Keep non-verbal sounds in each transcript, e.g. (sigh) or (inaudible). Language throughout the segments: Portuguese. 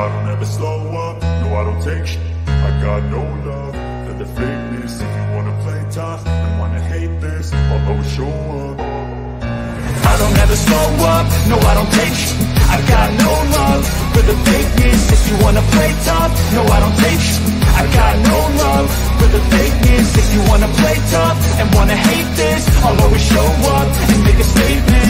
I don't ever slow up, no I don't take sh- I got no love. For the fakeness If you wanna play tough and wanna hate this I'll always show up. I don't ever slow up, no I don't take sh- I got no love for the fakeness If you wanna play tough, no I don't take sh- I got no love for the fakeness If you wanna play tough and wanna hate this I'll always show up and make a statement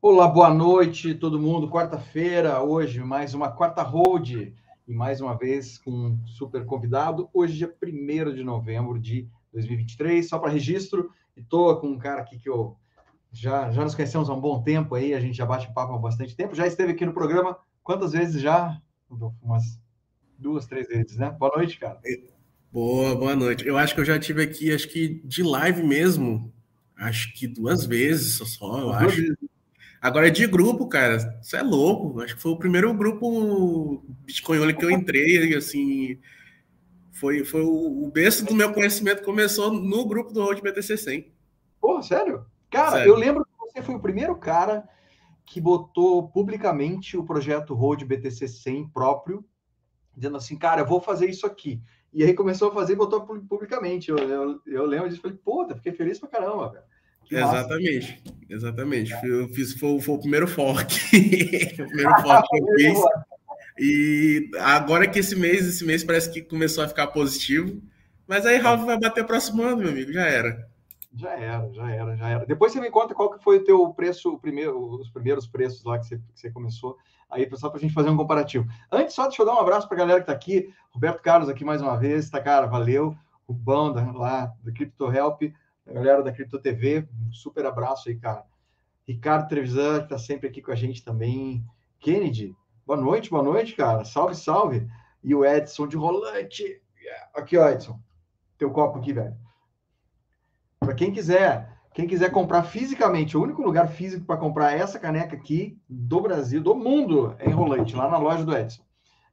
Olá, boa noite, todo mundo. Quarta-feira, hoje, mais uma quarta hold e mais uma vez com um super convidado. Hoje, dia 1 de novembro de 2023, só para registro. E tô com um cara aqui que eu já, já nos conhecemos há um bom tempo aí, a gente já bate papo há bastante tempo. Já esteve aqui no programa quantas vezes já? Umas duas, três vezes, né? Boa noite, cara. Boa, boa noite. Eu acho que eu já tive aqui, acho que de live mesmo, acho que duas vezes só, eu Duas acho. vezes. Agora de grupo, cara, isso é louco. Acho que foi o primeiro grupo Bitcoin que eu entrei, assim, foi, foi o, o berço do meu conhecimento começou no grupo do Road BTC 100. Porra, sério? Cara, Sério. eu lembro que você foi o primeiro cara que botou publicamente o projeto Road BTC 100 próprio, dizendo assim, cara, eu vou fazer isso aqui. E aí começou a fazer e botou pu- publicamente. Eu, eu, eu lembro disso, falei, puta, fiquei feliz pra caramba, velho. Exatamente, exatamente. Eu fiz, foi, foi o primeiro fork. (laughs) o primeiro fork que eu (laughs) fiz. E agora que esse mês, esse mês parece que começou a ficar positivo. Mas aí Ralph vai bater próximo ano, meu amigo, já era. Já era, já era, já era. Depois você me conta qual que foi o teu preço, o primeiro, os primeiros preços lá que você, que você começou, aí só para a gente fazer um comparativo. Antes, só deixa eu dar um abraço para a galera que está aqui. Roberto Carlos aqui mais uma vez, tá, cara? Valeu. Rubão da, lá do Crypto Help, a galera da Crypto TV, um super abraço aí, cara. Ricardo Trevisan, que está sempre aqui com a gente também. Kennedy, boa noite, boa noite, cara. Salve, salve. E o Edson de Rolante. Aqui, ó, Edson. Teu copo aqui, velho. Para quem quiser, quem quiser comprar fisicamente, o único lugar físico para comprar essa caneca aqui do Brasil, do mundo, é em Rolante, lá na loja do Edson.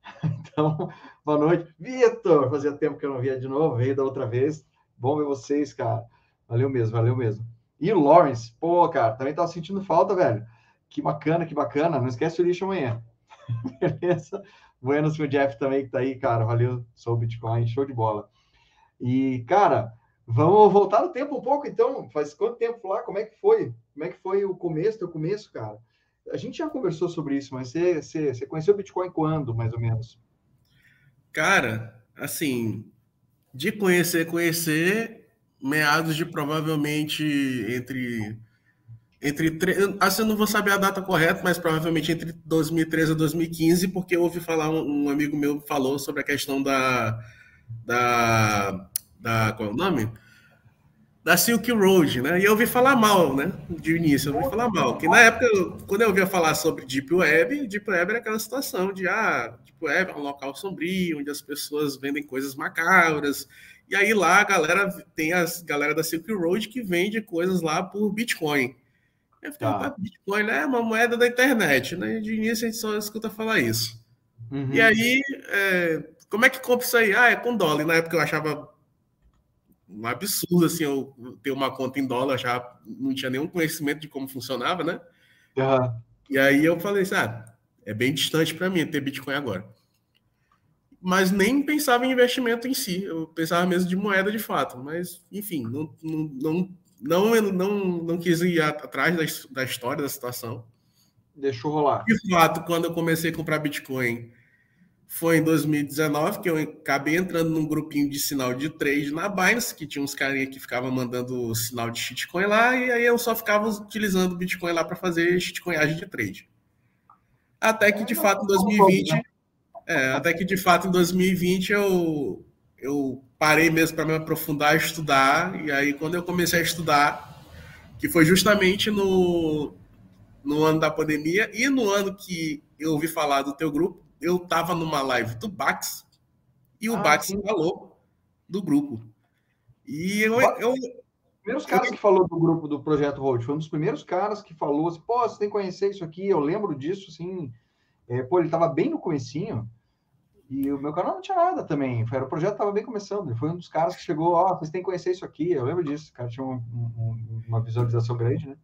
(laughs) Então, boa noite. Vitor, fazia tempo que eu não via de novo, veio da outra vez. Bom ver vocês, cara. Valeu mesmo, valeu mesmo. E o Lawrence, pô, cara, também tava sentindo falta, velho. Que bacana, que bacana. Não esquece o lixo amanhã. (laughs) Beleza? Buenas pro Jeff também que tá aí, cara. Valeu, sou o Bitcoin, show de bola. E, cara, vamos voltar no tempo um pouco, então. Faz quanto tempo lá? Como é que foi? Como é que foi o começo, teu começo, cara? A gente já conversou sobre isso, mas você, você, você conheceu o Bitcoin quando, mais ou menos? Cara, assim, de conhecer, conhecer, meados de provavelmente entre. Entre. tre- Assim, eu não vou saber a data correta, mas provavelmente entre 2013 a 2015, porque eu ouvi falar, um amigo meu falou sobre a questão da. Da. da qual é o nome? Da Silk Road, né? E eu ouvi falar mal, né? De início, eu ouvi falar mal. Que na época, quando eu ouvia falar sobre Deep Web, Deep Web era aquela situação de, ah, Deep Web é um local sombrio, onde as pessoas vendem coisas macabras. E aí lá a galera tem as galera da Silk Road que vende coisas lá por Bitcoin. Eu fiquei, Tá. "Ah, Bitcoin né, é uma moeda da internet, né? De início a gente só escuta falar isso. Uhum. E aí, é, como é que compra isso aí? Ah, é com dólar. E na época eu achava um absurdo, assim, eu ter uma conta em dólar, já não tinha nenhum conhecimento de como funcionava, né? Aham. E aí eu falei assim, ah, é bem distante para mim ter Bitcoin agora. Mas nem pensava em investimento em si, eu pensava mesmo de moeda de fato. Mas, enfim, não, não, não, não, não, quis ir atrás da, da história da situação. Deixou rolar. De fato, quando eu comecei a comprar Bitcoin, foi em 2019 que eu acabei entrando num grupinho de sinal de trade na Binance, que tinha uns carinha que ficavam mandando sinal de shitcoin lá, e aí eu só ficava utilizando o Bitcoin lá para fazer shitcoinagem de trade. Até que, de fato, em 2020, é, até que, de fato, em 2020 eu, eu parei mesmo para me aprofundar, a estudar. E aí, quando eu comecei a estudar, que foi justamente no, no ano da pandemia e no ano que eu ouvi falar do teu grupo, eu estava numa live do Bax e o ah, Bax sim. falou do grupo. E eu, eu primeiros caras que falou do grupo do Projeto Volt, foi um dos primeiros caras que falou assim, pô, você tem que conhecer isso aqui, eu lembro disso, assim, é, pô, ele estava bem no comecinho, e o meu canal não tinha nada também. Foi, o projeto estava bem começando. Ele foi um dos caras que chegou, ó, oh, vocês têm que conhecer isso aqui. Eu lembro disso. O cara tinha um, um, uma visualização grande, né?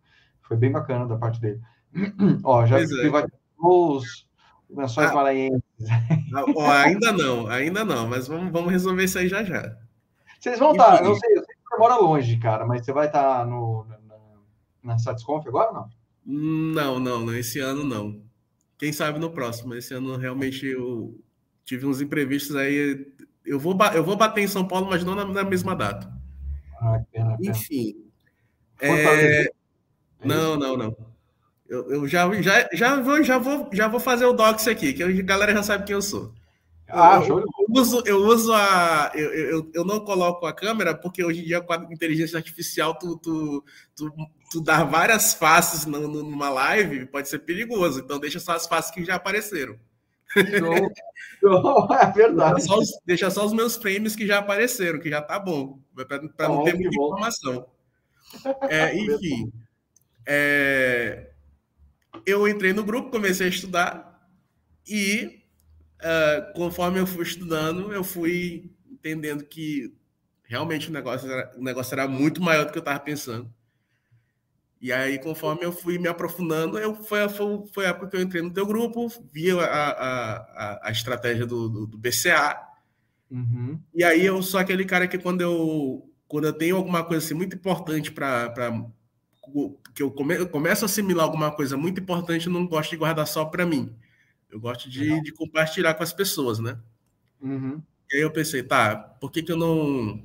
Foi bem bacana da parte dele. (clears throat) ó, já privatizou os lençóis ah, maranhenses. Ah, ainda não, ainda não, mas vamos, vamos resolver isso aí já já. Vocês vão estar, tá, não sei, eu sei que você mora longe, cara, mas você vai estar tá no, na, na Satisconf agora ou não? Não, não, não, esse ano não. Quem sabe no próximo. Esse ano realmente eu tive uns imprevistos aí. Eu vou, eu vou bater em São Paulo, mas não na, na mesma data. Ah, pena, pena. Enfim. É... Não, não, não. Eu, eu, já, já, já, vou, já, vou, já vou fazer o docs aqui, que a galera já sabe quem eu sou. Ah, eu, eu, uso, eu uso a. Eu, eu, eu não coloco a câmera, porque hoje em dia, com a inteligência artificial, tu, tu, tu, tu dar várias faces numa live pode ser perigoso. Então, deixa só as faces que já apareceram. (laughs) (laughs) é verdade. Deixa só, os, deixa só, os, meus frames que já apareceram, que já tá bom, para não ter muita informação. (laughs) É, enfim, é, eu entrei no grupo, comecei a estudar e uh, conforme eu fui estudando, eu fui entendendo que realmente o negócio era, o negócio era muito maior do que eu estava pensando. E aí, conforme eu fui me aprofundando, eu, foi, foi, foi a época que eu entrei no teu grupo, vi a, a, a, a estratégia do, do, do BCA. Uhum. E aí eu sou aquele cara que quando eu, quando eu tenho alguma coisa assim, muito importante para que eu, come, eu começo a assimilar alguma coisa muito importante, eu não gosto de guardar só para mim. Eu gosto de, de, compartilhar com as pessoas, né? Uhum. E aí eu pensei, tá, por que, que eu não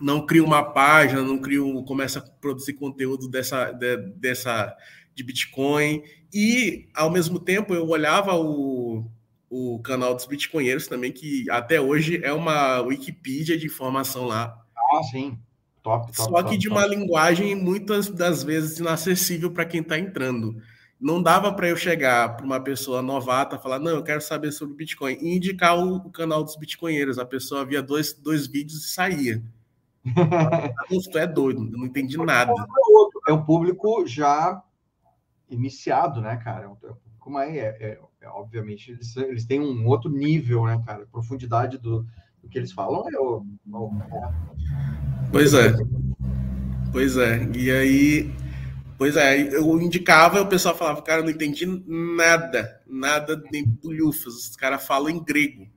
não crio uma página, não crio, começa a produzir conteúdo dessa, de, dessa de Bitcoin e ao mesmo tempo eu olhava o, o canal dos Bitcoinheiros também, que até hoje é uma Wikipedia de informação lá. Ah, sim. Top, top, Só que top, de uma linguagem muitas das vezes inacessível para quem está entrando. Não dava para eu chegar para uma pessoa novata e falar, não, eu quero saber sobre Bitcoin, e indicar o, o canal dos Bitcoinheiros. A pessoa via dois, dois vídeos e saía. (laughs) tu é doido, eu não entendi nada. É um público já iniciado, né, cara? É um público mais, é, é, é, obviamente, eles, eles têm um outro nível, né, cara? A profundidade do, do que eles falam é o, o Pois é. Pois é. E aí, pois é, eu indicava e o pessoal falava, cara, eu não entendi nada, nada nem do Lufas. Os caras falam em grego.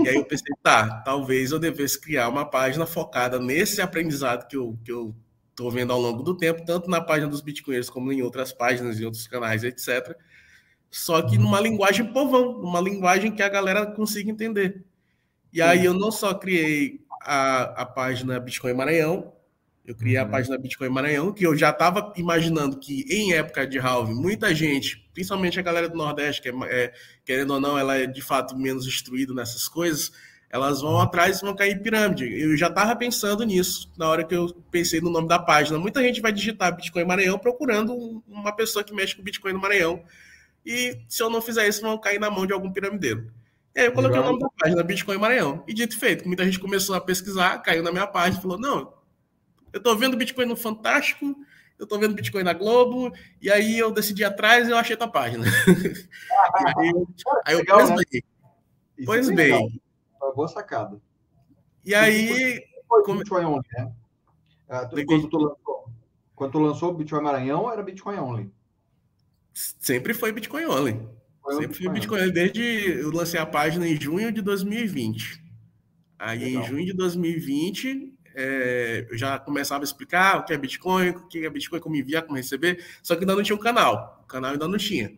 E aí eu pensei, tá, talvez eu devesse criar uma página focada nesse aprendizado que eu, que eu tô vendo ao longo do tempo, tanto na página dos Bitcoinheiros como em outras páginas, em outros canais, etc. Só que numa linguagem povão, numa linguagem que a galera consiga entender. E aí eu não só criei a, a página Bitcoin Maranhão, eu criei uhum. a página Bitcoin Maranhão, que eu já estava imaginando que em época de halving, muita gente, principalmente a galera do Nordeste, que é, é, querendo ou não, ela é de fato menos instruída nessas coisas, elas vão atrás e vão cair em pirâmide. Eu já estava pensando nisso na hora que eu pensei no nome da página. Muita gente vai digitar Bitcoin Maranhão procurando uma pessoa que mexe com Bitcoin no Maranhão. E se eu não fizer isso, vão cair na mão de algum piramideiro. E aí eu coloquei Legal. o nome da página Bitcoin Maranhão. E dito e feito, muita gente começou a pesquisar, caiu na minha página e falou: não, eu estou vendo Bitcoin no Fantástico, eu estou vendo Bitcoin na Globo, e aí eu decidi atrás e eu achei tua página. aí eu, (laughs) aí eu legal, pois né? bem. Pois é bem. Uma boa sacada. E aí. Foi como... Bitcoin only, né? Ah, quando, tu lançou, quando tu lançou o Bitcoin Maranhão, era Bitcoin only. Sempre foi Bitcoin only. Sempre foi Bitcoin. Desde eu lancei a página em junho de 2020. Aí Legal. em junho de 2020 é, eu já começava a explicar o que é Bitcoin, o que é Bitcoin, como enviar, como receber, só que ainda não tinha um canal. O canal ainda não tinha.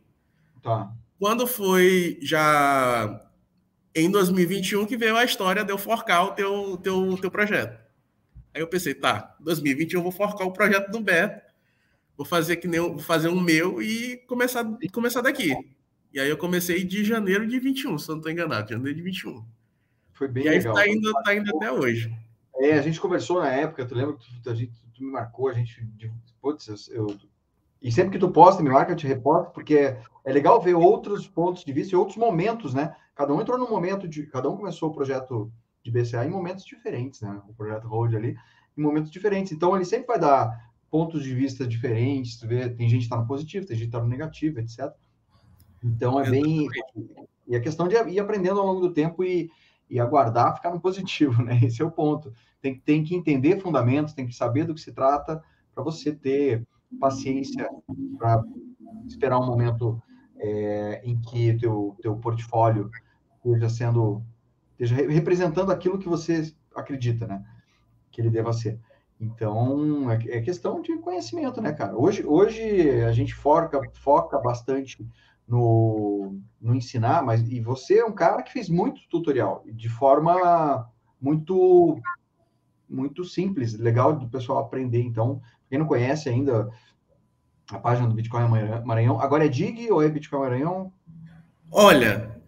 Tá. Quando foi já em 2021 que veio a história de eu forcar o teu, teu, teu projeto. Aí eu pensei, tá, 2021 eu vou forcar o projeto do Beto, vou fazer que nem vou fazer um meu e começar, começar daqui. E aí eu comecei de janeiro de 21, se eu não estou enganado, janeiro de 21. foi bem e aí legal. tá indo, tá indo até hoje. É, a gente conversou na época, tu lembra que tu, a gente, tu me marcou, a gente. Putz, eu, e sempre que tu posta, me marca, eu te reporto, porque é, é legal ver outros pontos de vista e outros momentos, né? Cada um entrou num momento de. Cada um começou o projeto de BCA em momentos diferentes, né? O projeto Road ali, em momentos diferentes. Então, ele sempre vai dar pontos de vista diferentes, tu vê, tem gente que está no positivo, tem gente que está no negativo, etc. Então, é bem. E a questão de ir aprendendo ao longo do tempo e, e aguardar ficar no positivo, (laughs) né? Esse é o ponto. Tem, tem que entender fundamentos, tem que saber do que se trata para você ter paciência para esperar um momento é, em que teu teu portfólio esteja sendo esteja representando aquilo que você acredita, né? Que ele deva ser. Então, é, é questão de conhecimento, né, cara? Hoje, hoje a gente foca, foca bastante no, no ensinar, mas e você é um cara que fez muito tutorial, de forma muito muito simples, legal do pessoal aprender. Então, quem não conhece ainda a página do Bitcoin Maranhão, agora é Dig ou é Bitcoin Maranhão? Olha,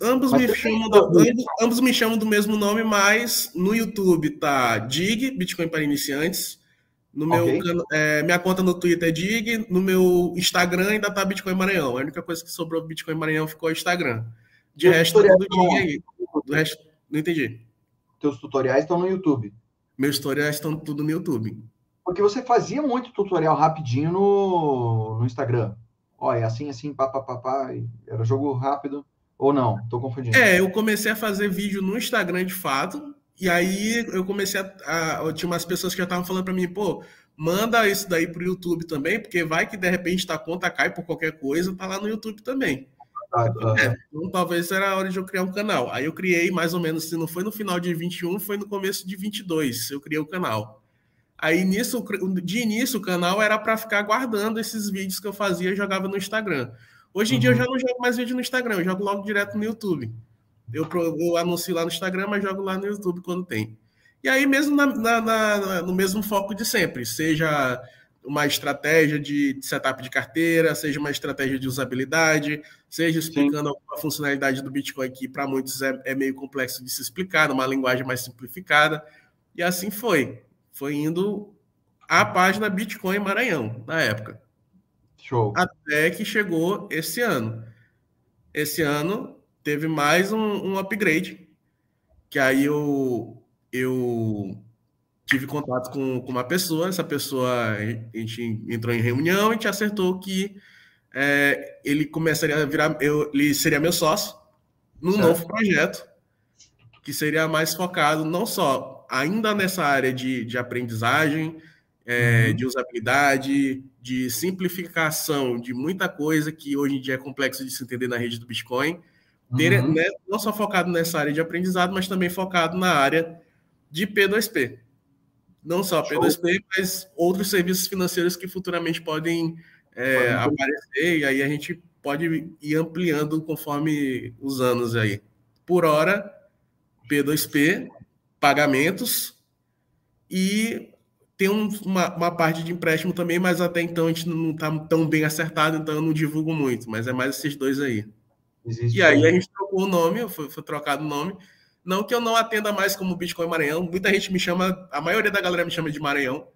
ambos me, chamam do, ambos, ambos, me chamam do mesmo nome, mas no YouTube tá Dig, Bitcoin para iniciantes. No meu okay. é, minha conta no Twitter é Dig, no meu Instagram ainda tá Bitcoin Maranhão. A única coisa que sobrou Bitcoin Maranhão ficou o Instagram. De resto, tá tudo Dig aí. Do resto, não entendi. Teus tutoriais estão no YouTube. Meus tutoriais estão tudo no YouTube. Porque você fazia muito tutorial rapidinho no, no Instagram. Olha, assim, assim, pá, pá, pá, pá, era jogo rápido. Ou não? Tô confundindo. É, eu comecei a fazer vídeo no Instagram de fato. E aí eu comecei a. a tinha umas pessoas que já estavam falando para mim, pô, manda isso daí pro YouTube também, porque vai que de repente tá conta cai por qualquer coisa, tá lá no YouTube também. Ah, é, então talvez era a hora de eu criar um canal. Aí eu criei mais ou menos, se não foi no final de 21, foi no começo de 22, eu criei o canal. Aí nisso, de início o canal era para ficar guardando esses vídeos que eu fazia e jogava no Instagram. Hoje em uhum. dia eu já não jogo mais vídeo no Instagram, eu jogo logo direto no YouTube. Eu, eu anuncio lá no Instagram, mas jogo lá no YouTube quando tem. E aí, mesmo na, na, na, no mesmo foco de sempre, seja uma estratégia de setup de carteira, seja uma estratégia de usabilidade, seja explicando Sim. alguma funcionalidade do Bitcoin que para muitos é, é, meio complexo de se explicar, numa linguagem mais simplificada. E assim foi. Foi indo a página Bitcoin Maranhão, na época. Show. Até que chegou esse ano. Esse ano teve mais um, um upgrade, que aí eu, eu tive contato com, com, uma pessoa, essa pessoa, a gente entrou em reunião e a gente acertou que é, ele começaria a virar, eu, ele seria meu sócio num certo. novo projeto, que seria mais focado não só ainda nessa área de, de aprendizagem, é, uhum. de usabilidade, de simplificação de muita coisa que hoje em dia é complexo de se entender na rede do Bitcoin, ter, uhum. né, não só focado nessa área de aprendizado, mas também focado na área de P2P. Não só P2P, mas outros serviços financeiros que futuramente podem é, aparecer, e aí a gente pode ir ampliando conforme os anos aí. Por hora, P2P, pagamentos e tem um, uma, uma, parte de empréstimo também, mas até então a gente não está tão bem acertado, então eu não divulgo muito, mas é mais esses dois aí. Existe e aí a gente trocou o nome, foi, foi, trocado o nome. Não que eu não atenda mais como Bitcoin Maranhão, muita gente me chama, a maioria da galera me chama de Maranhão,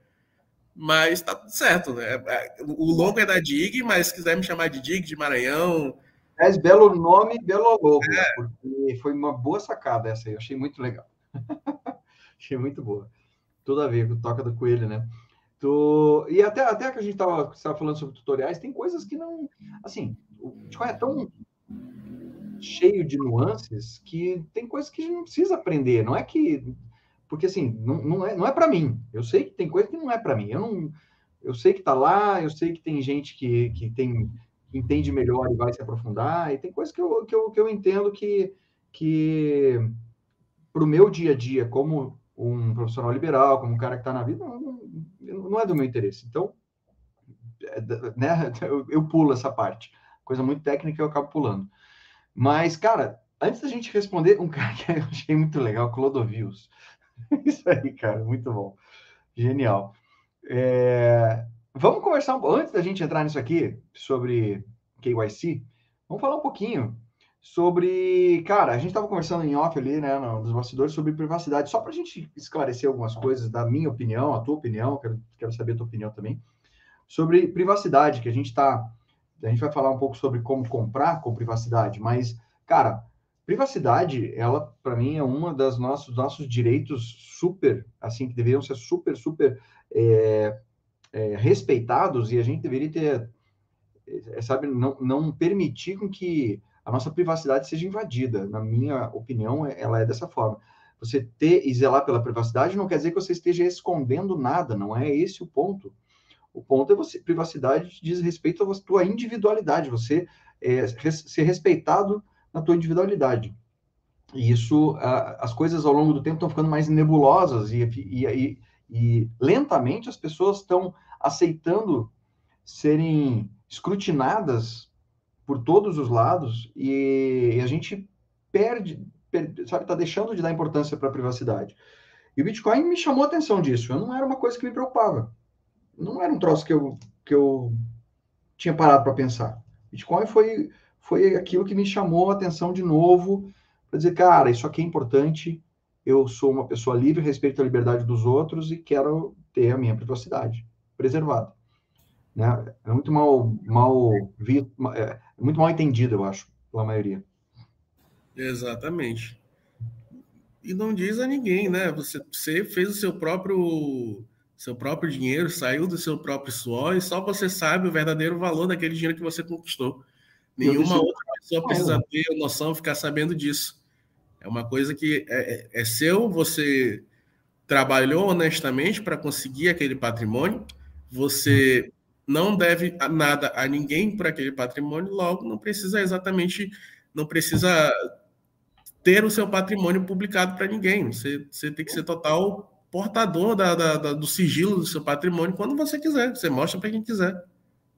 mas tá tudo certo. Né? É, o logo é da DIG, mas se quiser me chamar de DIG, de Maranhão. É belo nome, belo logo, é. porque foi uma boa sacada essa aí, eu achei muito legal. (laughs) achei muito boa. Tudo a ver com Toca do Coelho, né? Tu... E até, até que a gente estava falando sobre tutoriais, tem coisas que não. Assim, o Bitcoin é tão cheio de nuances que tem coisas que a gente não precisa aprender. Não é que. Porque, assim, não, não é, não é para mim. Eu sei que tem coisa que não é para mim. Eu, não, eu sei que está lá, eu sei que tem gente que, que tem que entende melhor e vai se aprofundar, e tem coisas que eu, que eu, que eu entendo que, que para o meu dia a dia, como um profissional liberal, como um cara que está na vida, não, não, não, é do meu interesse. Então, é, né, (laughs) eu, eu pulo essa parte. Coisa muito técnica eu acabo pulando. Mas, cara, antes da gente responder, um (laughs) cara que eu achei muito legal, Clodovius. (laughs) Isso aí, cara, muito bom. Genial. É... Vamos conversar, antes da gente entrar nisso aqui, sobre KYC, vamos falar um pouquinho sobre, cara, a gente estava conversando em off ali, né, nos bastidores sobre privacidade, só para a gente esclarecer algumas coisas da minha opinião, a tua opinião, quero, quero saber a tua opinião também, sobre privacidade, que a gente está, a gente vai falar um pouco sobre como comprar com privacidade, mas, cara, privacidade, ela, para mim, é uma das nossos, nossos direitos super, assim, que deveriam ser super, super é, é, respeitados e a gente deveria ter, é, sabe, não, não permitir com que a nossa privacidade seja invadida. Na minha opinião, é, ela é dessa forma. Você ter e zelar pela privacidade não quer dizer que você esteja escondendo nada, não é esse o ponto. O ponto é você, privacidade diz respeito à tua individualidade, você é, ser respeitado na tua individualidade. E isso, as coisas ao longo do tempo estão ficando mais nebulosas e, e, e, e lentamente as pessoas estão aceitando serem escrutinadas por todos os lados e a gente perde, perde sabe, está deixando de dar importância para a privacidade. E o Bitcoin me chamou a atenção disso. Eu não era uma coisa que me preocupava. Não era um troço que eu, que eu tinha parado para pensar. Bitcoin foi, foi aquilo que me chamou a atenção de novo para dizer, cara, isso aqui é importante. Eu sou uma pessoa livre, respeito a liberdade dos outros e quero ter a minha privacidade preservada. Né? É muito mal, mal visto, é, muito mal entendido, eu acho, pela maioria. Exatamente. E não diz a ninguém, né? Você, você fez o seu próprio seu próprio dinheiro, saiu do seu próprio suor e só você sabe o verdadeiro valor daquele dinheiro que você conquistou. Nenhuma outra pessoa precisa ter noção, ficar sabendo disso. É uma coisa que é, é, é seu, você trabalhou honestamente para conseguir aquele patrimônio, você não deve nada a ninguém por aquele patrimônio, logo não precisa exatamente, não precisa ter o seu patrimônio publicado para ninguém. Você, você tem que ser total portador da, da, da, do sigilo do seu patrimônio quando você quiser. Você mostra para quem quiser.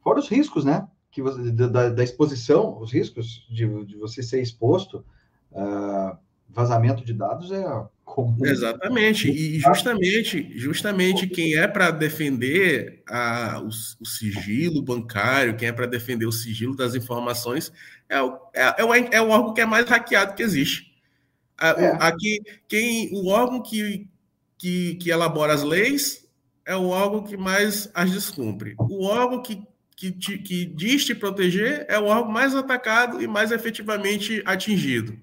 Fora os riscos, né? Que você, da, da exposição, os riscos de, de você ser exposto. Uh, vazamento de dados é comum. Exatamente, e justamente, justamente quem é para defender a, o, o, sigilo bancário, quem é para defender o sigilo das informações, é o, é, é, o, é o órgão que é mais hackeado que existe. É. Aqui, quem, o órgão que, que, que elabora as leis é o órgão que mais as descumpre. O órgão que, que, te, que diz te proteger é o órgão mais atacado e mais efetivamente atingido.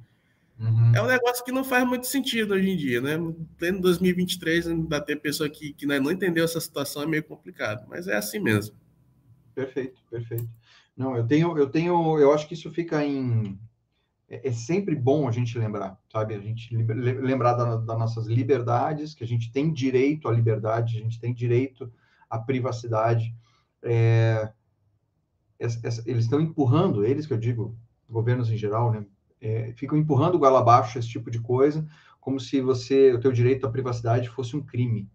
Uhum. É um negócio que não faz muito sentido hoje em dia, né? Pleno 2023, ainda ter pessoa que, que não entendeu essa situação é meio complicado, mas é assim mesmo. Perfeito, perfeito. Não, eu tenho, eu tenho, eu acho que isso fica em. É, é sempre bom a gente lembrar, sabe? A gente lembrar da, das nossas liberdades, que a gente tem direito à liberdade, a gente tem direito à privacidade. É, eles estão empurrando, eles que eu digo, governos em geral, né? é, ficam empurrando goela abaixo esse tipo de coisa, como se você, o teu direito à privacidade fosse um crime.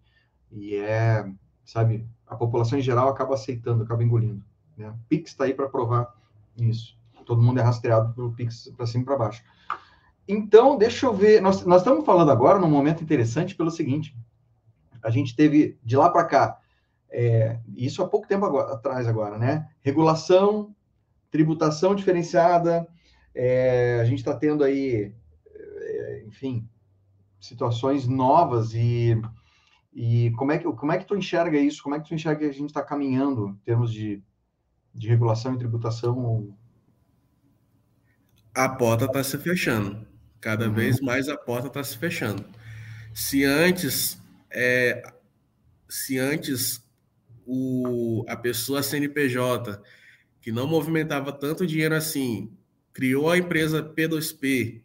E é, sabe, a população em geral acaba aceitando, acaba engolindo. Né? O Pix está aí para provar isso. Todo mundo é rastreado pelo Pix para cima e para baixo. Então, deixa eu ver. Nós, nós estamos falando agora num momento interessante pelo seguinte: a gente teve de lá para cá, é, isso há pouco tempo agora, atrás agora, né? Regulação, tributação diferenciada, é, a gente está tendo aí, é, enfim, situações novas e, e como, é que, como é que tu enxerga isso? Como é que tu enxerga que a gente está caminhando em termos de, de regulação e tributação? A porta está se fechando. Cada uhum. vez mais a porta está se fechando. Se antes, é, se antes o, a pessoa CNPJ que não movimentava tanto dinheiro assim criou a empresa P2P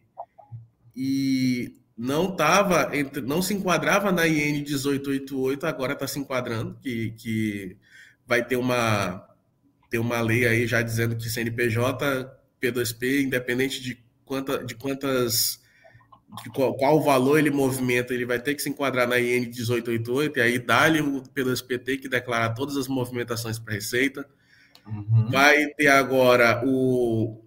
e não tava não se enquadrava na IN 1888, agora está se enquadrando, que, que vai ter uma ter uma lei aí já dizendo que CNPJ, P2P, independente de quanta, de quantas de qual, qual valor ele movimenta, ele vai ter que se enquadrar na IN 1888 e aí dá-lhe o P2P tem que declarar todas as movimentações para Receita. Uhum. Vai ter agora o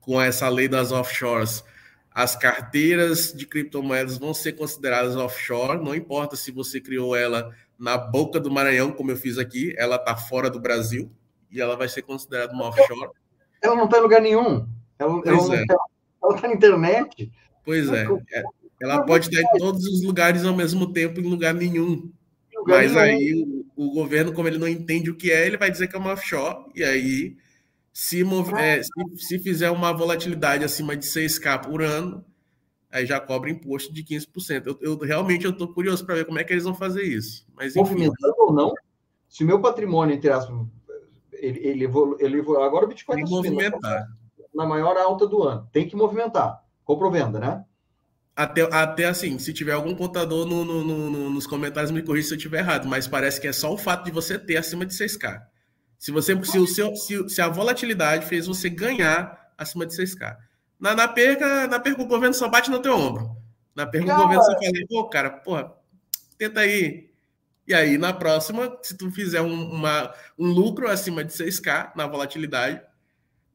com essa lei das offshores, as carteiras de criptomoedas vão ser consideradas offshore, não importa se você criou ela na boca do Maranhão, como eu fiz aqui, ela está fora do Brasil e ela vai ser considerada uma offshore. Ela não está em lugar nenhum. Ela, ela, não, é. ela está na internet. Pois é. é. Ela pode estar em todos os lugares ao mesmo tempo, em lugar nenhum. Lugar Mas nenhum. aí o, o, governo, como ele não entende o que é, ele vai dizer que é uma offshore, e aí, se, é, se, se fizer uma volatilidade acima de 6K por ano, aí já cobra imposto de 15%. Eu, eu realmente eu estou curioso para ver como é que eles vão fazer isso. Mas, enfim, Movimentando ou não, se o meu patrimônio, entre aspas, ele, ele, evolu, ele evolu, agora o Bitcoin está movimentar. na maior alta do ano. Tem que movimentar. Compra ou venda, né? Até, até assim, se tiver algum contador no, no, no, nos comentários, me corrija se eu estiver errado, mas parece que é só o fato de você ter acima de 6K. Se, você, se, o seu, se, se a volatilidade fez você ganhar acima de 6K. Na, na perca, na perca, o governo só bate no teu ombro. Na perca, o governo só fala, pô, cara, porra, tenta aí, e aí, na próxima, se tu fizer um, uma, um lucro acima de 6K na volatilidade,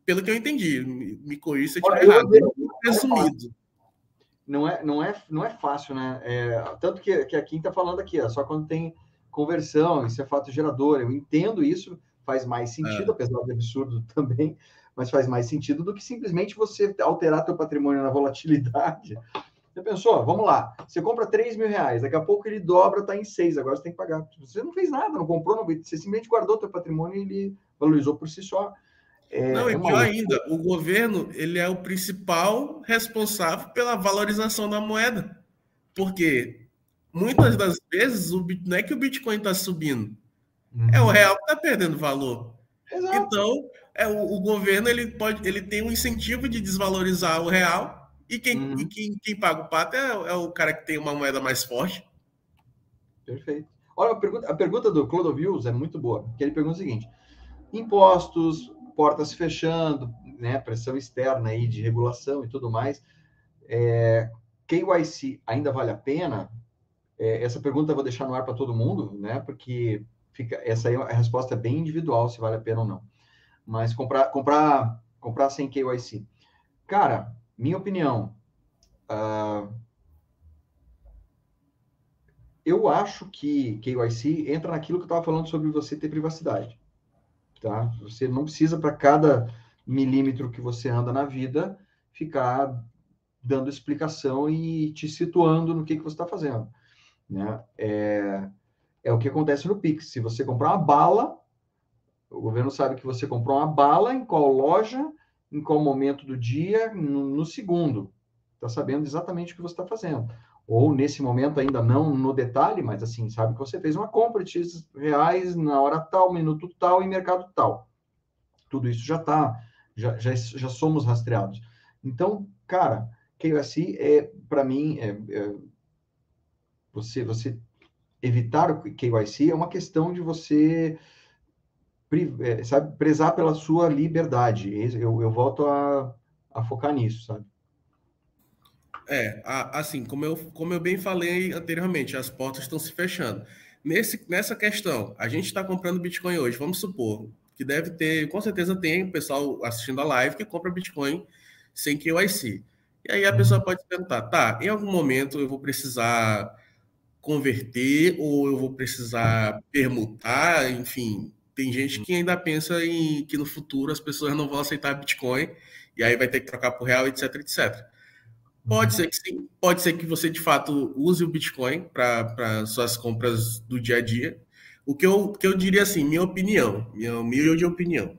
pelo que eu entendi, me, me corrija se eu estiver errado. Resumido. Não é, não, é, não é fácil, né? É, tanto que, que a Kim está falando aqui, ó, só quando tem conversão, isso é fato gerador. Eu entendo isso, faz mais sentido, é. apesar de absurdo (laughs) também, mas faz mais sentido do que simplesmente você alterar teu patrimônio na volatilidade você pensou? Vamos lá. Você compra 3 mil reais, daqui a pouco ele dobra, está em 6, agora você tem que pagar. Você não fez nada, não comprou, não, você simplesmente guardou seu patrimônio e ele valorizou por si só. É, não, e é pior ainda, o governo ele é o principal responsável pela valorização da moeda. Porque muitas das vezes o, não é que o Bitcoin está subindo, uhum. é o real que está perdendo valor. Exato. Então, é, o, o, governo ele pode, ele tem um incentivo de desvalorizar o real e quem, uhum. e quem, quem paga o pato é, é, o cara que tem uma moeda mais forte. Perfeito. Olha, a pergunta, a pergunta do Clodovilles é muito boa, que ele pergunta o seguinte: impostos, portas fechando, né, pressão externa aí de regulação e tudo mais, é, KYC ainda vale a pena? É, essa pergunta eu vou deixar no ar para todo mundo, né, porque fica, essa aí é a resposta é bem individual, se vale a pena ou não. Mas comprar, comprar, comprar sem KYC. Cara, minha opinião, uh, eu acho que KYC entra naquilo que eu estava falando sobre você ter privacidade. Tá? Você não precisa, para cada milímetro que você anda na vida, ficar dando explicação e te situando no que, que você está fazendo. Né? É, é o que acontece no Pix. Se você comprar uma bala, o governo sabe que você comprou uma bala, em qual loja, em qual momento do dia, no, no segundo. Está sabendo exatamente o que você está fazendo. Ou nesse momento ainda não no detalhe, mas assim, sabe que você fez uma compra de X reais na hora tal, minuto tal e mercado tal. Tudo isso já está, já, já, já somos rastreados. Então, cara, KYC é, para mim, é, é, você, você evitar o KYC é uma questão de você sabe, prezar pela sua liberdade. Eu, eu volto a, a focar nisso, sabe? É, assim, como eu, como eu bem falei anteriormente, as portas estão se fechando. Nesse, nessa questão, a gente está comprando Bitcoin hoje, vamos supor que deve ter, com certeza tem pessoal assistindo a live que compra Bitcoin sem KYC. E aí a pessoa pode perguntar, tá, em algum momento eu vou precisar converter ou eu vou precisar permutar, enfim, tem gente que ainda pensa em que no futuro as pessoas não vão aceitar Bitcoin e aí vai ter que trocar por real, etc, etc. Pode uhum. ser que sim, pode ser que você de fato use o Bitcoin para suas compras do dia a dia. O que eu, que eu diria assim, minha opinião, minha humilde opinião.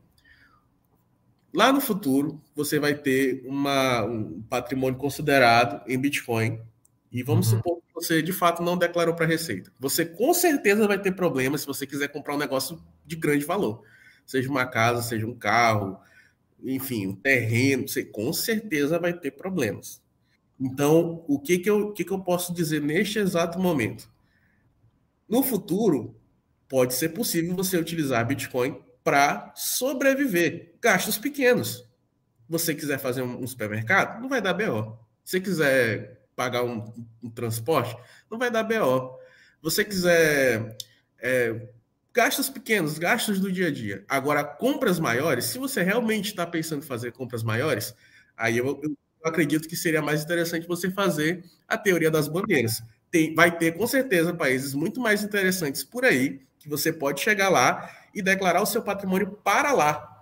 Lá no futuro, você vai ter uma, um patrimônio considerado em Bitcoin. E vamos uhum. supor você de fato não declarou para a Receita. Você com certeza vai ter problemas se você quiser comprar um negócio de grande valor. Seja uma casa, seja um carro, enfim, um terreno, você com certeza vai ter problemas. Então, o que, que, eu, que, que eu posso dizer neste exato momento? No futuro, pode ser possível você utilizar Bitcoin para sobreviver. Gastos pequenos. Você quiser fazer um supermercado, não vai dar BO. Se quiser pagar um, um transporte, não vai dar BO. Você quiser é, gastos pequenos, gastos do dia a dia. Agora, compras maiores, se você realmente está pensando em fazer compras maiores, aí eu, eu, acredito que seria mais interessante você fazer a teoria das bandeiras. Tem, vai ter, com certeza, países muito mais interessantes por aí, que você pode chegar lá e declarar o seu patrimônio para lá.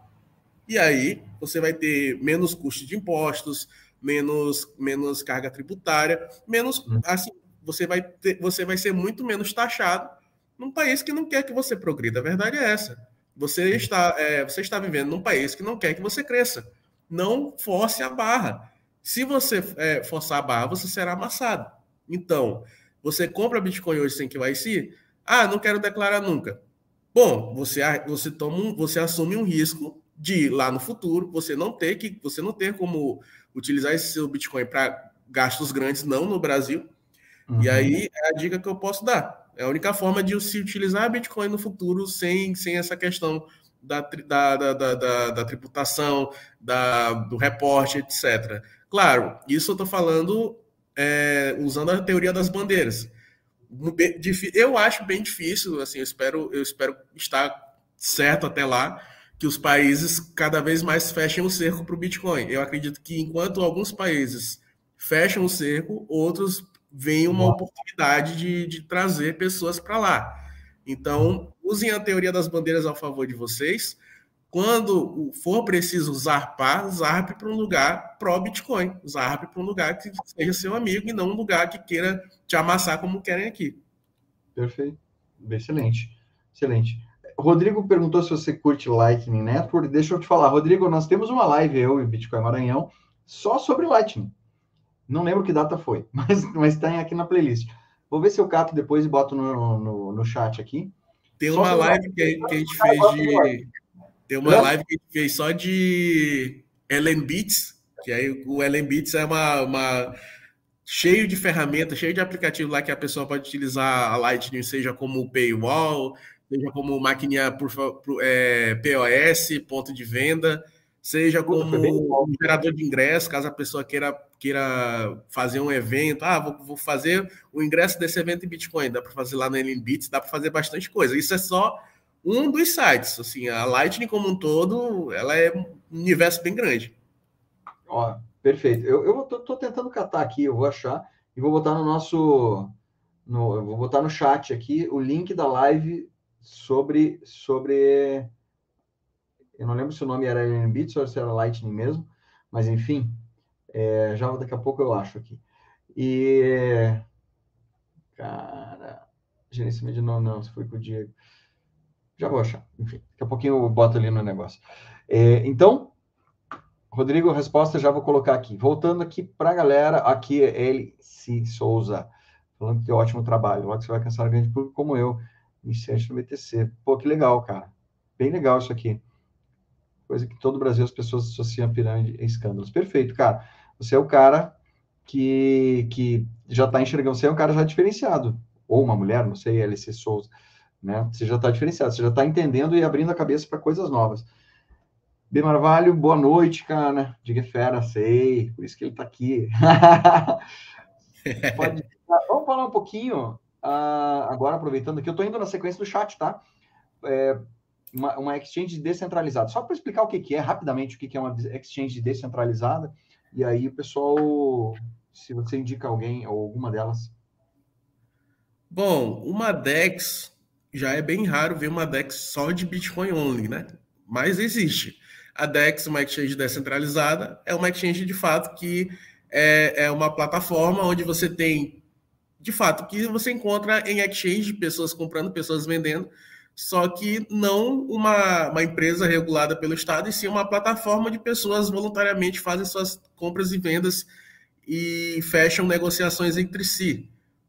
E aí, você vai ter menos custos de impostos, menos, menos carga tributária, menos hum. assim, você vai ter, você vai ser muito menos taxado num país que não quer que você progrida. A verdade é essa. Você está, é, você está vivendo num país que não quer que você cresça. Não force a barra. Se você é, forçar a barra, você será amassado. Então, você compra Bitcoin hoje sem KYC? Ah, não quero declarar nunca. Bom, você, você, toma um, você assume um risco de lá no futuro você não ter que você não ter como utilizar esse seu Bitcoin para gastos grandes, não no Brasil. Uhum. E aí é a dica que eu posso dar. É a única forma de se utilizar Bitcoin no futuro sem, sem essa questão da, da, da, da, da tributação, da, do reporte, etc. Claro, isso eu estou falando é, usando a teoria das bandeiras. Eu acho bem difícil, assim, eu espero, eu espero estar certo até lá, que os países cada vez mais fechem o cerco para o Bitcoin. Eu acredito que enquanto alguns países fecham o cerco, outros veem uma oportunidade de, de trazer pessoas para lá. Então, usem a teoria das bandeiras ao favor de vocês. Quando for preciso zarpar, zarpe para um lugar pró-Bitcoin. Zarpe para um lugar que seja seu amigo e não um lugar que queira te amassar como querem aqui. Perfeito. Excelente. Excelente. Rodrigo perguntou se você curte Lightning Network. Deixa eu te falar, Rodrigo, nós temos uma live, eu e Bitcoin Maranhão, só sobre Lightning. Não lembro que data foi, (laughs) mas, mas tem aqui na playlist. Vou ver se eu cato depois e boto no, no, no chat aqui. Tem uma live que, que, a gente fez de. Tem uma live que a gente fez só de Ellen Beats, que aí o Ellen Beats é uma, uma cheio de ferramentas, cheio de aplicativo lá que a pessoa pode utilizar a Lightning, seja como paywall, seja como maquininha por, por é, POS, ponto de venda, seja como um gerador de ingresso, caso a pessoa queira, queira fazer um evento. Ah, vou, vou fazer o ingresso desse evento em Bitcoin. Dá para fazer lá no Bits, dá para fazer bastante coisa. Isso é só um dos sites. Assim, a Lightning como um todo, ela é um universo bem grande. Ó, perfeito. Eu, eu tô, tô tentando catar aqui, eu vou achar e vou botar no nosso, no, vou botar no chat aqui o link da live sobre sobre eu não lembro se o nome era Bits ou se era Lightning mesmo, mas enfim, é, já daqui a pouco eu acho aqui. E, cara, gerenciamento de não, não, se foi com o Diego. Já vou achar, enfim, daqui a pouquinho eu boto ali no negócio. É, então, Rodrigo, resposta já vou colocar aqui. Voltando aqui para a galera, aqui é ele. Souza, falando que ótimo trabalho. Logo você vai cansar grande público como eu, iniciante no BTC. Pô, que legal, cara. Bem legal isso aqui coisa que todo o Brasil as pessoas associam a pirâmide a escândalos. Perfeito, cara. Você é o cara que, que já está enxergando, você é um cara já diferenciado, ou uma mulher, não sei, LC Souza, né? Você já está diferenciado, você já está entendendo e abrindo a cabeça para coisas novas. B. Marvalho, boa noite, cara. Diga fera, sei, por isso que ele está aqui. (laughs) Pode... (laughs) Vamos falar um pouquinho, uh, agora aproveitando que eu estou indo na sequência do chat, tá? É, uma, uma exchange descentralizada. Só para explicar o que, que é rapidamente, o que, que é uma exchange descentralizada, e aí o pessoal, se você indica alguém ou alguma delas. Bom, uma DEX já é bem raro ver uma DEX só de Bitcoin only, né? Mas existe. A DEX, uma exchange descentralizada, é uma exchange de fato que é, é uma plataforma onde você tem, de fato, que você encontra em exchange pessoas comprando, pessoas vendendo, só que não uma, uma empresa regulada pelo Estado, e sim uma plataforma de pessoas voluntariamente fazem suas compras e vendas e fecham negociações entre si,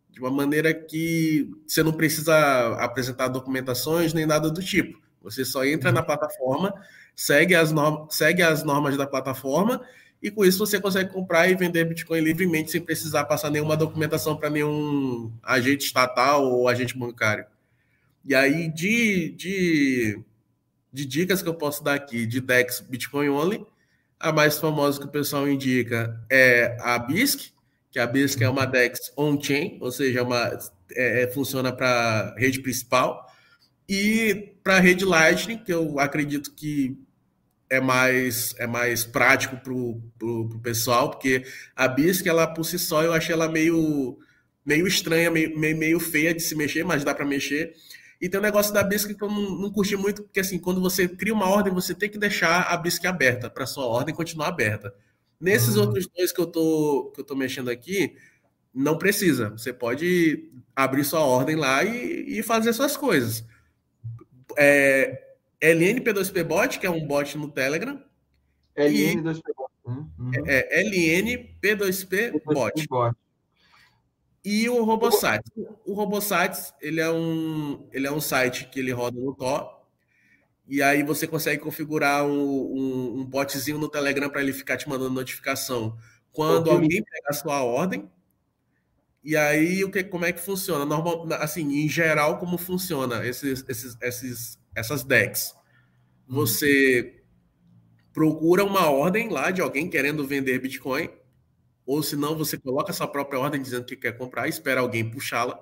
de uma maneira que você não precisa apresentar documentações nem nada do tipo. Você só entra na plataforma, segue as, normas, segue as normas da plataforma e com isso você consegue comprar e vender Bitcoin livremente sem precisar passar nenhuma documentação para nenhum agente estatal ou agente bancário. E aí, de, de, de dicas que eu posso dar aqui de DEX Bitcoin Only, a mais famosa que o pessoal indica é a BISC, que a BISC é uma DEX on-chain, ou seja, uma, é, é funciona para rede principal, e para a rede Lightning, que eu acredito que é mais, é mais prático para o pessoal, porque a BISC, ela por si só, eu achei ela meio, meio estranha, meio, meio, meio feia de se mexer, mas dá para mexer. E tem um negócio da BISC que eu não, não curti muito, porque assim, quando você cria uma ordem, você tem que deixar a BISC aberta para sua ordem continuar aberta. Nesses hum. outros dois que eu tô que eu tô mexendo aqui, não precisa. Você pode abrir sua ordem lá e, e fazer suas coisas. É, LNP2P Bot, que é um bot no Telegram. LN2P Bot. Uhum. É, é LNP2P Bot. bot. E o RoboSites. O RoboSites, ele é um, ele é um site que ele roda no Tor. E aí você consegue configurar um, um, um botzinho no Telegram para ele ficar te mandando notificação quando alguém pega a sua ordem. E aí o que, como é que funciona? Normal, assim, em geral, como funciona esses, esses, esses, essas decks? Você procura uma ordem lá de alguém querendo vender Bitcoin ou se não, você coloca a sua própria ordem dizendo que quer comprar, espera alguém puxá-la.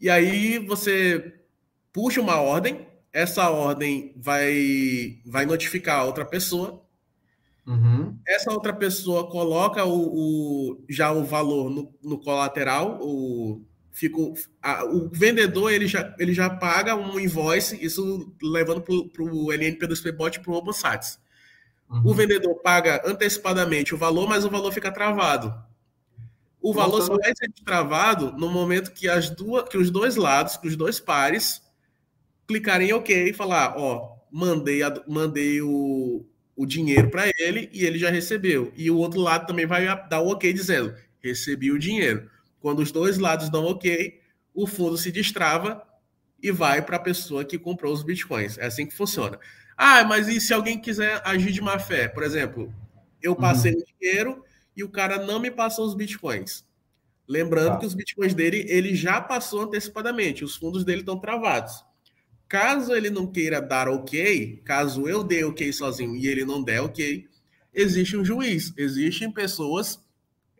E aí você puxa uma ordem, essa ordem vai, vai notificar a outra pessoa. Uhum. Essa outra pessoa coloca o, o já o valor no, no colateral, o, fica, a, o vendedor ele já, ele já paga um invoice, isso levando para o LNP do Spbot para o RoboSats. Uhum. O vendedor paga antecipadamente o valor, mas o valor fica travado. O valor só vai ser travado no momento que, as duas, que os dois lados, que os dois pares, clicarem em OK e falar: Ó, mandei, a, mandei o, o dinheiro para ele e ele já recebeu. E o outro lado também vai dar o OK dizendo: Recebi o dinheiro. Quando os dois lados dão OK, o fundo se destrava e vai para a pessoa que comprou os bitcoins. É assim que funciona. Ah, mas e se alguém quiser agir de má fé? Por exemplo, eu passei uhum. o dinheiro e o cara não me passou os bitcoins. Lembrando tá. que os bitcoins dele ele já passou antecipadamente, os fundos dele estão travados. Caso ele não queira dar ok, caso eu dê ok sozinho e ele não der ok, existe um juiz. Existem pessoas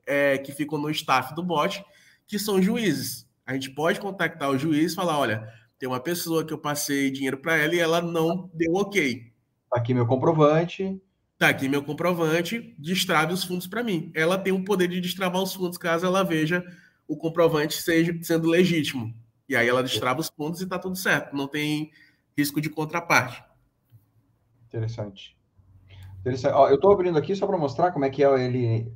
é, que ficam no staff do bot que são juízes. A gente pode contactar o juiz e falar: olha, tem uma pessoa que eu passei dinheiro para ela e ela não deu ok. Tá aqui meu comprovante. Tá aqui meu comprovante, destrave os fundos para mim. Ela tem o poder de destravar os fundos caso ela veja o comprovante seja sendo legítimo. E aí ela destrava os fundos e tá tudo certo. Não tem risco de contraparte. Interessante. Interessante. Ó, eu estou abrindo aqui só para mostrar como é que é o L,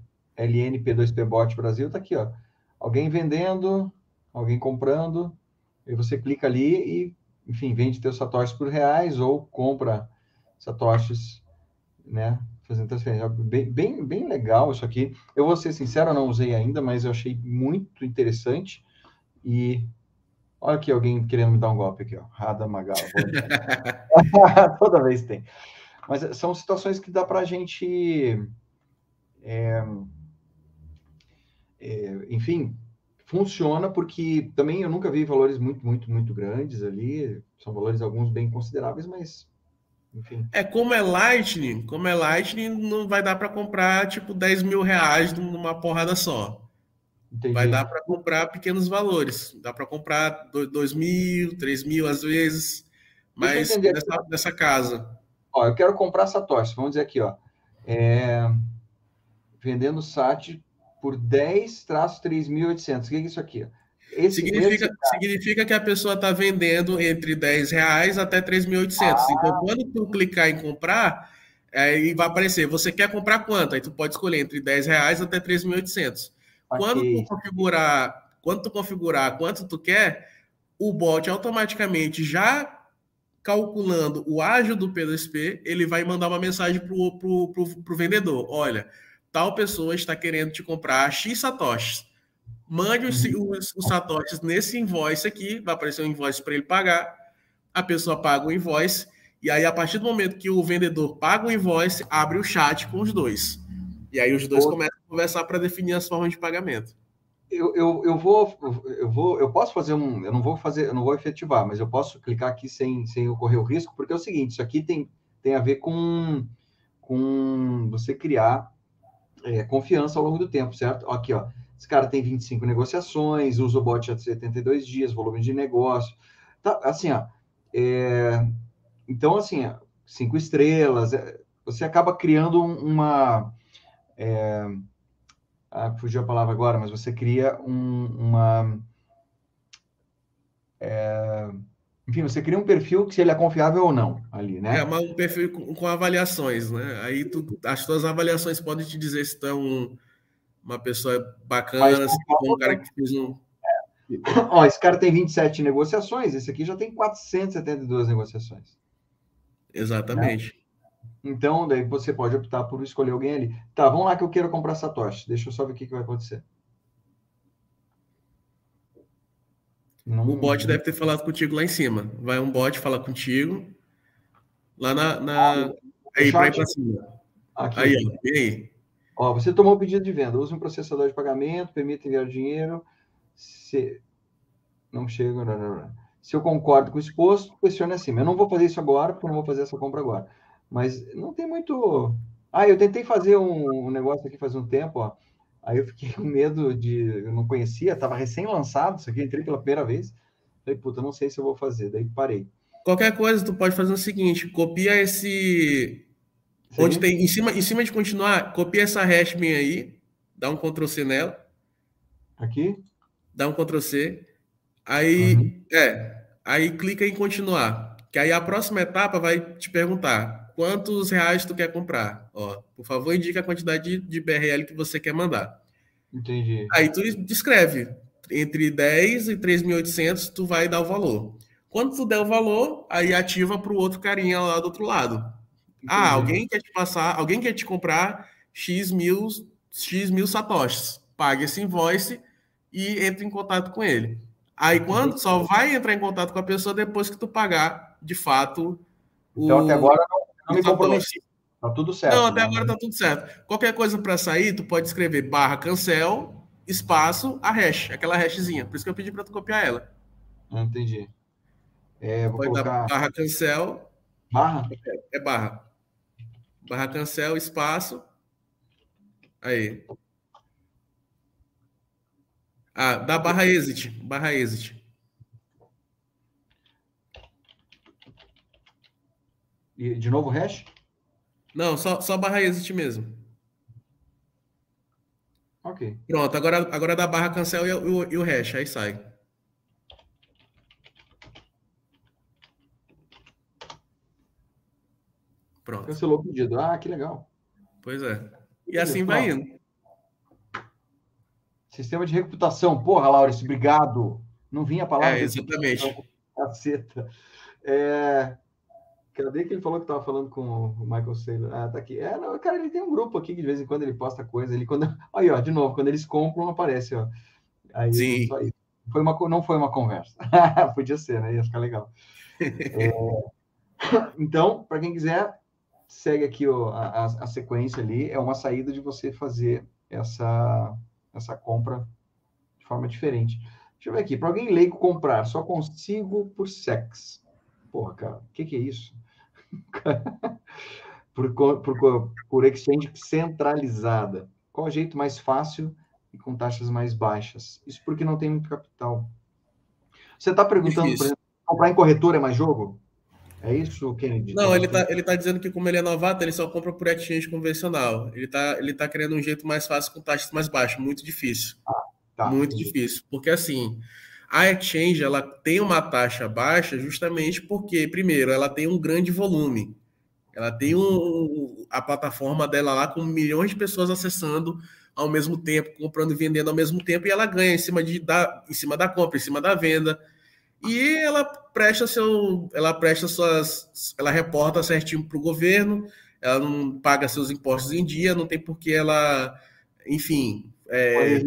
LNP2P Bot Brasil. Tá aqui, ó. Alguém vendendo, alguém comprando, e você clica ali e, enfim, vende teus satoshis por reais ou compra satoshis, né? Fazendo transferência. Bem, bem, bem legal isso aqui. Eu vou ser sincero, eu não usei ainda, mas eu achei muito interessante. E olha aqui alguém querendo me dar um golpe aqui, ó. Rada Magal. (laughs) Toda vez tem. Mas são situações que dá para a gente, é, é, enfim, funciona porque também eu nunca vi valores muito, muito, muito grandes ali. São valores alguns bem consideráveis, mas enfim. É como é Lightning, como é Lightning, não vai dar para comprar tipo 10 mil reais numa porrada só. Entendi. Vai dar para comprar pequenos valores. Dá para comprar 2 mil, 3 mil às vezes, mas nessa, nessa casa. Ó, eu quero comprar Satoshi. Vamos dizer aqui, ó. É... Vendendo SAT por 10-3.800. O que é isso aqui? Esse, significa, esse... significa que a pessoa está vendendo entre 10 reais até 3.800. Ah. Então, quando tu clicar em comprar, aí vai aparecer, você quer comprar quanto? Aí tu pode escolher entre 10 reais até 3.800. Okay. Quando tu configurar, quando tu configurar quanto tu quer, o bot automaticamente já calculando o ágio do P2P, ele vai mandar uma mensagem para o vendedor. Olha, tal pessoa está querendo te comprar X satoshis. Mande os, uhum. os, os satoshis nesse invoice aqui, vai aparecer um invoice para ele pagar. A pessoa paga o invoice, e aí, a partir do momento que o vendedor paga o invoice, abre o chat com os dois. E aí os dois começam a conversar para definir as formas de pagamento. Eu, eu, eu vou eu vou eu posso fazer um eu não vou fazer eu não vou efetivar mas eu posso clicar aqui sem, sem ocorrer o risco porque é o seguinte isso aqui tem, tem a ver com com você criar é, confiança ao longo do tempo, certo? Aqui, ó, esse cara tem 25 negociações, usa o bot há 72 dias, volume de negócio. Tá, assim, ó, é, então, assim, cinco estrelas, é, você acaba criando uma. É, ah, fugiu a palavra agora, mas você cria um, uma. É, Enfim, você cria um perfil que se ele é confiável ou não ali, né? É, mas um perfil com, com avaliações, né? Aí tu, as tuas avaliações podem te dizer se tu é um, uma pessoa bacana, se tu é um cara que fez um. Ó, esse cara tem 27 negociações, esse aqui já tem 472 negociações. Exatamente. Então, daí você pode optar por escolher alguém ali. Tá, vamos lá que eu quero comprar Satoshi. Deixa eu só ver o que, que vai acontecer. Não... O bot deve ter falado contigo lá em cima. Vai um bot falar contigo. Lá na. na... Ah, aí, para ir para cima. Aqui. Aí, ó. E aí? Ó, você tomou o pedido de venda. Use um processador de pagamento, permite enviar dinheiro. Se não chega. Não, não, não. Se eu concordo com o exposto, questione assim. Eu não vou fazer isso agora, porque eu não vou fazer essa compra agora. Mas não tem muito. Ah, eu tentei fazer um, um negócio aqui faz um tempo, ó. Aí eu fiquei (laughs) com medo de. Eu não conhecia, estava recém-lançado, isso aqui, entrei pela primeira vez. Falei, puta, não sei se eu vou fazer. Daí parei. Qualquer coisa, tu pode fazer o seguinte: copia esse. Sim. Onde tem. Em cima, em cima de continuar, copia essa hash minha aí, dá um Ctrl C nela. Aqui? Dá um Ctrl C. Aí. Uhum. É. Aí clica em continuar. Que aí a próxima etapa vai te perguntar quantos reais tu quer comprar. Ó, por favor, indique a quantidade de, de BRL que você quer mandar. Entendi. Aí tu descreve entre 10 e 3.800, tu vai dar o valor. Quando tu der o valor, aí ativa para o outro carinha lá do outro lado. Entendi. Ah, alguém quer te passar, alguém quer te comprar X mil, X mil satoshis. Pague esse invoice e entre em contato com ele. Aí quando só vai entrar em contato com a pessoa depois que tu pagar, de fato, então, o... até agora não não me comprometi. Tá tudo certo. Não, até né? agora tá tudo certo. Qualquer coisa para sair, tu pode escrever barra cancel, espaço, a hash, aquela hashzinha. Por isso que eu pedi para tu copiar ela. Não entendi. É, vou pode colocar... barra cancel. Barra? É, é barra. Barra cancel, espaço. Aí. Ah, dá barra exit. Barra exit. E de novo hash? Não, só, só barra exit mesmo. Ok. Pronto, agora, agora dá barra cancel e, o, e o hash, aí sai. Pronto. Cancelou o pedido. Ah, que legal. Pois é. E assim vai indo. Sistema de reputação. Porra, Laurence, obrigado. Não vinha a palavra. É, exatamente. Caceta. É, Cadê que ele falou que estava falando com o Michael Saylor? Ah, tá aqui. É, não, cara, ele tem um grupo aqui que de vez em quando ele posta coisa. Ele quando, (laughs) aí, ó, de novo, quando eles compram aparece, ó. Aí, Sim. Foi uma, não foi uma conversa. (laughs) Podia ser, né? Ia ficar legal. é, (laughs) então, para quem quiser, segue aqui ó, a, a, sequência ali. É uma saída de você fazer essa essa compra de forma diferente. Deixa eu ver aqui. Para alguém leigo comprar, só consigo por sex. Porra, cara, o que, que é isso? (laughs) por, por, por exchange centralizada. Qual o jeito mais fácil e com taxas mais baixas? Isso porque não tem muito capital. Você está perguntando, por exemplo, comprar em corretora é mais jogo? É isso, Kennedy? Não, ele está ele tá dizendo que como ele é novato, ele só compra por exchange convencional. Ele está ele tá querendo um jeito mais fácil com taxas mais baixas. Muito difícil. Ah, tá, muito entendi. difícil. Porque assim, a exchange ela tem uma taxa baixa justamente porque, primeiro, ela tem um grande volume. Ela tem um, a plataforma dela lá com milhões de pessoas acessando ao mesmo tempo, comprando e vendendo ao mesmo tempo, e ela ganha em cima, de, da, em cima da compra, em cima da venda. E ela presta seu. Ela presta suas. Ela reporta certinho para o governo, ela não paga seus impostos em dia, não tem por que ela, enfim, é,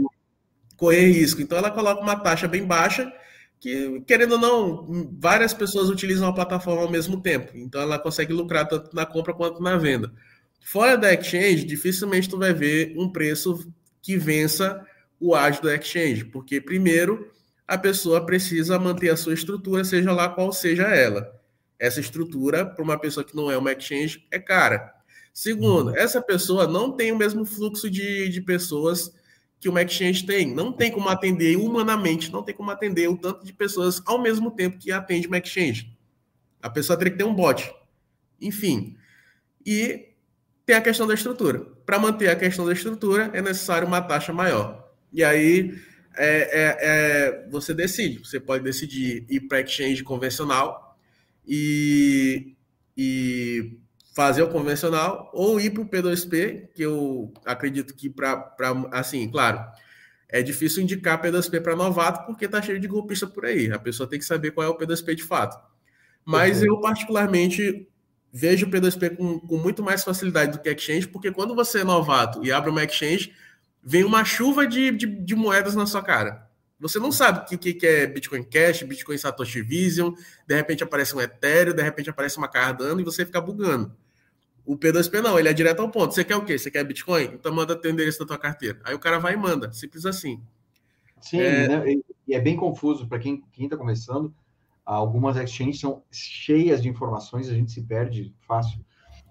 correr risco. Então ela coloca uma taxa bem baixa que, querendo ou não, várias pessoas utilizam a plataforma ao mesmo tempo. Então ela consegue lucrar tanto na compra quanto na venda. Fora da exchange, dificilmente tu vai ver um preço que vença o ágio da exchange, porque primeiro a pessoa precisa manter a sua estrutura, seja lá qual seja ela. Essa estrutura, para uma pessoa que não é uma exchange, é cara. Segundo, uhum. essa pessoa não tem o mesmo fluxo de, de pessoas que uma exchange tem. Não tem como atender humanamente, não tem como atender o tanto de pessoas ao mesmo tempo que atende uma exchange. A pessoa teria que ter um bot. Enfim. E tem a questão da estrutura. Para manter a questão da estrutura, é necessário uma taxa maior. E aí, é, é, é, você decide. Você pode decidir ir para exchange convencional e, e fazer o convencional ou ir para o P2P, que eu acredito que para assim, claro, é difícil indicar P2P para novato porque tá cheio de golpista por aí. A pessoa tem que saber qual é o P2P de fato. Mas uhum. eu particularmente vejo o P2P com, com muito mais facilidade do que exchange, porque quando você é novato e abre uma exchange, vem uma chuva de, de, de moedas na sua cara. Você não sabe o que, que é Bitcoin Cash, Bitcoin Satoshi Vision, de repente aparece um Ethereum, de repente aparece uma Cardano e você fica bugando. O P2P não, ele é direto ao ponto. Você quer o quê? Você quer Bitcoin? Então manda teu endereço da tua carteira. Aí o cara vai e manda, simples assim. Sim, é... Né? e é bem confuso para quem está começando. Algumas exchanges são cheias de informações, a gente se perde fácil.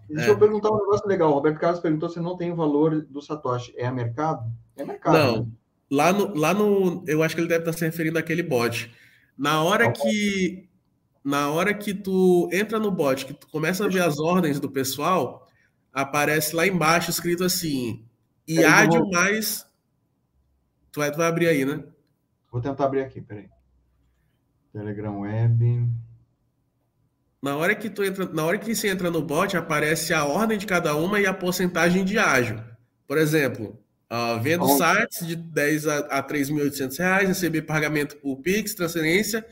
Deixa é. eu perguntar um negócio legal. O Roberto Carlos perguntou se não tem o valor do Satoshi. É a mercado? É mercado. Não. Né? Lá, no, lá no. Eu acho que ele deve estar se referindo àquele bot. Na hora que. Na hora que tu entra no bot, que tu começa a ver as ordens do pessoal, aparece lá embaixo escrito assim: IAD mais. Tu vai, tu vai abrir aí, né? Vou tentar abrir aqui, peraí. Telegram Web. Na hora que tu entra, na hora que você entra no bot, aparece a ordem de cada uma e a porcentagem de ágio. Por exemplo, uh, vendo sites de 10 a, a 3.800 reais, receber pagamento por Pix, transferência,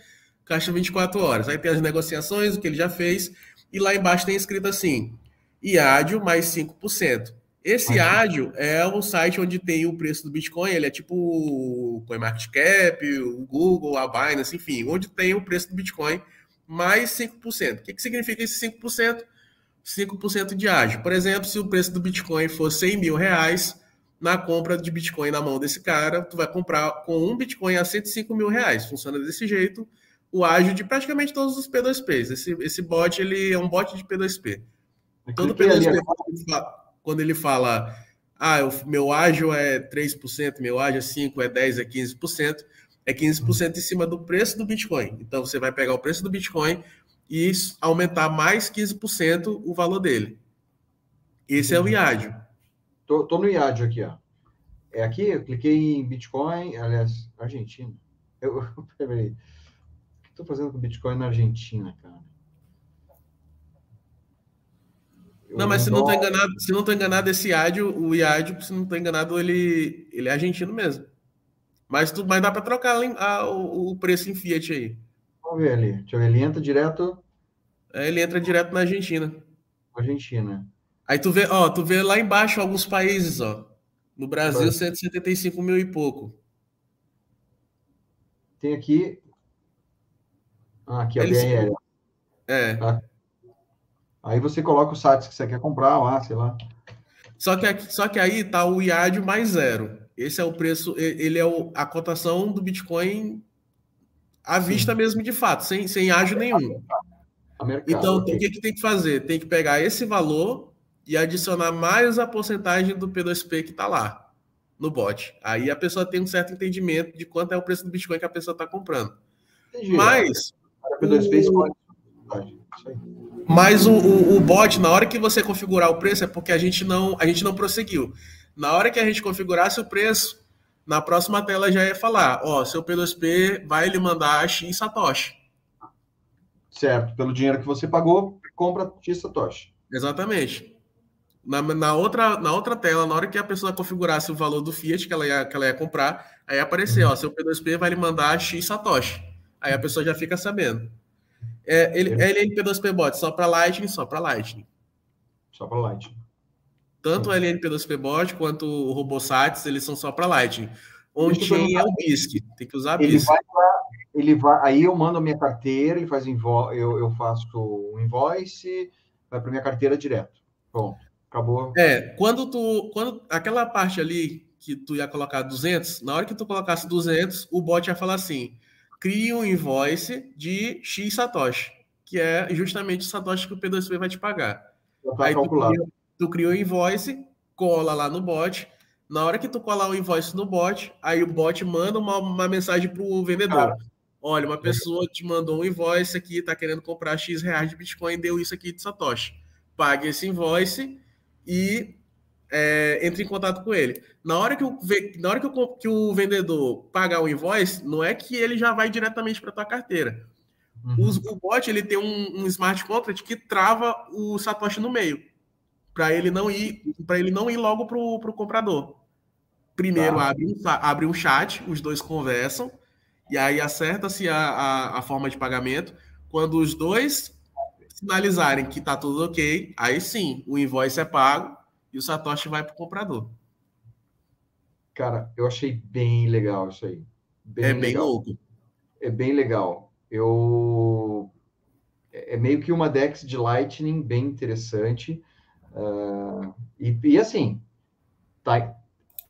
caixa 24 horas. Aí tem as negociações, o que ele já fez, e lá embaixo tem escrito assim, IADIO mais 5%. Esse ádio é o site onde tem o preço do Bitcoin, ele é tipo o CoinMarketCap, o Google, a Binance, enfim, onde tem o preço do Bitcoin mais 5%. O que, que significa esse 5%? 5% de ágio. Por exemplo, se o preço do Bitcoin for 100 mil reais, na compra de Bitcoin na mão desse cara, tu vai comprar com um Bitcoin a 105 mil reais. Funciona desse jeito o ágio de praticamente todos os P2Ps. Esse, esse bot ele é um bot de P2P. Todo P2P, quando ele fala, ah, meu ágio é 3%, meu ágio é 5%, é 10%, é 15%, é 15% em cima do preço do Bitcoin. Então você vai pegar o preço do Bitcoin e aumentar mais 15% o valor dele. Esse é o IAD. Tô, tô no IAD aqui, ó. É aqui, eu cliquei em Bitcoin, aliás, Argentina. Eu, (laughs) peraí. O fazendo com Bitcoin na Argentina, cara? Eu não, mas se não estou enganado, se não estou enganado, esse IAD, o IAD, se não estou enganado, ele, ele é argentino mesmo. Mas, tu, mas dá para trocar a, o, o, preço em Fiat aí. Vamos ver ali. Deixa eu ver. Ele entra direto. É, ele entra direto na Argentina. Argentina. Aí tu vê, ó, tu vê lá embaixo alguns países, ó. No Brasil, Mas... 175 mil e pouco. Tem aqui. Ah, aqui a BRL. É. Tá. Aí você coloca os sites que você quer comprar lá, sei lá. Só que, aqui, só que aí tá o IAD mais zero. Esse é o preço, ele é o, a cotação do Bitcoin à vista Sim. mesmo de fato, sem, sem ágio nenhum. Mercado, então, okay. o que, que tem que fazer? Tem que pegar esse valor e adicionar mais a porcentagem do P2P que está lá no bot. Aí a pessoa tem um certo entendimento de quanto é o preço do Bitcoin que a pessoa está comprando. Entendi. Mas. P2P o... Mas o, o, o, bot, na hora que você configurar o preço, é porque a gente não, a gente não prosseguiu. Na hora que a gente configurasse o preço, na próxima tela já ia falar, ó, seu P2P vai lhe mandar X Satoshi. Certo, pelo dinheiro que você pagou, compra X Satoshi. Exatamente. Na, na, outra, na outra tela, na hora que a pessoa configurasse o valor do Fiat que ela ia, que ela ia comprar, aí ia aparecer, ó, seu P2P vai lhe mandar X Satoshi. Aí a pessoa já fica sabendo. É, ele, é LNP2P bot, só para Lightning, só para Lightning. Só para Lightning. Tanto o LNP2P bot quanto o RoboSats, eles são só para Lightning. On-chain é o BISC, tem que usar ele BISC. Vai pra, ele vai, aí eu mando a minha carteira, ele faz invo, eu, eu faço um invoice, vai para minha carteira direto. Bom, acabou. É, quando tu, quando aquela parte ali que tu ia colocar 200, na hora que tu colocasse 200, o bot ia falar assim: crie um invoice de X Satoshi, que é justamente o Satoshi que o P2P vai te pagar. Aí tu cria, tu cria o invoice, cola lá no bot. Na hora que tu colar o invoice no bot, aí o bot manda uma, uma mensagem para o vendedor. Olha, uma pessoa te mandou um invoice aqui, está querendo comprar X reais de Bitcoin, deu isso aqui de Satoshi. Pague esse invoice e é, entre em contato com ele. Na hora que o, na hora que o, que o vendedor pagar o invoice, não é que ele já vai diretamente para tua carteira. Uhum. O, o, bot ele tem um, um, smart contract que trava o satoshi no meio, para ele não ir para ele não ir logo pro, pro comprador. Primeiro tá. abre, abre um chat, os dois conversam e aí acerta-se a, a, a forma de pagamento. Quando os dois sinalizarem que está tudo ok, aí sim o invoice é pago e o Satoshi vai para o comprador. Cara, eu achei bem legal isso aí. Bem é bem louco. É bem legal. Eu é, é meio que uma Dex de Lightning bem interessante. Uh, e, e, assim, tá,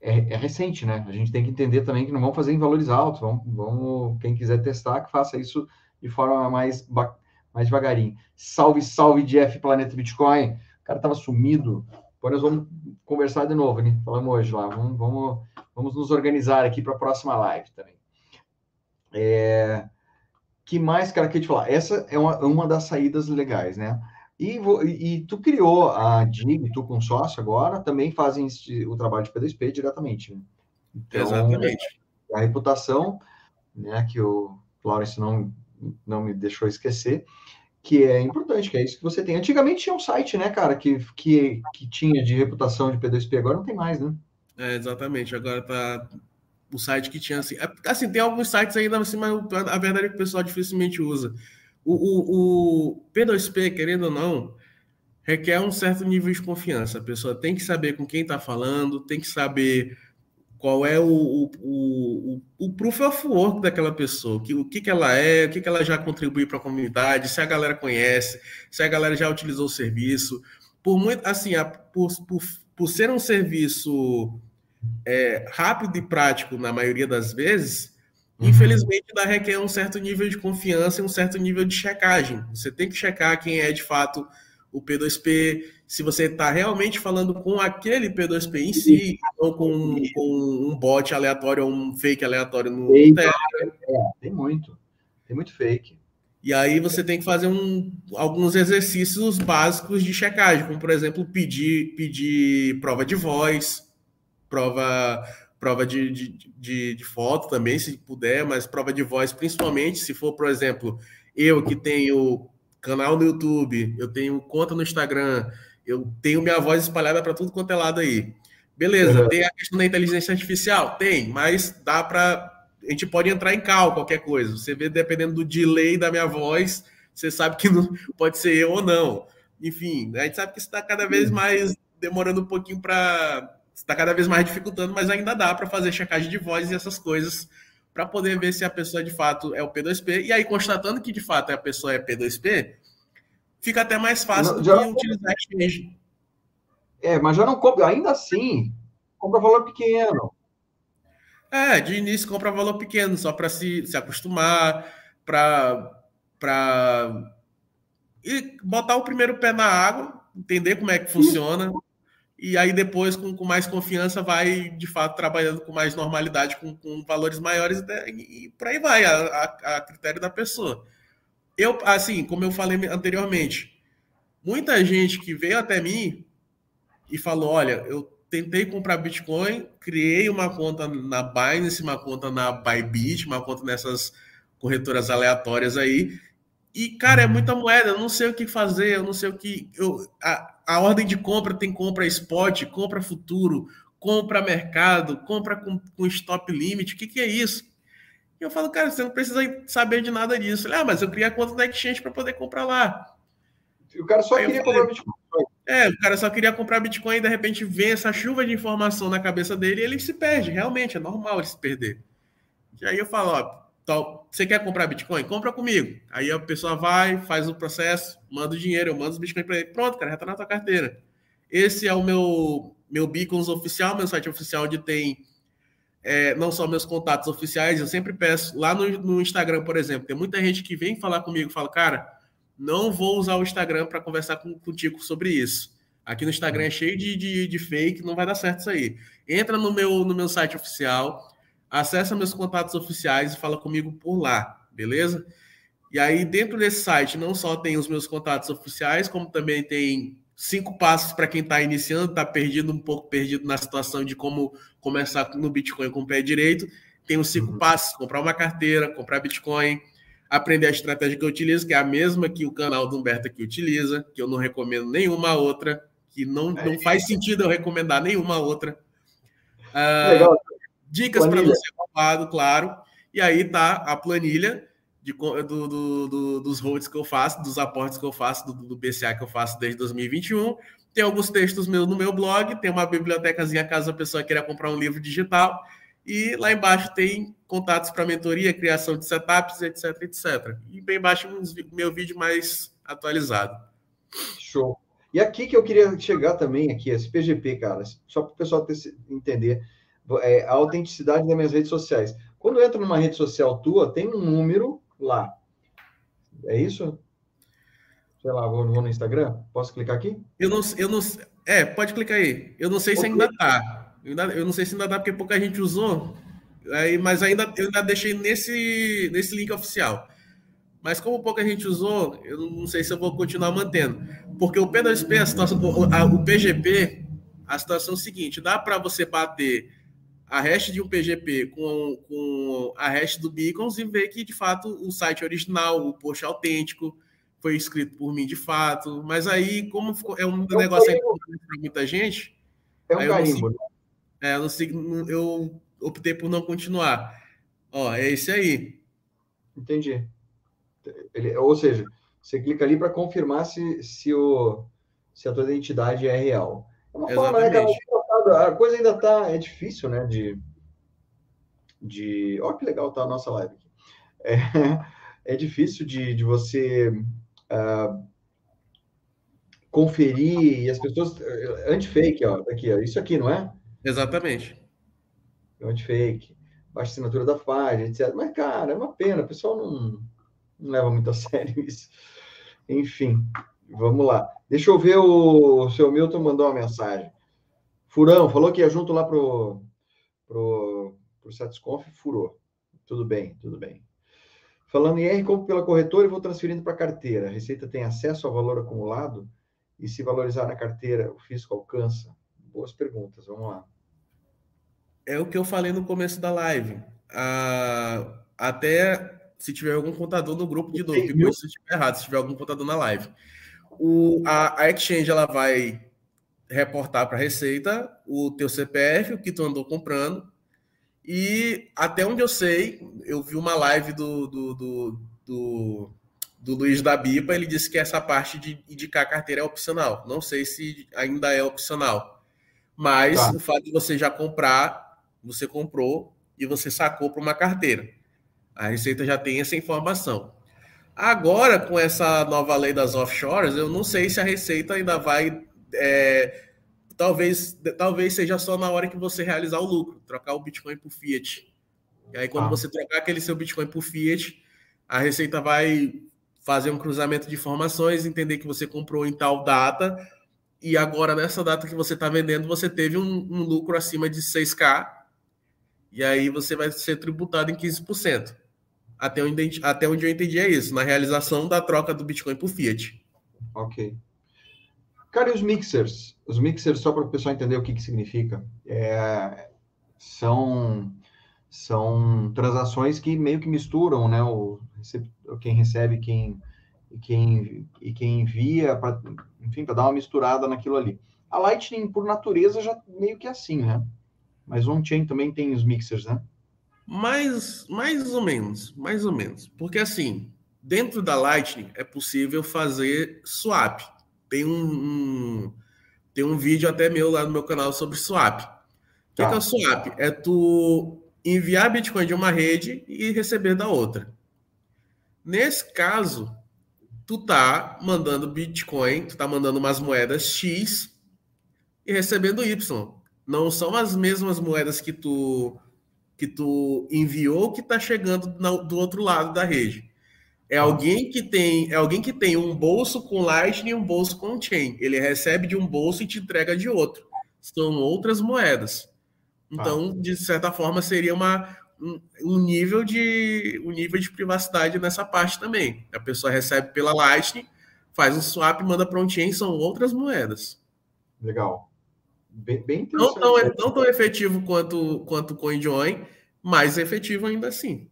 é, é, recente, né? A gente tem que entender também que não vão fazer em valores altos. Vamos, vamos, quem quiser testar, que faça isso de forma mais, mais devagarinho. Salve, salve, Jeff Planeta Bitcoin. O cara tava sumido. Agora nós vamos conversar de novo, né? Falamos hoje lá. Vamos, vamos, vamos nos organizar aqui para a próxima live também. É... que mais, cara, que eu te falar? Essa é uma, uma das saídas legais, né? E, e, tu criou a DIG, tu com sócio agora, também fazem o trabalho de P2P diretamente. Né? Então, Exatamente. A reputação, né, que o Lawrence não, não me deixou esquecer, que é importante, que é isso que você tem. Antigamente tinha um site, né, cara, que, que, que tinha de reputação de P2P, agora não tem mais, né? É, exatamente, agora tá o site que tinha assim. É, assim, tem alguns sites ainda assim, mas a verdade é que o pessoal dificilmente usa. O, o, o P2P, querendo ou não, requer um certo nível de confiança. A pessoa tem que saber com quem está falando, tem que saber qual é o, o, o, o proof of work daquela pessoa, que, o que, que ela é, o que, que ela já contribui para a comunidade, se a galera conhece, se a galera já utilizou o serviço. Por muito, assim, a, por, por, por ser um serviço é, rápido e prático na maioria das vezes, uhum. infelizmente ainda requer um certo nível de confiança e um certo nível de checagem. Você tem que checar quem é de fato o P2P, se você está realmente falando com aquele P2P em si, ou com, com um bot aleatório ou um fake aleatório no Telegram. É, tem muito. Tem muito fake. E aí você tem que fazer um, alguns exercícios básicos de checagem, como por exemplo pedir, pedir prova de voz, prova, prova de, de, de, de foto também, se puder, mas prova de voz principalmente, se for, por exemplo, eu que tenho canal no YouTube, eu tenho conta no Instagram, eu tenho minha voz espalhada para tudo quanto é lado aí. Beleza, uhum. tem a questão da inteligência artificial? Tem, mas dá para. A gente pode entrar em cal, qualquer coisa. Você vê, dependendo do delay da minha voz, você sabe que (laughs) não pode ser eu ou não. Enfim, a gente sabe que está cada vez uhum. mais demorando um pouquinho para. Está cada vez mais dificultando, mas ainda dá para fazer checagem de voz e essas coisas para poder ver se a pessoa de fato é o P2P. E aí, constatando que de fato a pessoa é P2P, fica até mais fácil não, do que utilizar exchange. É, mas já não compra, ainda assim, compra valor pequeno. É, de início compra valor pequeno, só para se, se acostumar, para e botar o primeiro pé na água, entender como é que funciona. E aí depois, com, com mais confiança, vai de fato trabalhando com mais normalidade, com, com valores maiores, e, e por aí vai, a, a, a, critério da pessoa. Eu, assim, como eu falei anteriormente, muita gente que veio até mim e falou: olha, eu tentei comprar Bitcoin, criei uma conta na Binance, uma conta na Bybit, uma conta nessas corretoras aleatórias aí. E, cara, é muita moeda, eu não sei o que fazer, eu não sei o que. Eu, a, a ordem de compra tem compra spot, compra futuro, compra mercado, compra com, com stop limit. O que, que é isso? E eu falo, cara, você não precisa saber de nada disso. Ele, ah, mas eu criei a conta da Exchange para poder comprar lá. O cara só Aí queria falei, comprar Bitcoin. É, o cara só queria comprar Bitcoin e de repente vem essa chuva de informação na cabeça dele e ele se perde. Realmente, é normal ele se perder. E aí eu falo, ó, tal, você quer comprar Bitcoin? Compra comigo. Aí a pessoa vai, faz o processo, manda o dinheiro, eu mando os Bitcoin para ele. Pronto, cara, já tá na tua carteira. Esse é o meu, meu Beacons oficial, meu site oficial, onde tem é, não só meus contatos oficiais, eu sempre peço, lá no, no Instagram, por exemplo, tem muita gente que vem falar comigo fala, cara, não vou usar o Instagram para conversar com, contigo sobre isso. Aqui no Instagram é cheio de, de, de, fake, não vai dar certo isso aí. Entra no meu, no meu site oficial, acessa meus contatos oficiais e fala comigo por lá, beleza? E aí, dentro desse site, não só tem os meus contatos oficiais, como também tem cinco passos para quem está iniciando, está perdido um pouco perdido na situação de como começar no Bitcoin com o pé direito. Tem os cinco uhum. passos: comprar uma carteira, comprar Bitcoin, aprender a estratégia que eu utilizo, que é a mesma que o canal do Humberto aqui utiliza, que eu não recomendo nenhuma outra, que não, não faz sentido eu recomendar nenhuma outra. Uh, dicas para você lado, claro. E aí tá a planilha de, do, do, do, dos holds que eu faço, dos aportes que eu faço, do, do BCA que eu faço desde 2021. Tem alguns textos meus no meu blog, tem uma bibliotecazinha caso a pessoa queira comprar um livro digital. E lá embaixo tem contatos para mentoria, criação de setups, etc, etc. E bem embaixo um meu vídeo mais atualizado. Show. E aqui que eu queria chegar também, aqui, esse PGP, cara, só para o pessoal ter, entender é, a autenticidade das minhas redes sociais. Quando eu entro numa rede social tua, tem um número lá. É isso? Sei lá, vou, vou no Instagram? Posso clicar aqui? Eu não, eu não. É, pode clicar aí. Eu não sei se ainda tá. Eu não sei se ainda dá, porque pouca gente usou. Aí, mas ainda eu ainda deixei nesse, nesse link oficial. Mas como pouca gente usou, eu não sei se eu vou continuar mantendo. Porque o P2P, a situação, o PGP, a situação é a seguinte: dá para você bater a hash de um PGP com, com a hash do Beacons e ver que, de fato, o site original, o post autêntico, foi escrito por mim de fato. Mas aí, como é um é negócio para muita gente. É um carimbo. Né? É, eu, não, eu optei por não continuar. Ó, é esse aí. Entendi. Ele, ou seja, você clica ali para confirmar se, se, o, se a tua identidade é real. É uma Exatamente. forma, né, a coisa ainda tá, é difícil, né, de, de, ó que legal tá a nossa live aqui. É, (laughs) é difícil de, de você uh, conferir e as pessoas, anti-fake, ó, aqui, ó, isso aqui, não é? Exatamente. Anti-fake, baixa assinatura da página, etc. Mas, cara, é uma pena, o pessoal não, não leva muito a (laughs) sério isso. Enfim, vamos lá. Deixa eu ver o, o seu Milton mandou uma mensagem. Furão, falou que ia junto lá pro, pro, pro Satisconf, furou. Tudo bem, tudo bem. Falando em R, compro pela corretora e vou transferindo para a carteira. A Receita tem acesso ao valor acumulado? E se valorizar na carteira, o fisco alcança? Boas perguntas, vamos lá. É o que eu falei no começo da live. Ah, até se tiver algum contador no grupo de novo, depois se estiver errado, se tiver algum contador na live. O, a, a Exchange ela vai reportar para a Receita o teu CPF, o que tu andou comprando. E até onde eu sei, eu vi uma live do, do, do, do, do Luiz da Bipa, ele disse que essa parte de indicar carteira é opcional. Não sei se ainda é opcional. Mas tá. o fato de você já comprar, você comprou e você sacou para uma carteira. A Receita já tem essa informação. Agora, com essa nova lei das offshores, eu não sei se a Receita ainda vai é, talvez, talvez seja só na hora que você realizar o lucro, trocar o Bitcoin por Fiat. E aí, quando ah. você trocar aquele seu Bitcoin por Fiat, a Receita vai fazer um cruzamento de informações, entender que você comprou em tal data, e agora nessa data que você está vendendo, você teve um, um, lucro acima de 6K, e aí você vai ser tributado em 15%. Até onde, até onde eu entendi é isso, na realização da troca do Bitcoin por Fiat. Ok. Cara, e os mixers? Os mixers, só para o pessoal entender o que, que significa, é, são, são transações que meio que misturam, né? O, quem recebe, quem, quem, e quem envia, pra, enfim, para dar uma misturada naquilo ali. A Lightning, por natureza, já meio que é assim, né? Mas on-chain também tem os mixers, né? Mais, mais ou menos, mais ou menos. Porque assim, dentro da Lightning é possível fazer swap. Tem um, um, tem um vídeo até meu lá no meu canal sobre swap. O que, tá. que é o swap? É tu enviar Bitcoin de uma rede e receber da outra. Nesse caso, tu tá mandando Bitcoin, tu tá mandando umas moedas X e recebendo Y. Não são as mesmas moedas que tu que tu enviou que tá chegando na, do outro lado da rede. É alguém que tem, é alguém que tem um bolso com Lightning e um bolso com Chain. Ele recebe de um bolso e te entrega de outro. São outras moedas. Então, de certa forma, seria uma, um, nível de um nível de privacidade nessa parte também. A pessoa recebe pela Lightning, faz um swap manda para um chain, são outras moedas. Legal. Bem, bem não, tão, não tão efetivo quanto, quanto o CoinJoin, mas efetivo ainda assim.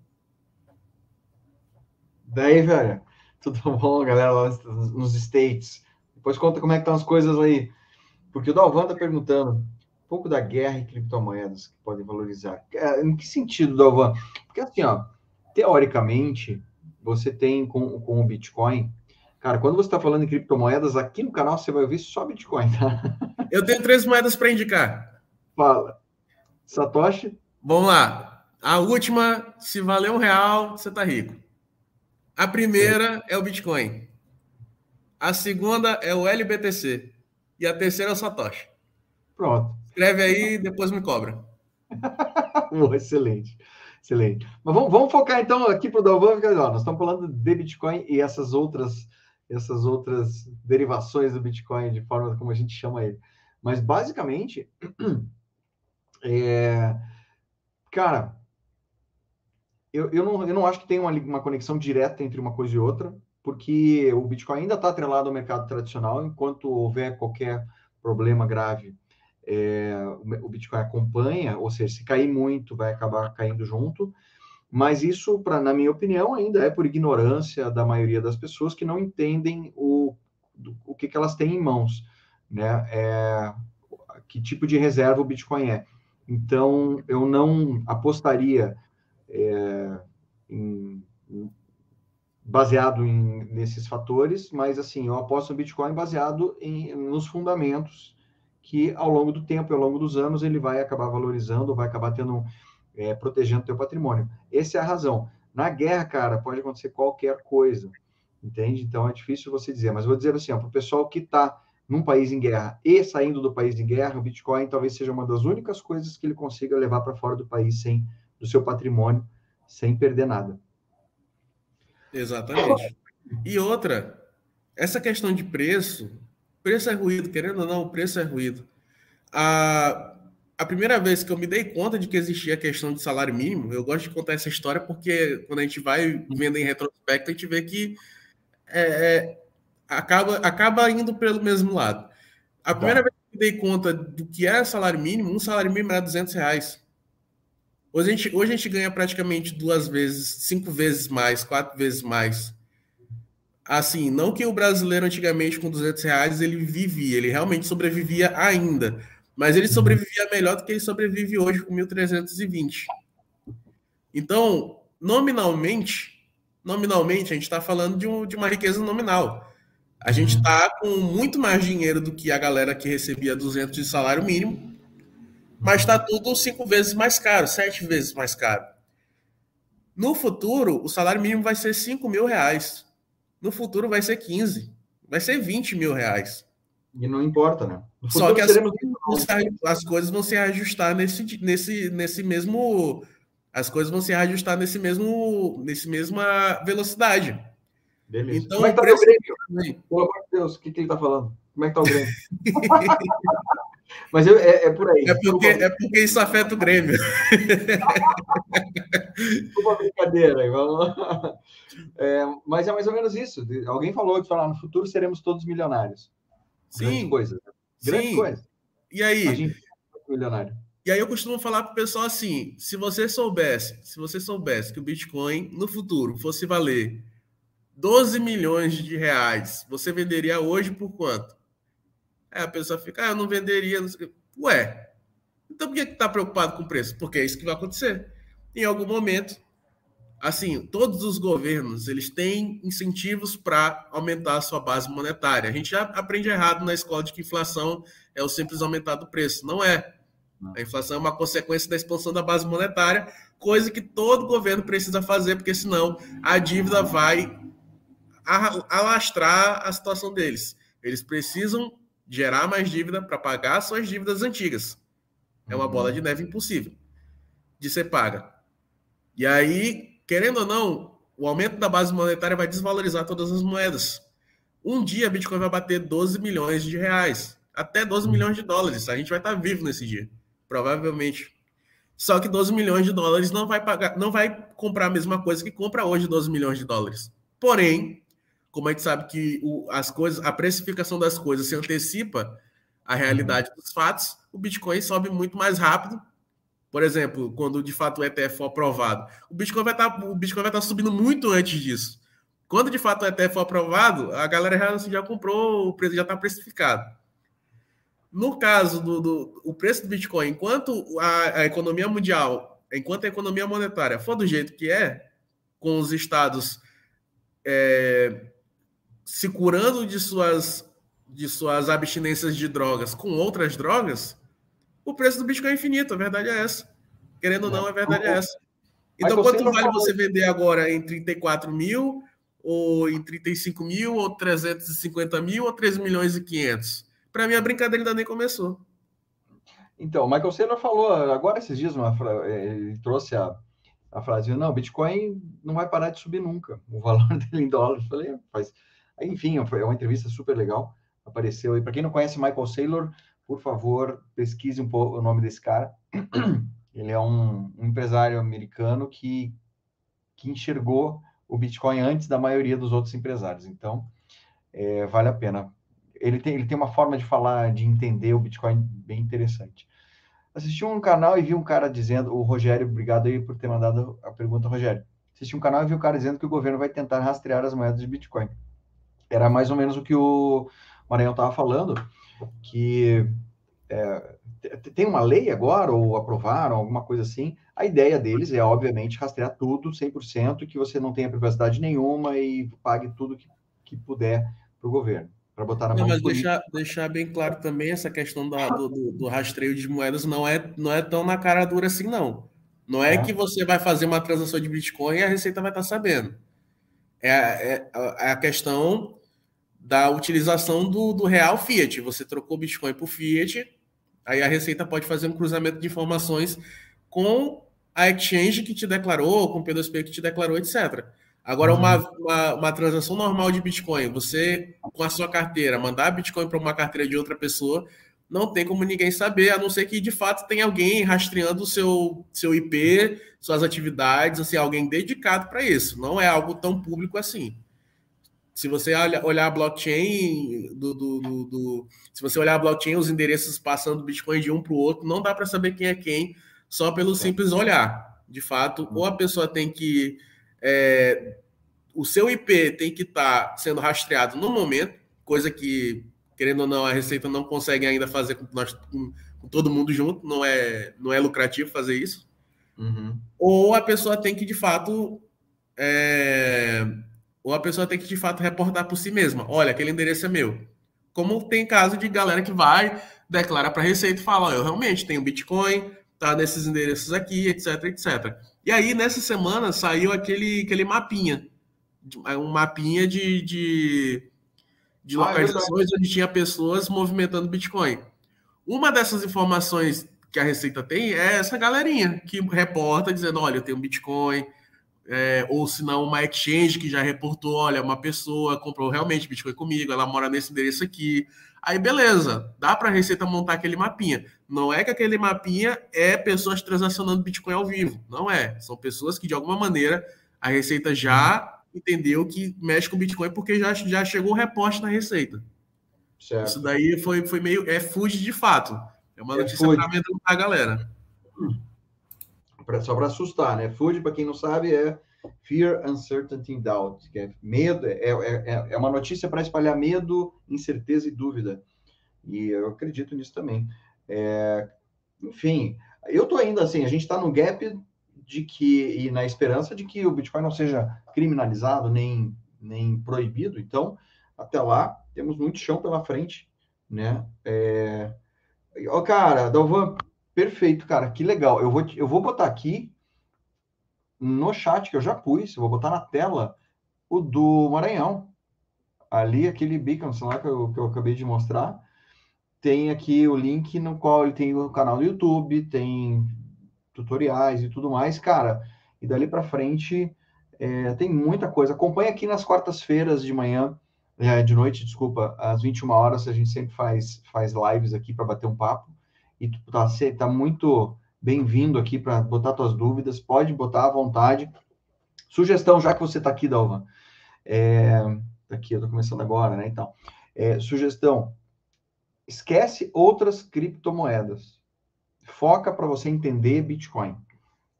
Daí, velho, (laughs) tudo bom, galera, lá nos States? Depois conta como é que estão as coisas aí. Porque o Dalvan tá perguntando um pouco da guerra em criptomoedas que podem valorizar. É, em que sentido, Dalvan? Porque assim, ó, teoricamente, você tem com, com o Bitcoin. Cara, quando você está falando em criptomoedas, aqui no canal você vai ouvir só Bitcoin, tá? (laughs) Eu tenho três moedas para indicar. Fala. Satoshi? Vamos lá. A última, se valer um real, você tá rico. A primeira é o Bitcoin. A segunda é o LBTC. E a terceira é o Satoshi. Pronto. Escreve aí depois me cobra. (laughs) excelente. Excelente. Mas vamos, vamos focar então aqui para o Dalvan, nós estamos falando de Bitcoin e essas outras, essas outras derivações do Bitcoin, de forma como a gente chama ele. Mas basicamente, (clears throat) é, cara, eu, eu, não, eu não acho que tem uma, uma conexão direta entre uma coisa e outra, porque o Bitcoin ainda está atrelado ao mercado tradicional, enquanto houver qualquer problema grave, é, o Bitcoin acompanha, ou seja, se cair muito, vai acabar caindo junto. Mas isso, pra, na minha opinião, ainda é por ignorância da maioria das pessoas que não entendem o, o que, que elas têm em mãos, né? É, que tipo de reserva o Bitcoin é. Então, eu não apostaria é, em, baseado em, nesses fatores, mas assim, eu aposto no Bitcoin baseado em, nos fundamentos que ao longo do tempo, ao longo dos anos, ele vai acabar valorizando, vai acabar tendo, é, protegendo o teu patrimônio. Essa é a razão. Na guerra, cara, pode acontecer qualquer coisa, entende? Então é difícil você dizer, mas vou dizer assim, para o pessoal que está num país em guerra e saindo do país em guerra, o Bitcoin talvez seja uma das únicas coisas que ele consiga levar para fora do país sem do seu patrimônio, sem perder nada. Exatamente. E outra, essa questão de preço, preço é ruído, querendo ou não, preço é ruído. A, a primeira vez que eu me dei conta de que existia a questão de salário mínimo, eu gosto de contar essa história porque quando a gente vai vendo em retrospecto, a gente vê que é, é, acaba, acaba indo pelo mesmo lado. A primeira tá. vez que eu me dei conta do que era salário mínimo, um salário mínimo era 200 reais. Hoje a, gente, hoje a gente ganha praticamente duas vezes, cinco vezes mais, quatro vezes mais. Assim, não que o brasileiro antigamente com 200 reais ele vivia, ele realmente sobrevivia ainda, mas ele sobrevivia melhor do que ele sobrevive hoje com 1.320. Então, nominalmente, nominalmente a gente está falando de, um, de uma riqueza nominal. A gente está com muito mais dinheiro do que a galera que recebia 200 de salário mínimo, mas está tudo cinco vezes mais caro, sete vezes mais caro. No futuro, o salário mínimo vai ser 5 mil reais. No futuro vai ser 15, vai ser 20 mil reais. E não importa, né? Só que as, as, coisas vão se ajustar nesse, nesse, nesse mesmo. As coisas vão se ajustar nesse mesmo, nesse mesma velocidade. Beleza. Então, Como é que tá o Grêmio? Pelo amor de Deus, o que, que ele tá falando? Como é que tá o Grêmio? (laughs) Mas eu, é, é, por aí. É porque, é porque isso afeta o Grêmio. Uma brincadeira. Vamos é, mas é mais ou menos isso. Alguém falou de falar no futuro seremos todos milionários. Sim. Grande coisa. Grande Sim. coisa. E aí? A gente é milionário. E aí eu costumo falar para o pessoal assim: se você soubesse, se você soubesse que o Bitcoin no futuro fosse valer 12 milhões de reais, você venderia hoje por quanto? Aí a pessoa fica, ah, eu não venderia. Não Ué, então por que está preocupado com o preço? Porque é isso que vai acontecer. Em algum momento, assim, todos os governos, eles têm incentivos para aumentar a sua base monetária. A gente já aprende errado na escola de que inflação é o simples aumentar do preço. Não é. A inflação é uma consequência da expansão da base monetária, coisa que todo governo precisa fazer, porque senão a dívida vai alastrar a situação deles. Eles precisam gerar mais dívida para pagar suas dívidas antigas. É uma bola de neve impossível de ser paga. E aí, querendo ou não, o aumento da base monetária vai desvalorizar todas as moedas. Um dia a Bitcoin vai bater 12 milhões de reais, até 12 milhões de dólares. A gente vai estar vivo nesse dia, provavelmente. Só que 12 milhões de dólares não vai pagar, não vai comprar a mesma coisa que compra hoje 12 milhões de dólares. Porém, como a gente sabe que o, as coisas, a precificação das coisas se antecipa à realidade uhum. dos fatos, o Bitcoin sobe muito mais rápido. Por exemplo, quando de fato o ETF for aprovado, o Bitcoin vai estar, tá, o Bitcoin vai estar tá subindo muito antes disso. Quando de fato o ETF for aprovado, a galera já, assim, já comprou, o preço já está precificado. No caso do, do o preço do Bitcoin, enquanto a, a economia mundial, enquanto a economia monetária for do jeito que é, com os estados é, se curando de suas, de suas abstinências de drogas com outras drogas, o preço do Bitcoin é infinito. A verdade é essa. Querendo ou não, a verdade é essa. Então, quanto vale você vender agora em 34 mil, ou em 35 mil, ou 350 mil, ou 3 milhões e 500? Para mim, a brincadeira ainda nem começou. Então, o Michael Saylor falou agora esses dias, uma, ele trouxe a, a frase: não, Bitcoin não vai parar de subir nunca. O valor (laughs) dele em dólares. Falei, faz enfim, foi uma entrevista super legal. Apareceu. E para quem não conhece Michael Saylor, por favor, pesquise um pouco o nome desse cara. (clears throat) Ele é um, um empresário americano que, que enxergou o Bitcoin antes da maioria dos outros empresários. Então, é, vale a pena. Ele tem, ele tem uma forma de falar, de entender o Bitcoin bem interessante. Assisti um canal e vi um cara dizendo, o Rogério, obrigado aí por ter mandado a pergunta, Rogério. Assisti um canal e vi um cara dizendo que o governo vai tentar rastrear as moedas de Bitcoin era mais ou menos o que o Maranhão estava falando, que é, tem uma lei agora, ou aprovaram, alguma coisa assim, a ideia deles é, obviamente, rastrear tudo 100%, que você não tenha privacidade nenhuma e pague tudo que, que puder para o governo, para botar na mão. Não, mas deixar, deixar bem claro também essa questão da, do, do, do, rastreio de moedas não é, não é tão na cara dura assim, não. Não é, é, que você vai fazer uma transação de Bitcoin e a Receita vai estar sabendo. É, é, é a questão da utilização do, do real Fiat. Você trocou Bitcoin por Fiat, aí a Receita pode fazer um cruzamento de informações com a exchange que te declarou, com o P2P que te declarou, etc. Agora, uma, uhum. uma, uma, transação normal de Bitcoin, você, com a sua carteira, mandar Bitcoin para uma carteira de outra pessoa, não tem como ninguém saber, a não ser que de fato tem alguém rastreando o seu, seu IP, suas atividades, assim, alguém dedicado para isso. Não é algo tão público assim. Se você olhar a blockchain, do, do, do, do, se você olhar a blockchain, os endereços passando do Bitcoin de um para o outro, não dá para saber quem é quem só pelo simples olhar. De fato, ou a pessoa tem que. É, o seu IP tem que estar tá sendo rastreado no momento, coisa que, querendo ou não, a Receita não consegue ainda fazer com, nós, com, com todo mundo junto, não é, não é lucrativo fazer isso. Uhum. Ou a pessoa tem que, de fato, é, ou a pessoa tem que de fato reportar por si mesma. Olha, aquele endereço é meu. Como tem caso de galera que vai, declara para a Receita e fala: eu realmente tenho Bitcoin, tá nesses endereços aqui, etc, etc. E aí, nessa semana, saiu aquele, aquele mapinha. Um mapinha de, de, de ah, é localizações onde tinha pessoas movimentando Bitcoin. Uma dessas informações que a Receita tem é essa galerinha que reporta dizendo: olha, eu tenho Bitcoin, é, ou se não uma exchange que já reportou, olha, uma pessoa comprou realmente Bitcoin comigo, ela mora nesse endereço aqui. Aí beleza, dá para a Receita montar aquele mapinha. Não é que aquele mapinha é pessoas transacionando Bitcoin ao vivo, não é. São pessoas que de alguma maneira a Receita já entendeu que mexe com Bitcoin porque já, já chegou o reporte na Receita. Certo. Isso daí foi, foi meio. É fude de fato. É uma é notícia para amedrontar a galera. Hum pra, só para assustar, né? Food, para quem não sabe, é Fear, Uncertainty Doubt, que é medo, é, é, é, é uma notícia para espalhar medo, incerteza e dúvida. E eu acredito nisso também. É, enfim, eu tô ainda assim, a gente está no gap de que, e na esperança de que o Bitcoin não seja criminalizado nem, nem proibido, então, até lá, temos muito chão pela frente, né? É... Cara, Dalvan, Perfeito, cara, que legal. Eu vou, eu vou botar aqui no chat que eu já pus, eu vou botar na tela o do Maranhão. Ali, aquele beacon lá que eu, que eu acabei de mostrar. Tem aqui o link no qual ele tem o canal do YouTube, tem tutoriais e tudo mais, cara. E dali para frente é, tem muita coisa. Acompanhe aqui nas quartas-feiras de manhã, é, de noite, desculpa, às 21 horas, a gente sempre faz, faz lives aqui para bater um papo e tu tá, tá muito bem-vindo aqui para botar tuas dúvidas, pode botar à vontade. Sugestão, já que você está aqui, Dalvan, é, daqui, eu estou começando agora, né? Então, é, sugestão: esquece outras criptomoedas. Foca para você entender Bitcoin.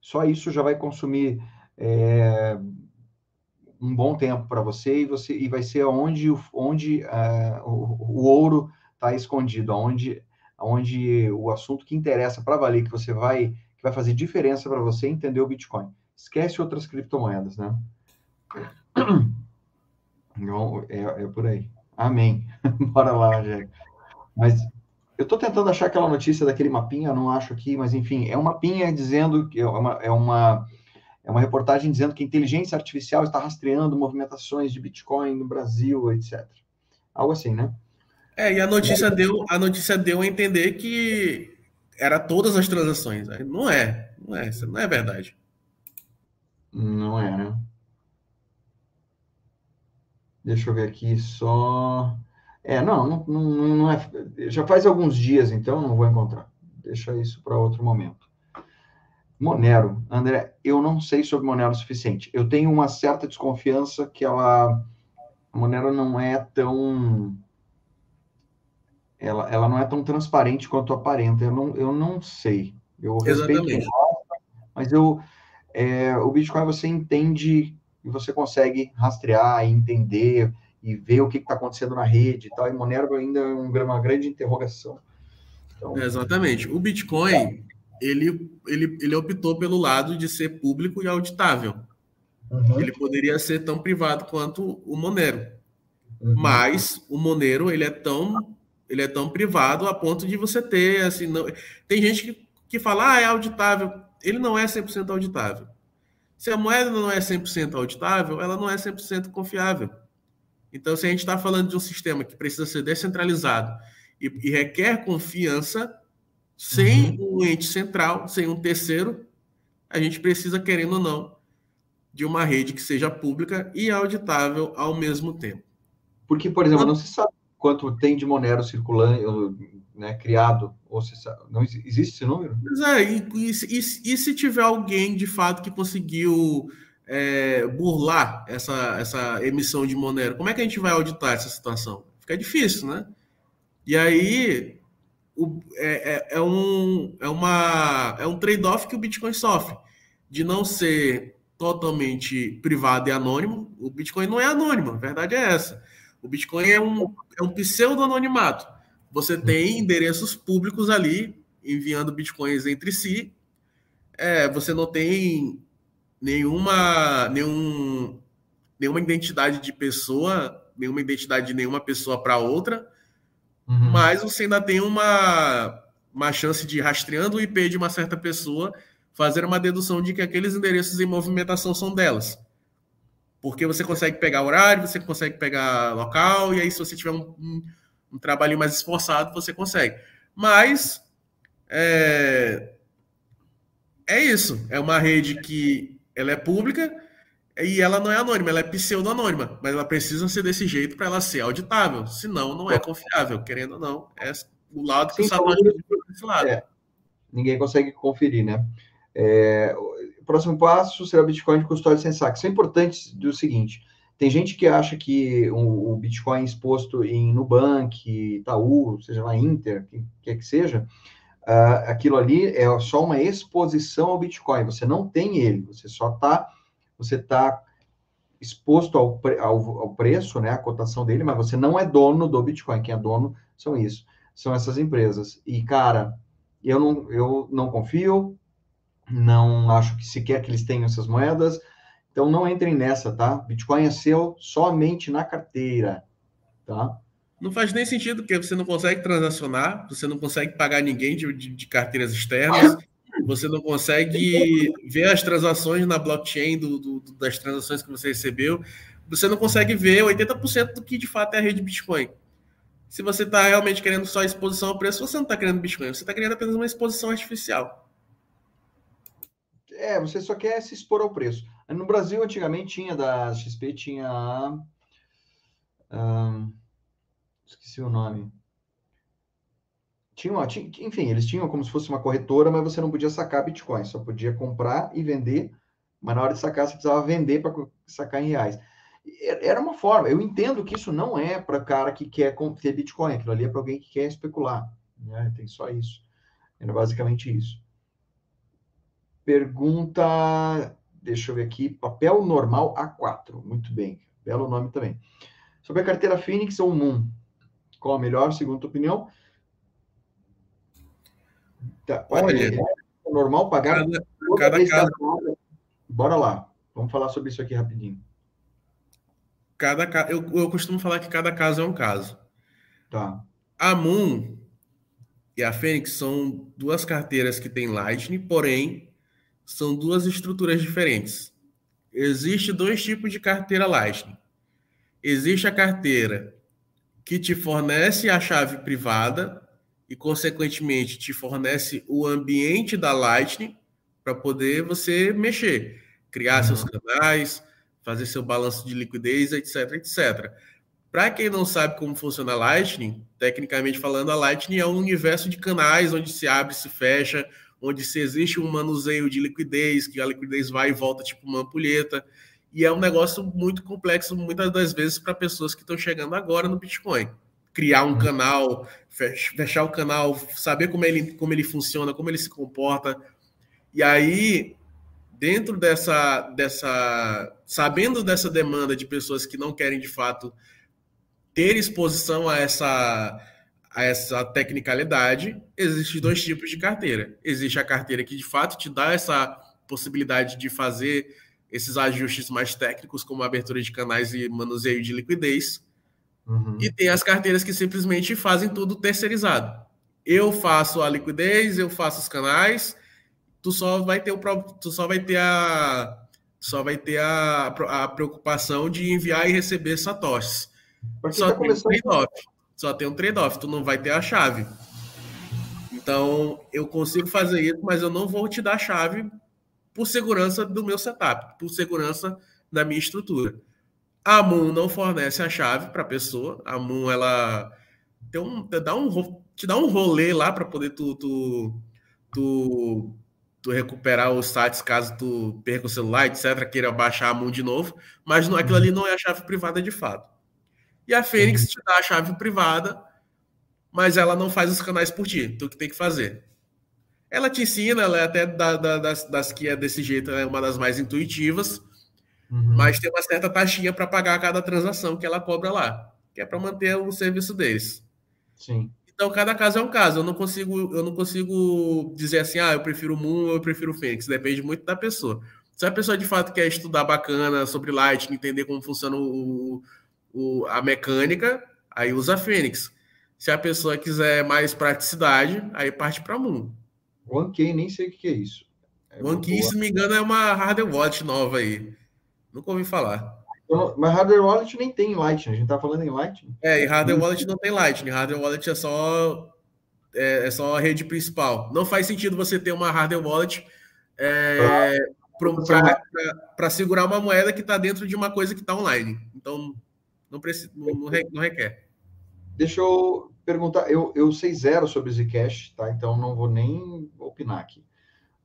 Só isso já vai consumir é, um bom tempo para você e você e vai ser onde, onde uh, o, o, ouro está escondido, onde, onde o assunto que interessa para valer, que você vai, que vai fazer diferença para você entender o Bitcoin. Esquece outras criptomoedas, né? (clears throat) Não, é, é por aí. Amém. (laughs) Bora lá, Jack. Mas eu estou tentando achar aquela notícia daquele mapinha, não acho aqui, mas enfim, é um mapinha dizendo que é uma, é uma é uma reportagem dizendo que a inteligência artificial está rastreando movimentações de Bitcoin no Brasil, etc. Algo assim, né? É, e a notícia deu, a notícia deu a entender que era todas as transações. Não é, não é, não é verdade. Não é, né? Deixa eu ver aqui só. É, não, não, não, é. Já faz alguns dias, então não vou encontrar. Deixa isso para outro momento. Monero, André, eu não sei sobre Monero o suficiente. Eu tenho uma certa desconfiança que ela, a Monero não é tão, ela, ela não é tão transparente quanto aparenta. Eu não, eu não sei. Eu respeito quem gosta, mas eu, é, o Bitcoin você entende e você consegue rastrear e entender e ver o que está acontecendo na rede e tal. E Monero ainda é uma grande interrogação. Então, Exatamente. O Bitcoin ele, ele, ele optou pelo lado de ser público e auditável. Uhum. Ele poderia ser tão privado quanto o Monero. Uhum. Mas o Monero ele é tão ele é tão privado a ponto de você ter assim, não... tem gente que, que fala, ah, é auditável. Ele não é 100% auditável. Se a moeda não é 100% auditável, ela não é 100% confiável. Então, se a gente está falando de um sistema que precisa ser descentralizado e, e requer confiança, sem uhum. um ente central, sem um terceiro, a gente precisa, querendo ou não, de uma rede que seja pública e auditável ao mesmo tempo. Porque, por exemplo, não se sabe quanto tem de Monero circulando, né, criado, ou se não existe esse número? Pois é, e, e, e, e se tiver alguém de fato que conseguiu é, burlar essa, essa emissão de Monero, como é que a gente vai auditar essa situação? Fica difícil, né? E aí o, é, é, é, um, é, uma, é um trade-off que o Bitcoin sofre, de não ser totalmente privado e anônimo. O Bitcoin não é anônimo, a verdade é essa. O Bitcoin é um, é um pseudo-anonimato. Você tem endereços públicos ali enviando bitcoins entre si. É, você não tem nenhuma, nenhum, nenhuma identidade de pessoa, nenhuma identidade de nenhuma pessoa para outra. Uhum. Mas você ainda tem uma, uma chance de, rastreando o IP de uma certa pessoa, fazer uma dedução de que aqueles endereços em movimentação são delas. Porque você consegue pegar horário, você consegue pegar local, e aí, se você tiver um, um, um trabalho mais esforçado, você consegue. Mas é, é isso. É uma rede que ela é pública e ela não é anônima, ela é pseudo-anônima, mas ela precisa ser desse jeito para ela ser auditável, senão não é confiável, querendo ou não. É o lado que Sim, o Satoshi desse lado. É, ninguém consegue conferir, né? É, próximo passo será o Bitcoin de custódia sem saque. Isso é importante do seguinte: tem gente que acha que o, o Bitcoin exposto em Nubank, Itaú, seja lá Inter, quem quer que seja, uh, aquilo ali é só uma exposição ao Bitcoin. Você não tem ele, você só está você está exposto ao, ao, ao, preço, né, a cotação dele, mas você não é dono do Bitcoin. Quem é dono são isso, são essas empresas. E cara, eu não, eu não confio, não acho que sequer que eles tenham essas moedas. Então não entrem nessa, tá? Bitcoin é seu somente na carteira, tá? Não faz nem sentido, porque você não consegue transacionar, você não consegue pagar ninguém de, de, de carteiras externas, (laughs) você não consegue ver as transações na blockchain do, do, das transações que você recebeu. Você não consegue ver 80% do que de fato é a rede Bitcoin. Se você está realmente querendo só exposição ao preço, você não está querendo Bitcoin, você está querendo apenas uma exposição artificial. É, você só quer se expor ao preço. No Brasil, antigamente, tinha da XP, tinha. esqueci o nome tinham, tinha, enfim, eles tinham como se fosse uma corretora, mas você não podia sacar Bitcoin, só podia comprar e vender, mas na hora de sacar você precisava vender para sacar em reais. Era uma forma. Eu entendo que isso não é para cara que quer ter Bitcoin, aquilo ali é para alguém que quer especular. Né? Tem só isso. Era basicamente isso. Pergunta, deixa eu ver aqui, papel normal A4. Muito bem, belo nome também. Sobre a carteira Phoenix ou Moon, qual a melhor, segundo a tua opinião? Tá, olha, é normal pagar cada, cada caso. Bora lá, vamos falar sobre isso aqui rapidinho. Cada eu, eu costumo falar que cada caso é um caso. Tá. A Moon e a Fênix são duas carteiras que têm Lightning, porém são duas estruturas diferentes. Existe dois tipos de carteira Lightning. Existe a carteira que te fornece a chave privada e, consequentemente, te fornece o ambiente da Lightning para poder você mexer, criar uhum. seus canais, fazer seu balanço de liquidez, etc, etc. Para quem não sabe como funciona a Lightning, tecnicamente falando, a Lightning é um universo de canais onde se abre, se fecha, onde se existe um manuseio de liquidez, que a liquidez vai e volta tipo uma ampulheta, e é um negócio muito complexo muitas das vezes para pessoas que estão chegando agora no Bitcoin. Criar um uhum. canal, fechar o canal, saber como ele, como ele funciona, como ele se comporta. E aí, dentro dessa, dessa. Sabendo dessa demanda de pessoas que não querem de fato ter exposição a essa a essa tecnicalidade, existem dois tipos de carteira. Existe a carteira que de fato te dá essa possibilidade de fazer esses ajustes mais técnicos, como abertura de canais e manuseio de liquidez. Uhum. E tem as carteiras que simplesmente fazem tudo terceirizado. Eu faço a liquidez, eu faço os canais, tu só vai ter o tu só vai ter a só vai ter a, a preocupação de enviar e receber satoshis. Só tá trade-off só tem um trade-off, tu não vai ter a chave. Então, eu consigo fazer isso, mas eu não vou te dar a chave por segurança do meu setup, por segurança da minha estrutura. A Moon não fornece a chave para a pessoa. A Moon, ela tem um, dá um, te dá um rolê lá para poder tu, tu, tu, tu, recuperar os sites caso tu perca o celular, etc., queira baixar a Moon de novo. Mas não, aquilo ali não é a chave privada de fato. E a Fênix te dá a chave privada, mas ela não faz os canais por ti. Tu que tem que fazer. Ela te ensina, ela é até da, da, das, das, que é desse jeito, é uma das mais intuitivas, uhum. mas tem uma certa taxinha para pagar cada transação que ela cobra lá, que é para manter o serviço deles. Sim. Então cada caso é um caso. Eu não consigo, eu não consigo dizer assim, ah, eu prefiro Moon ou eu prefiro Fênix. Depende muito da pessoa. Se a pessoa de fato quer estudar bacana sobre Lightning, entender como funciona o, o, a mecânica, aí usa a Fênix. Se a pessoa quiser mais praticidade, aí parte para Moon. OneKey, nem sei o que é isso. É OneKey, se não me engano, é uma hardware wallet nova aí. Nunca ouvi falar. Então, mas hardware wallet nem tem Lightning. A gente tá falando em Lightning. É, e hardware wallet não tem Lightning. Hardware wallet é só é, é, só a rede principal. Não faz sentido você ter uma hardware wallet é, para segurar uma moeda que está dentro de uma coisa que está online. Então, não, precisa, não, não requer. Deixa eu perguntar, eu, eu sei zero sobre Zcash, tá? Então não vou nem opinar aqui.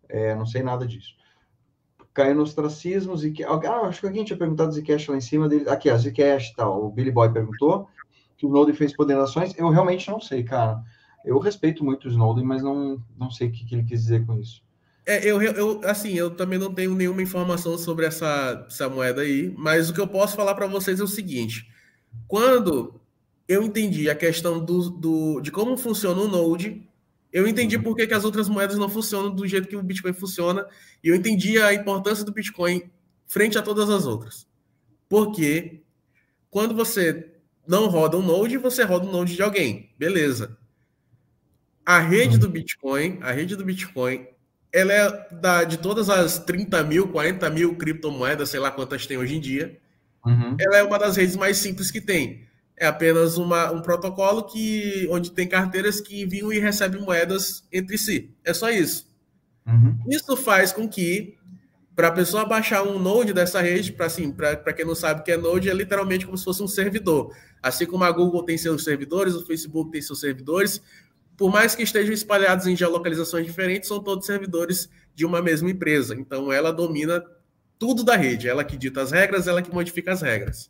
É, não sei nada disso. Caiu no ostracismo, Zcash. Ah, acho que alguém tinha perguntado Zcash lá em cima dele. Aqui, a Zcash, tá? O Billy Boy perguntou que o Snowden fez ponderações. Eu realmente não sei, cara. Eu respeito muito o Snowden, mas não, não sei o que, que ele quis dizer com isso. É, eu, eu, assim, eu também não tenho nenhuma informação sobre essa, essa moeda aí, mas o que eu posso falar para vocês é o seguinte: quando eu entendi a questão do, do, de como funciona o Node, eu entendi por que, que as outras moedas não funcionam do jeito que o Bitcoin funciona, e eu entendi a importância do Bitcoin frente a todas as outras. Porque quando você não roda um Node, você roda um Node de alguém, beleza. A rede do Bitcoin, a rede do Bitcoin, ela é da, de todas as 30 mil, 40 mil criptomoedas, sei lá quantas tem hoje em dia, Uhum. Ela é uma das redes mais simples que tem. É apenas uma, um protocolo que onde tem carteiras que enviam e recebem moedas entre si. É só isso. Uhum. Isso faz com que, para a pessoa baixar um node dessa rede, para assim, para quem não sabe o que é node, é literalmente como se fosse um servidor. Assim como a Google tem seus servidores, o Facebook tem seus servidores, por mais que estejam espalhados em geolocalizações diferentes, são todos servidores de uma mesma empresa. Então, ela domina tudo da rede. Ela que dita as regras, ela que modifica as regras.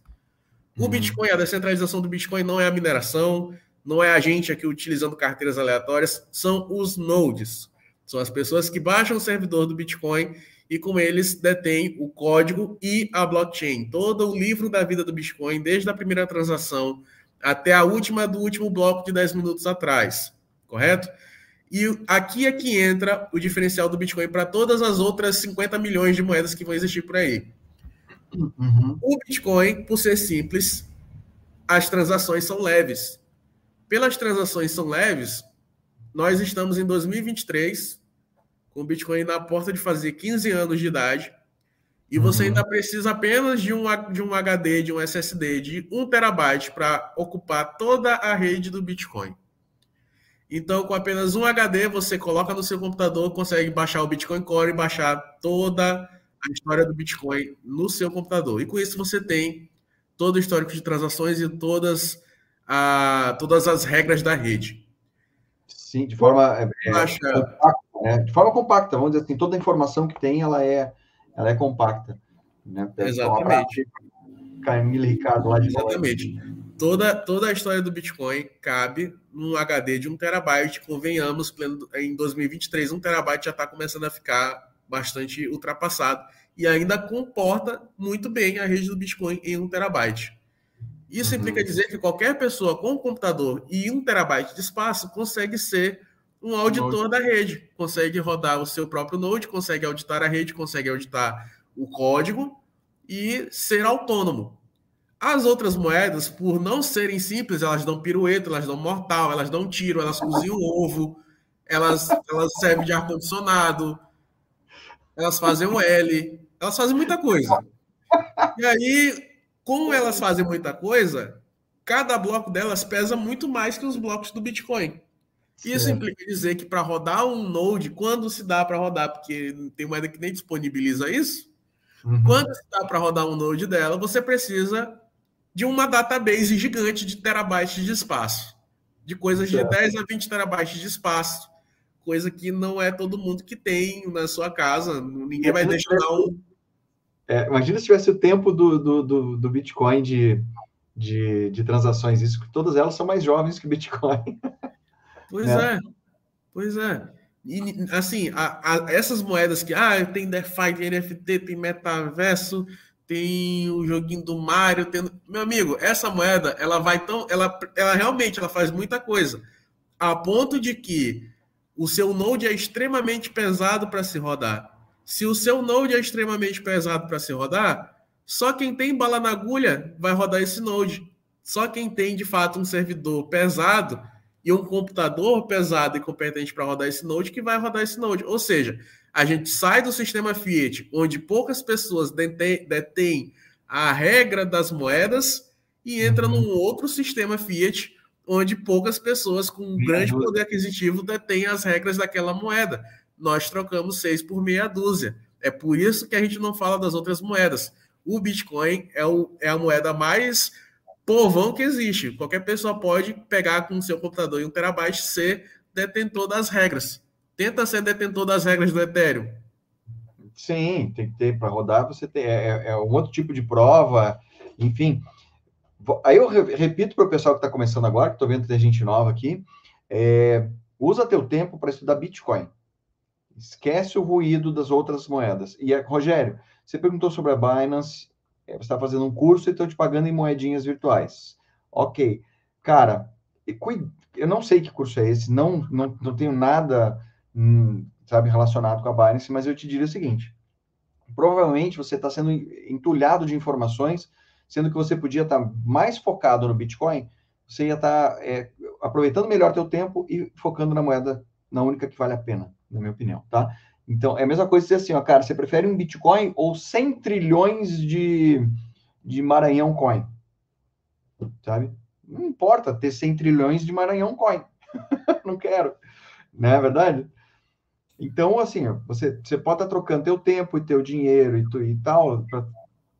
O Uhum. Bitcoin, a descentralização do Bitcoin não é a mineração, não é a gente aqui utilizando carteiras aleatórias, são os nodes. São as pessoas que baixam o servidor do Bitcoin e com eles detêm o código e a blockchain. Todo o livro da vida do Bitcoin, desde a primeira transação até a última do último bloco de 10 minutos atrás, correto? E aqui é que entra o diferencial do Bitcoin para todas as outras 50 milhões de moedas que vão existir por aí. Uhum. O Bitcoin, por ser simples, as transações são leves. Pelas transações são leves, nós estamos em 2023, com o Bitcoin na porta de fazer 15 anos de idade, e você Uhum. ainda precisa apenas de um, de um HD, de um SSD de 1 terabyte para ocupar toda a rede do Bitcoin. Então, com apenas um HD, você coloca no seu computador, consegue baixar o Bitcoin Core e baixar toda a história do Bitcoin no seu computador. E com isso você tem todo o histórico de transações e todas, a, todas as regras da rede. Sim, de forma é, é, Baixa- compacta, né? De forma compacta, vamos dizer assim, toda a informação que tem, ela é, ela é compacta. Né? Exatamente. Camila Ricardo lá de Exatamente. Toda, toda a história do Bitcoin cabe num HD de 1 terabyte. Convenhamos, em 2023, 1 terabyte já está começando a ficar bastante ultrapassado e ainda comporta muito bem a rede do Bitcoin em 1 terabyte. Isso Uhum. implica dizer que qualquer pessoa com um computador e 1 terabyte de espaço consegue ser um auditor da rede, consegue rodar o seu próprio node, consegue auditar a rede, consegue auditar o código e ser autônomo. As outras moedas, por não serem simples, elas dão pirueta, elas dão mortal, elas dão tiro, elas cozinham ovo, elas, elas servem de ar-condicionado, elas fazem um L, elas fazem muita coisa. E aí, como elas fazem muita coisa, cada bloco delas pesa muito mais que os blocos do Bitcoin. Isso Certo. implica dizer que para rodar um node, quando se dá para rodar, porque tem moeda que nem disponibiliza isso, Uhum. quando se dá para rodar um node dela, você precisa de uma database gigante de terabytes de espaço. De coisas de Certo. 10 a 20 terabytes de espaço. Coisa que não é todo mundo que tem na sua casa. Ninguém vai Imagina deixar um. É, imagina se tivesse o tempo do, do, do, do Bitcoin de, de, de transações, isso que todas elas são mais jovens que o Bitcoin. (laughs) Pois É. é. Pois é. E, assim, a- a- essas moedas que ah, tem DeFi, tem NFT, tem metaverso, tem o joguinho do Mario, meu amigo, essa moeda, ela vai tão, ela, ela realmente ela faz muita coisa, a ponto de que o seu node é extremamente pesado para se rodar. Se o seu node é extremamente pesado para se rodar, só quem tem bala na agulha vai rodar esse node. Só quem tem de fato um servidor pesado e um computador pesado e competente para rodar esse node que vai rodar esse node. Ou seja, a gente sai do sistema Fiat, onde poucas pessoas detêm, detêm a regra das moedas, e entra Uhum. num outro sistema Fiat, onde poucas pessoas com um Meia grande poder aquisitivo detêm as regras daquela moeda. Nós trocamos seis por meia dúzia. É por isso que a gente não fala das outras moedas. O Bitcoin é, o, é a moeda mais povão que existe. Qualquer pessoa pode pegar com o seu computador e um terabyte ser detentor das regras. Tenta ser detentor das regras do Ethereum. Sim, tem que ter para rodar, você tem é, é- é um outro tipo de prova, enfim. Aí eu re- repito para o pessoal que está começando agora, que estou vendo que tem gente nova aqui, é, usa teu tempo para estudar Bitcoin. Esquece o ruído das outras moedas. E, é, Rogério, você perguntou sobre a Binance, é, você está fazendo um curso e estão te pagando em moedinhas virtuais. Ok. Cara, eu não sei que curso é esse, não, não, não tenho nada, hum, sabe, relacionado com a Binance, mas eu te diria o seguinte: provavelmente você está sendo entulhado de informações, sendo que você podia estar mais focado no Bitcoin, você ia estar é, aproveitando melhor teu tempo e focando na moeda, na única que vale a pena, na minha opinião, tá? Então, é a mesma coisa dizer assim, ó, cara, você prefere um Bitcoin ou 100 trilhões de, de Maranhão Coin? Sabe? Não importa ter 100 trilhões de Maranhão Coin. (laughs) Não quero. Não é verdade? Então, assim, você, você pode estar trocando teu tempo e teu dinheiro e, tu, e tal, para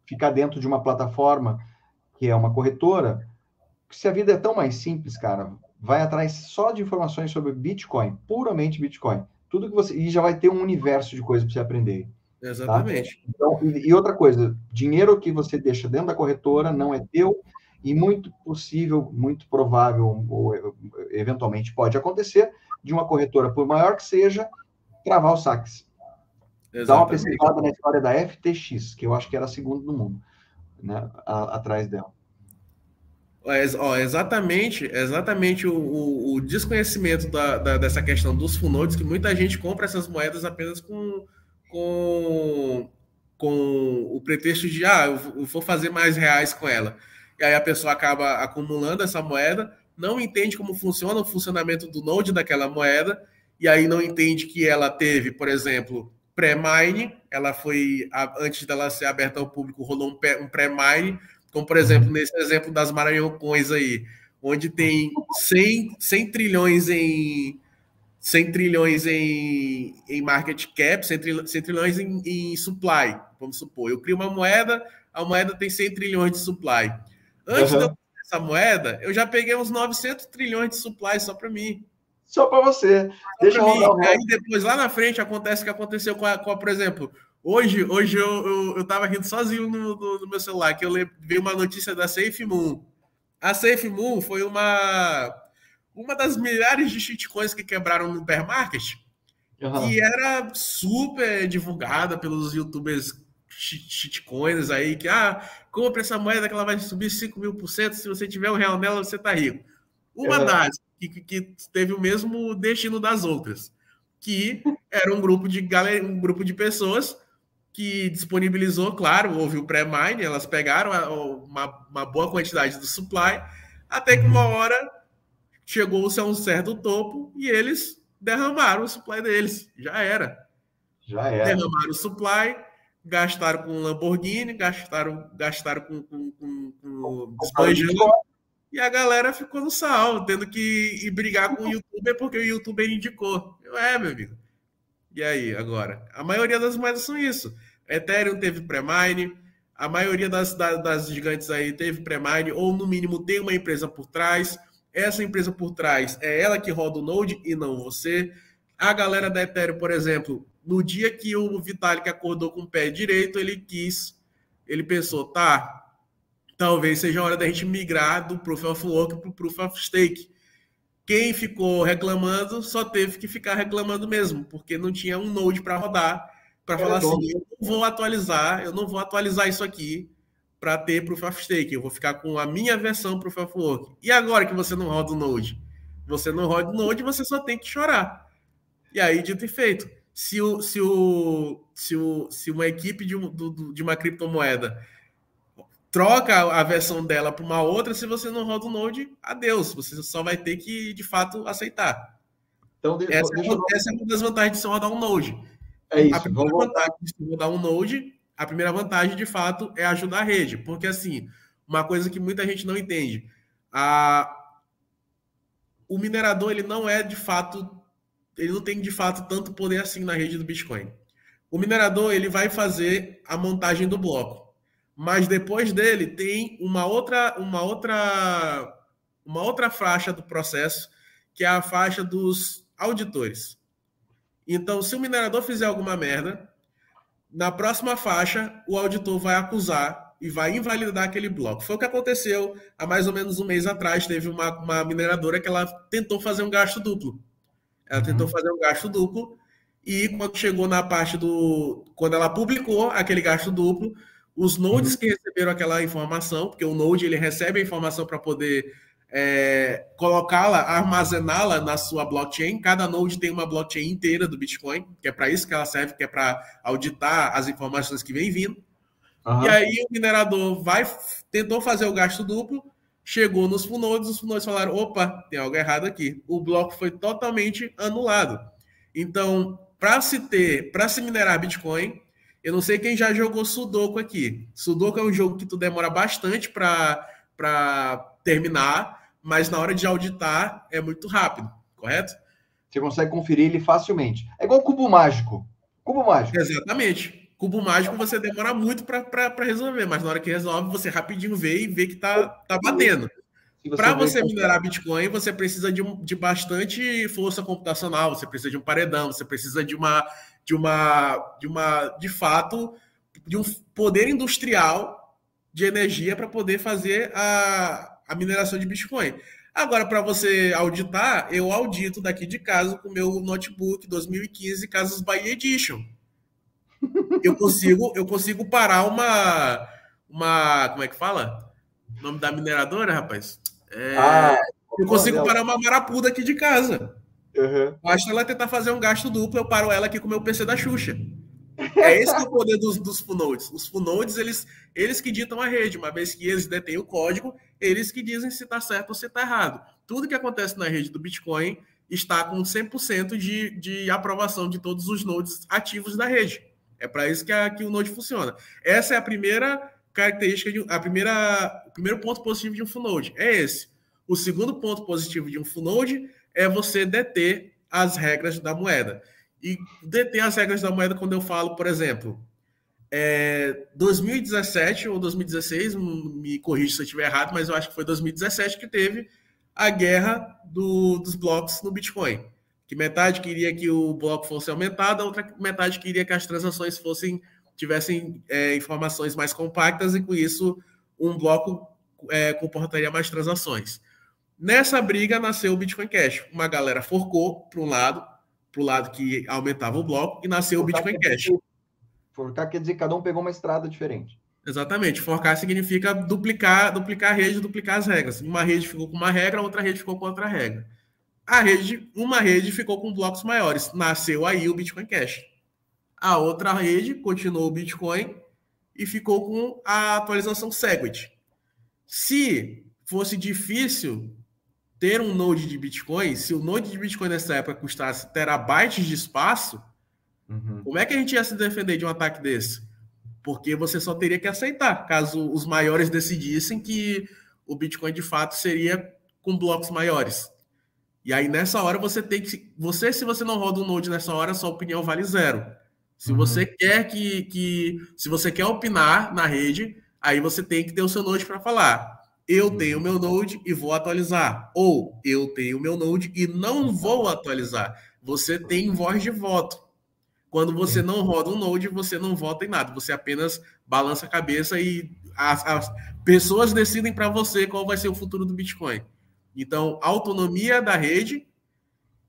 ficar dentro de uma plataforma que é uma corretora. Se a vida é tão mais simples, cara, vai atrás só de informações sobre Bitcoin, puramente Bitcoin. Tudo que você. E já vai ter um universo de coisas para você aprender. Exatamente. Tá? Então, e, e, outra coisa, dinheiro que você deixa dentro da corretora não é teu e muito possível, muito provável, ou eventualmente pode acontecer, de uma corretora, por maior que seja, travar os saques. Exatamente. Dá uma pesquisada na história da FTX, que eu acho que era a segunda do mundo, né, a, atrás dela. Ó, exatamente, exatamente o, o, o desconhecimento da, da, dessa questão dos full que muita gente compra essas moedas apenas com, com, com o pretexto de ah, eu vou fazer mais reais com ela. E aí a pessoa acaba acumulando essa moeda, não entende como funciona o funcionamento do node daquela moeda, e aí não entende que ela teve, por exemplo, pré-mine, ela foi, antes dela ser aberta ao público, rolou um pré-mine, como por exemplo, nesse exemplo das Maranhão Coins aí, onde tem 100, 100 trilhões em 100 trilhões em, em market cap, 100, trilhões, 100 trilhões em, em, supply, vamos supor. Eu crio uma moeda, a moeda tem 100 trilhões de supply. Antes uhum. de eu essa moeda, eu já peguei uns 900 trilhões de supply só para mim. Só para você. Deixa eu mim. Aí depois, lá na frente, acontece o que aconteceu com a, com a por exemplo, hoje, hoje eu, eu, eu tava rindo sozinho no, no, no meu celular, que eu vi uma notícia da Safe Moon. A Safe Moon foi uma uma das milhares de shitcoins que quebraram no bear market, uhum. que era super divulgada pelos youtubers shitcoins aí, que ah, compra essa moeda que ela vai subir 5 mil por cento, se você tiver um real nela, você tá rico. Uma uhum. das que, que, teve o mesmo destino das outras, que era um grupo de galera, um grupo de pessoas que disponibilizou, claro, houve o pré-mine, elas pegaram uma, uma boa quantidade do supply, até que uma hora chegou-se a um certo topo e eles derramaram o supply deles. Já era. Já era. Derramaram o supply, gastaram com Lamborghini, gastaram, gastaram com, com, com, com e a galera ficou no sal, tendo que ir brigar com o youtuber porque o youtuber indicou. É, meu amigo. E aí, agora? A maioria das moedas são isso. Ethereum teve pré-mine, a maioria das, das, das gigantes aí teve pré-mine, ou no mínimo tem uma empresa por trás. Essa empresa por trás é ela que roda o Node e não você. A galera da Ethereum, por exemplo, no dia que o Vitalik acordou com o pé direito, ele quis, ele pensou, tá, talvez seja a hora da gente migrar do Proof of Work para o Proof of Stake. Quem ficou reclamando só teve que ficar reclamando mesmo, porque não tinha um Node para rodar, para falar assim, eu não vou atualizar, eu não vou atualizar isso aqui, para ter Proof of Stake. Eu vou ficar com a minha versão Proof of Work. E agora que você não roda o Node? Você não roda o Node, você só tem que chorar. E aí, dito e feito. Se, o, se, o, se, o, se uma equipe de, de uma criptomoeda troca a versão dela para uma outra, se você não roda o Node, adeus. Você só vai ter que, de fato, aceitar. Então, essa, é, essa, é uma das vantagens de você rodar um Node. É isso. A primeira vantagem de você rodar um Node a primeira vantagem, de fato, é ajudar a rede. Porque, assim, uma coisa que muita gente não entende. A... O minerador, ele não é, de fato... Ele não tem, de fato, tanto poder assim na rede do Bitcoin. O minerador, ele vai fazer a montagem do bloco. Mas depois dele, tem uma outra... Uma outra uma outra faixa do processo, que é a faixa dos auditores. Então, se o minerador fizer alguma merda, na próxima faixa, o auditor vai acusar e vai invalidar aquele bloco. Foi o que aconteceu há mais ou menos um mês atrás. Teve uma, uma mineradora que ela tentou fazer um gasto duplo. Ela uhum. tentou fazer um gasto duplo e quando chegou na parte do. Quando ela publicou aquele gasto duplo, os nodes uhum. que receberam aquela informação, porque o node ele recebe a informação para poder é, colocá-la, armazená-la na sua blockchain. Cada node tem uma blockchain inteira do Bitcoin, que é para isso que ela serve, que é para auditar as informações que vem vindo. Uhum. E aí o minerador vai, tentou fazer o gasto duplo, chegou nos funodes, os funodes falaram: opa, tem algo errado aqui. O bloco foi totalmente anulado. Então, para se ter, para se minerar Bitcoin, eu não sei quem já jogou Sudoku aqui. Sudoku é um jogo que tu demora bastante para terminar mas na hora de auditar é muito rápido, correto? Você consegue conferir ele facilmente. É igual cubo mágico. Cubo mágico. Exatamente. Cubo mágico você demora muito para resolver, mas na hora que resolve, você rapidinho vê e vê que tá, tá batendo. Para você minerar Bitcoin, você precisa de, de bastante força computacional, você precisa de um paredão, você precisa de uma de uma, de uma, de fato, de um poder industrial de energia para poder fazer a, a mineração de Bitcoin. Agora, para você auditar, eu audito daqui de casa com o meu notebook 2015 Casas Bahia Edition. Eu consigo, eu consigo parar uma, uma, como é que fala? O nome da mineradora, rapaz? É, ah, eu consigo parar uma marapuda aqui de casa. Uhum. Basta ela tentar fazer um gasto duplo, eu paro ela aqui com o meu PC da Xuxa. (laughs) É esse o poder dos, dos funodes. Os funodes, eles, eles que ditam a rede, uma vez que eles detêm o código, eles que dizem se está certo ou se está errado. Tudo que acontece na rede do Bitcoin está com 100% de, de aprovação de todos os nodes ativos da rede. É para isso que, a, que o node funciona. Essa é a primeira característica, de, a primeira, o primeiro ponto positivo de um Funode. É esse. O segundo ponto positivo de um Funode é você deter as regras da moeda. E deter as regras da moeda quando eu falo, por exemplo, é, 2017 ou 2016, me corrija se eu estiver errado, mas eu acho que foi 2017 que teve a guerra do, dos blocos no Bitcoin. Que metade queria que o bloco fosse aumentado, a outra metade queria que as transações fossem tivessem é, informações mais compactas e com isso um bloco é, comportaria mais transações. Nessa briga nasceu o Bitcoin Cash. Uma galera forcou para um lado, para o lado que aumentava o bloco, e nasceu forcar o Bitcoin Cash. Forcar quer dizer que cada um pegou uma estrada diferente. Exatamente. Forcar significa duplicar, duplicar a rede, duplicar as regras. Uma rede ficou com uma regra, outra rede ficou com outra regra. A rede, uma rede ficou com blocos maiores. Nasceu aí o Bitcoin Cash. A outra rede continuou o Bitcoin e ficou com a atualização Segwit. Se fosse difícil ter um node de Bitcoin, se o node de Bitcoin nessa época custasse terabytes de espaço, uhum. como é que a gente ia se defender de um ataque desse? Porque você só teria que aceitar, caso os maiores decidissem que o Bitcoin de fato seria com blocos maiores. E aí nessa hora você tem que. Você, se você não roda um node nessa hora, sua opinião vale zero. Se uhum. você quer que, que. Se você quer opinar na rede, aí você tem que ter o seu node para falar. Eu tenho meu node e vou atualizar. Ou eu tenho meu node e não vou atualizar. Você tem voz de voto. Quando você não roda um node, você não vota em nada. Você apenas balança a cabeça e as, as pessoas decidem para você qual vai ser o futuro do Bitcoin. Então, autonomia da rede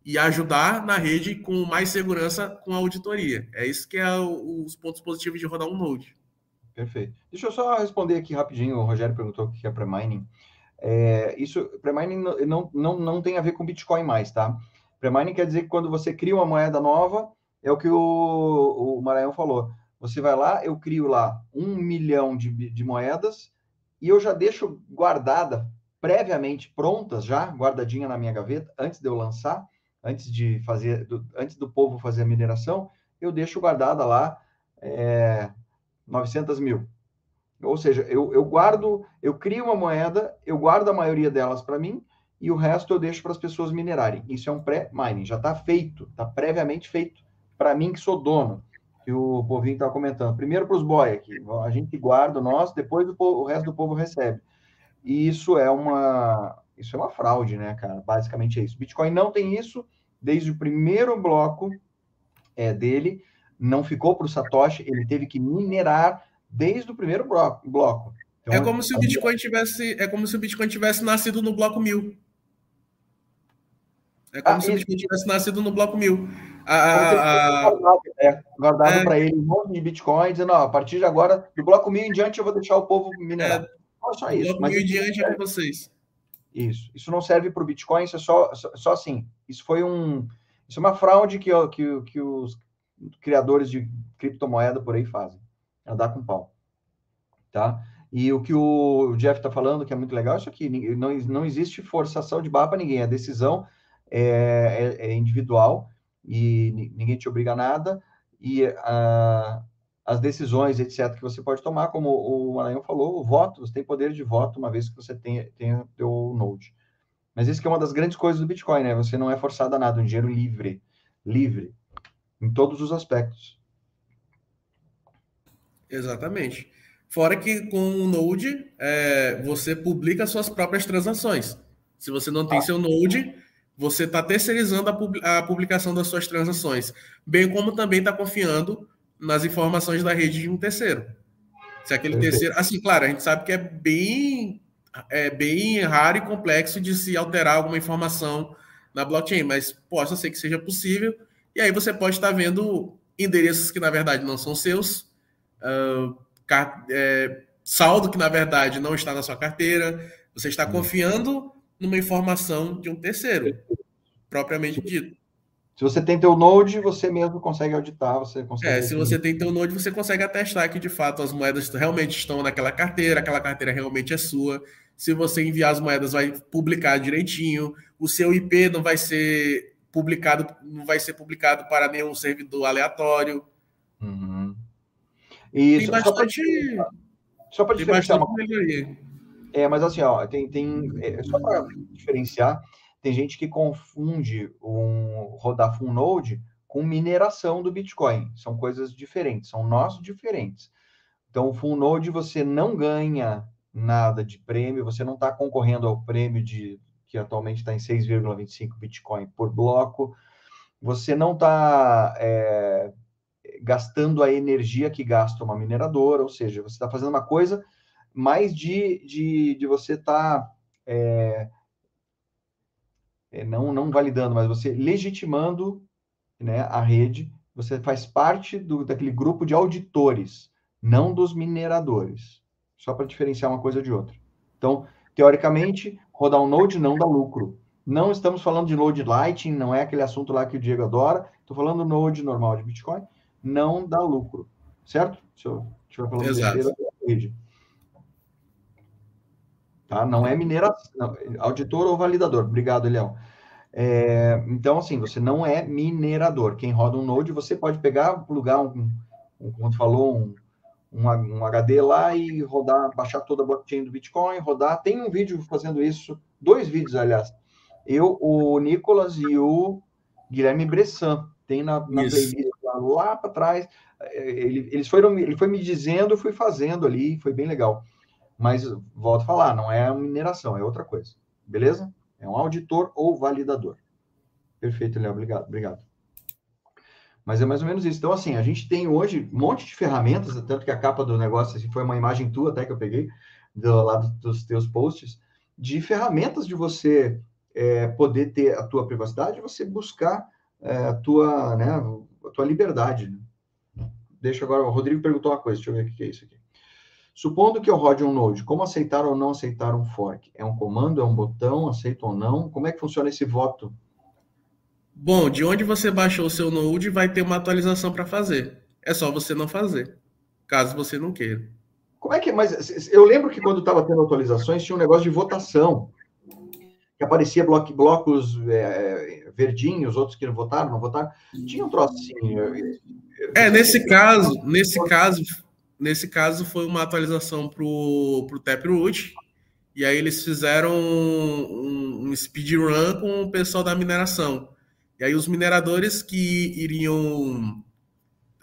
e ajudar na rede com mais segurança com a auditoria. É isso que é o, os pontos positivos de rodar um Node. Perfeito. Deixa eu só responder aqui rapidinho. O Rogério perguntou o que é pré-mining. É, isso, pré-mining não, não, não tem a ver com Bitcoin mais, tá? Pré-mining quer dizer que quando você cria uma moeda nova, é o que o, o Maranhão falou. Você vai lá, eu crio lá um milhão de, de moedas e eu já deixo guardada, previamente prontas já, guardadinha na minha gaveta, antes de eu lançar antes de fazer, do, antes do povo fazer a mineração, eu deixo guardada lá é, 900 mil. Ou seja, eu, eu guardo, eu crio uma moeda, eu guardo a maioria delas para mim e o resto eu deixo para as pessoas minerarem. Isso é um pré-mining, já está feito, está previamente feito para mim que sou dono, que o povinho estava comentando. Primeiro para os boy aqui, a gente guarda nosso, depois o, povo, o resto do povo recebe. E isso é uma, isso é uma fraude, né, cara? Basicamente é isso. Bitcoin não tem isso desde o primeiro bloco é, dele, não ficou para o Satoshi, ele teve que minerar desde o primeiro bloco. Então, é como se o Bitcoin tivesse, é como se o Bitcoin tivesse nascido no bloco mil. É como ah, se o Bitcoin tivesse nascido no bloco mil. A, a, é, guardado é, para ele um monte de Bitcoin, dizendo, ó, a partir de agora, do bloco mil em diante, eu vou deixar o povo minerar. É, só isso. bloco mas mil em diante é com vocês. Isso. Isso não serve para o Bitcoin, isso é só, só, só assim. Isso foi um. Isso é uma fraude que, que, que os criadores de criptomoeda por aí fazem. Andar com pau. Tá? E o que o Jeff está falando, que é muito legal, é isso aqui. Não, não existe forçação de barra para ninguém. A decisão é, é, é, individual e ninguém te obriga a nada. E a, as decisões, etc., que você pode tomar, como o Maranhão falou, o voto, você tem poder de voto uma vez que você tenha, tenha teu Node. Mas isso que é uma das grandes coisas do Bitcoin, né? Você não é forçado a nada, um dinheiro livre, livre, em todos os aspectos. Exatamente. Fora que com o Node, é, você publica suas próprias transações. Se você não tem ah. seu Node, você está terceirizando a, publicação das suas transações, bem como também está confiando nas informações da rede de um terceiro. Se aquele terceiro. Assim, claro, a gente sabe que é bem, é bem raro e complexo de se alterar alguma informação na blockchain, mas possa ser que seja possível. E aí você pode estar vendo endereços que na verdade não são seus, uh, é, saldo que na verdade não está na sua carteira. Você está confiando numa informação de um terceiro, propriamente dito. Se você tem teu Node, você mesmo consegue auditar, você consegue... É, se você tem teu Node, você consegue atestar que, de fato, as moedas realmente estão naquela carteira, aquela carteira realmente é sua. Se você enviar as moedas, vai publicar direitinho. O seu IP não vai ser publicado, não vai ser publicado para nenhum servidor aleatório. Uhum. E tem bastante... Só para diferenciar uma coisa. É, mas assim, ó, tem, tem é, só para diferenciar, tem gente que confunde um rodar full node com mineração do Bitcoin. São coisas diferentes, são nós diferentes. Então, full node você não ganha nada de prêmio, você não está concorrendo ao prêmio de que atualmente está em 6,25 Bitcoin por bloco. Você não está é, gastando a energia que gasta uma mineradora, ou seja, você está fazendo uma coisa mais de, de, de você estar tá, é, é, não, não validando, mas você legitimando né, a rede, você faz parte do, daquele grupo de auditores, não dos mineradores. Só para diferenciar uma coisa de outra. Então, teoricamente, rodar um Node não dá lucro. Não estamos falando de Node Lightning, não é aquele assunto lá que o Diego adora. Estou falando Node normal de Bitcoin, não dá lucro. Certo? Se eu estiver falando Exato. besteira. Tá? Não é mineração, auditor ou validador. Obrigado, Eliel. É, então, assim, você não é minerador. Quem roda um Node, você pode pegar, plugar um, um como tu falou, um, um, um, HD lá e rodar, baixar toda a blockchain do Bitcoin, rodar. Tem um vídeo fazendo isso, dois vídeos, aliás. Eu, o Nicolas e o Guilherme Bressan. Tem na, na playlist lá, lá para trás. É, ele, eles foram, ele foi me dizendo, eu fui fazendo ali, foi bem legal. Mas, volto a falar, não é mineração, é outra coisa. Beleza? É um auditor ou validador. Perfeito, Léo. Obrigado, obrigado. Mas é mais ou menos isso. Então, assim, a gente tem hoje um monte de ferramentas, tanto que a capa do negócio assim, foi uma imagem tua até que eu peguei, do lado dos teus posts, de ferramentas de você é, poder ter a tua privacidade, você buscar é, a tua, né, a tua liberdade. Deixa agora, o Rodrigo perguntou uma coisa, deixa eu ver o que é isso aqui. Supondo que eu rode um Node, como aceitar ou não aceitar um fork? É um comando, é um botão, aceito ou não? Como é que funciona esse voto? Bom, de onde você baixou o seu Node, vai ter uma atualização para fazer. É só você não fazer, caso você não queira. Como é que. Mas eu lembro que quando estava tendo atualizações, tinha um negócio de votação. Que aparecia bloco, blocos é, verdinhos, outros que não votaram, não votaram. Tinha um troço assim. É, nesse caso, nesse caso, Nesse caso, foi uma atualização para o Taproot. E aí eles fizeram um, um speedrun com o pessoal da mineração. E aí os mineradores que iriam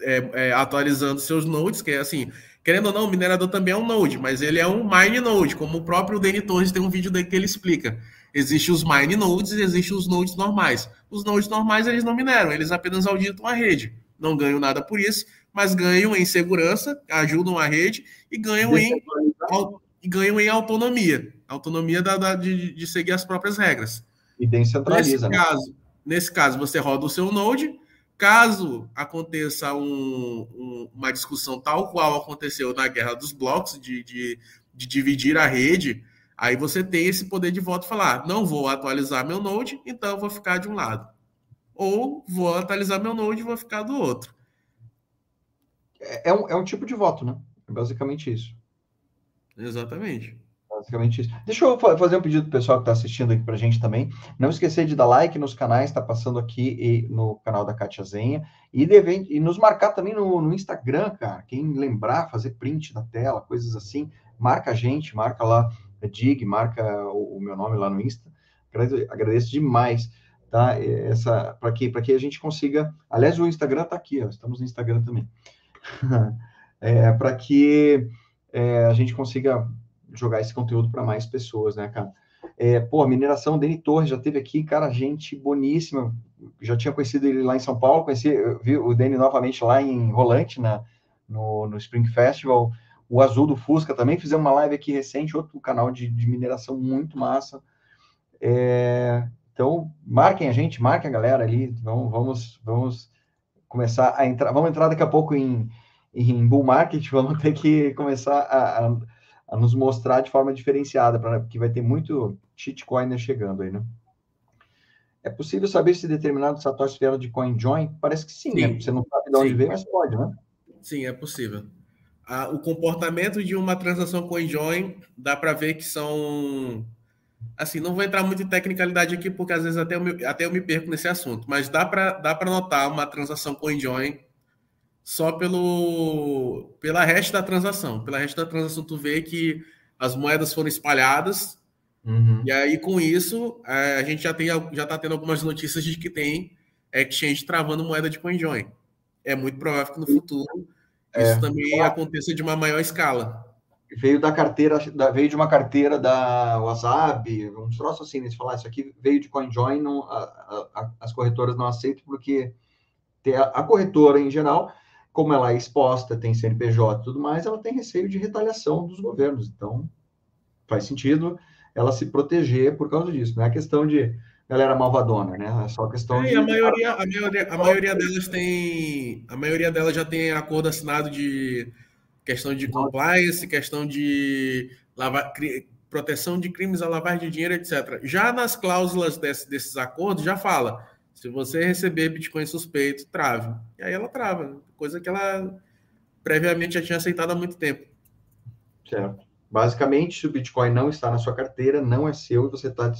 é, é, atualizando seus nodes, que é assim, querendo ou não, o minerador também é um node, mas ele é um mine node, como o próprio Danny Torres tem um vídeo dele que ele explica. Existem os mine nodes e existem os nodes normais. Os nodes normais eles não mineram, eles apenas auditam a rede. Não ganham nada por isso, mas ganham em segurança, ajudam a rede e ganham em, e ganham em autonomia. Autonomia da, da de, de, seguir as próprias regras. E descentraliza. Nesse, né? caso, nesse caso, você roda o seu Node. Caso aconteça um, um, uma discussão tal qual aconteceu na guerra dos blocos, de, de, de dividir a rede, aí você tem esse poder de voto falar: não vou atualizar meu Node, então vou ficar de um lado. Ou vou atualizar meu Node e vou ficar do outro. É, é, um, é um tipo de voto, né? É basicamente isso. Exatamente. Basicamente isso. Deixa eu fazer um pedido pro pessoal que está assistindo aqui para a gente também. Não esquecer de dar like nos canais, está passando aqui no canal da Katia Zenha. E, deve, e nos marcar também no, no, Instagram, cara. Quem lembrar, fazer print da tela, coisas assim, marca a gente, marca lá a Dig, marca o, o meu nome lá no Insta. Agradeço, agradeço demais, tá? Essa, para que, que a gente consiga. Aliás, o Instagram está aqui, ó, estamos no Instagram também. (laughs) é, para que é, a gente consiga jogar esse conteúdo para mais pessoas, né, cara? É, pô, mineração, Deni Torres já teve aqui, cara, gente boníssima. Já tinha conhecido ele lá em São Paulo, conheci, vi o Deni novamente lá em Rolante, na, no, no Spring Festival. O Azul do Fusca também, fizemos uma live aqui recente, outro canal de, de mineração muito massa. É, então, marquem a gente, marquem a galera ali, vamos, vamos, vamos começar a entrar, vamos entrar daqui a pouco em, em bull market, (laughs) vamos ter que começar a, a, a nos mostrar de forma diferenciada, pra, porque vai ter muito shitcoiner chegando aí, né? É possível saber se determinado satoshi vieram de CoinJoin? Parece que sim, sim. Né? Você não sabe de onde sim. veio, mas pode, né? Sim, é possível. Ah, o comportamento de uma transação CoinJoin dá para ver que são assim, não vou entrar muito em tecnicalidade aqui, porque às vezes até eu me, até eu me perco nesse assunto, mas dá para dá notar uma transação CoinJoin só pelo pela hash da transação. Pela hash da transação, tu vê que as moedas foram espalhadas, uhum. e aí com isso é, a gente já tem já está tendo algumas notícias de que tem exchange travando moeda de CoinJoin. É muito provável que no futuro é. isso também aconteça de uma maior escala veio da carteira, da, veio de uma carteira da WhatsApp, uns troços assim, né? Se falar, isso aqui veio de CoinJoin, não, a, a, as corretoras não aceitam, porque a, a, corretora, em geral, como ela é exposta, tem CNPJ e tudo mais, ela tem receio de retaliação dos governos. Então, faz sentido ela se proteger por causa disso. Não é questão de galera malvadona, né? É só questão é, de. A maioria, a, maioria, a maioria delas tem. A maioria delas já tem acordo assinado de questão de compliance, questão de lavar, proteção de crimes a lavagem de dinheiro, etc. Já nas cláusulas desse, desses acordos, já fala, se você receber Bitcoin suspeito, trave. E aí ela trava, coisa que ela previamente já tinha aceitado há muito tempo. Certo. Basicamente, se o Bitcoin não está na sua carteira, não é seu e você está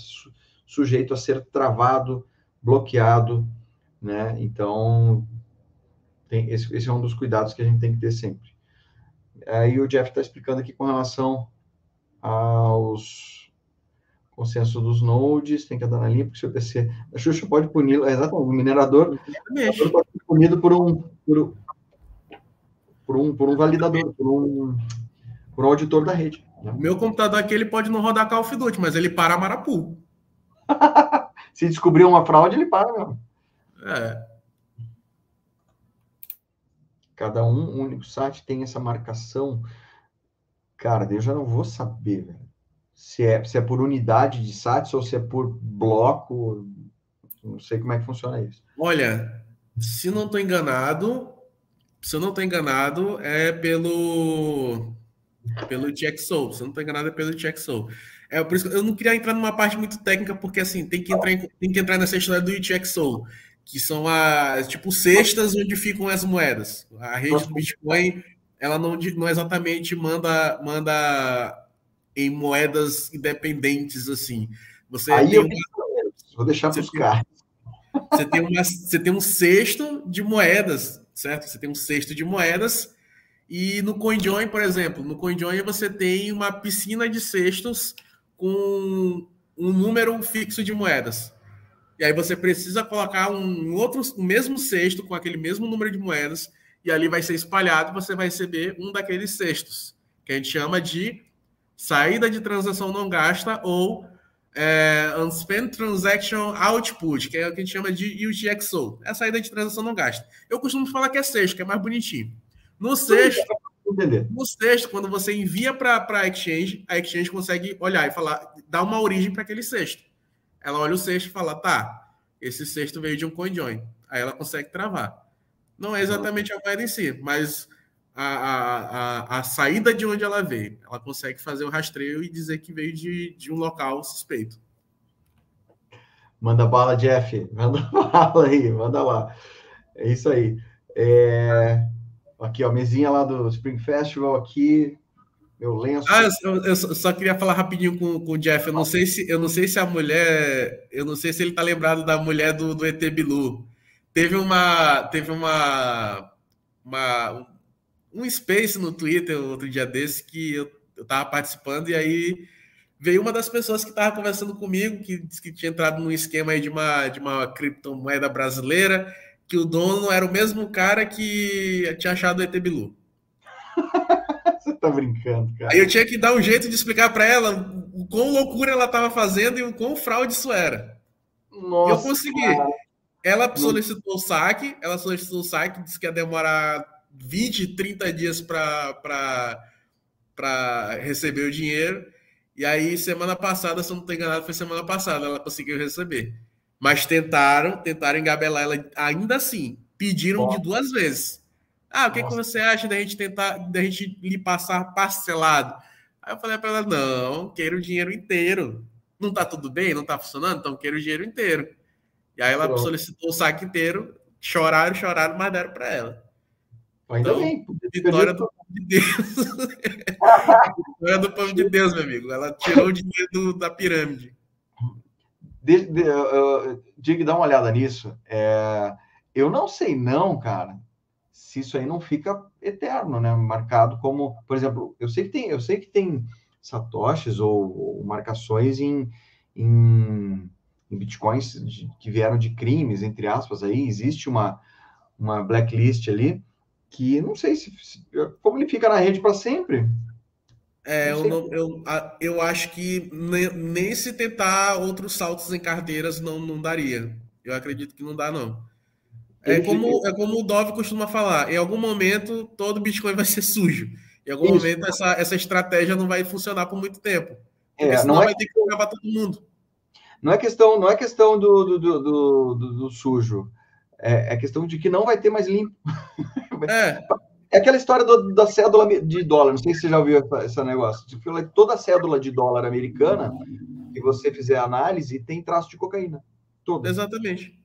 sujeito a ser travado, bloqueado, né? Então, tem, esse, esse é um dos cuidados que a gente tem que ter sempre. Aí o Jeff está explicando aqui com relação aos consenso dos nodes, tem que andar na linha, porque se o PC. A Xuxa pode punir, exatamente, o minerador, minerador pode ser punido por um, por, por, um, por um validador, por um, por um auditor da rede. Né? Meu computador aqui ele pode não rodar Call of Duty, mas ele para Marapu. (laughs) se descobrir uma fraude, ele para mesmo. É. Cada um, um único site tem essa marcação. Cara, eu já não vou saber, velho. Se é, se é por unidade de sites ou se é por bloco. Não sei como é que funciona isso. Olha, se não estou enganado, se eu não estou enganado, é pelo pelo Jacksoul. Se eu não estou enganado, é pelo Jacksoul. É por isso eu não queria entrar numa parte muito técnica, porque assim, tem que entrar, em, tem que entrar nessa história do Jacksoul que são as tipo cestas onde ficam as moedas. A rede do Bitcoin, ela não, não exatamente manda manda em moedas independentes assim. Você Aí eu uma, vou deixar buscar. Você tem uma, você tem um cesto de moedas, certo? Você tem um cesto de moedas e no CoinJoin, por exemplo, no CoinJoin você tem uma piscina de cestos com um número fixo de moedas. E aí você precisa colocar um outro, o mesmo cesto com aquele mesmo número de moedas, e ali vai ser espalhado você vai receber um daqueles cestos, que a gente chama de saída de transação não gasta ou é, Unspent Transaction Output, que é o que a gente chama de UTXO. É a saída de transação não gasta. Eu costumo falar que é cesto, que é mais bonitinho. No sexto, no sexto, quando você envia para a Exchange, a Exchange consegue olhar e falar, dar uma origem para aquele cesto. Ela olha o cesto e fala, tá, esse cesto veio de um CoinJoin. Aí ela consegue travar. Não é exatamente a moeda em si, mas a, a, a, saída de onde ela veio. Ela consegue fazer o rastreio e dizer que veio de, de um local suspeito. Manda bala, Jeff. (laughs) Manda bala aí, manda lá. É isso aí. É... Aqui, ó, mesinha lá do Spring Festival aqui, meu lenço. Ah, eu, eu, só queria falar rapidinho com, com o Jeff. Eu não sei se eu não sei se a mulher, eu não sei se ele tá lembrado da mulher do, do ET Bilu. Teve uma teve uma, uma um space no Twitter outro dia desse que eu, eu tava participando e aí veio uma das pessoas que estava conversando comigo que disse que tinha entrado num esquema aí de uma de uma criptomoeda brasileira que o dono era o mesmo cara que tinha achado o ET Bilu. (laughs) tá brincando, cara. Aí eu tinha que dar um jeito de explicar para ela o quão loucura ela estava fazendo e o quão fraude isso era. Nossa, eu consegui. Cara. Ela solicitou o saque, ela solicitou o saque, disse que ia demorar 20, 30 dias para receber o dinheiro. E aí, semana passada, se eu não estou enganado, foi semana passada, ela conseguiu receber. Mas tentaram, tentaram engabelar ela ainda assim. Pediram de duas vezes. Ah, o que, que você acha da gente tentar, da gente lhe passar parcelado? Aí eu falei para ela, não, quero o dinheiro inteiro. Não tá tudo bem? Não tá funcionando? Então quero o dinheiro inteiro. E aí ela Pronto. solicitou o saque inteiro, choraram, choraram, mas deram para ela. Ainda então, bem. Vitória do povo de Deus. (laughs) vitória do povo de Deus, meu amigo. Ela tirou o dinheiro do, da pirâmide. De, de, uh, Diga, dá uma olhada nisso. É, eu não sei não, cara, se isso aí não fica eterno, né? Marcado como, por exemplo, eu sei que tem, eu sei que tem satoshis ou, ou marcações em, em, em bitcoins de, que vieram de crimes, entre aspas, aí existe uma, uma blacklist ali que não sei se, se como ele fica na rede para sempre. É, eu, não, eu, eu acho que nem, nem, se tentar outros saltos em carteiras não, não daria. Eu acredito que não dá, não. É como, é como o Dove costuma falar: em algum momento todo Bitcoin (laughs) vai ser sujo. Em algum Isso. momento essa, essa estratégia não vai funcionar por muito tempo. É, não é... vai ter que pagar para todo mundo. Não é questão, não é questão do, do, do, do, do sujo. É, é, questão de que não vai ter mais limpo. (laughs) É. É aquela história do, da cédula de dólar. Não sei se você já ouviu esse negócio. Toda cédula de dólar americana, que você fizer análise, tem traço de cocaína. Toda. Exatamente.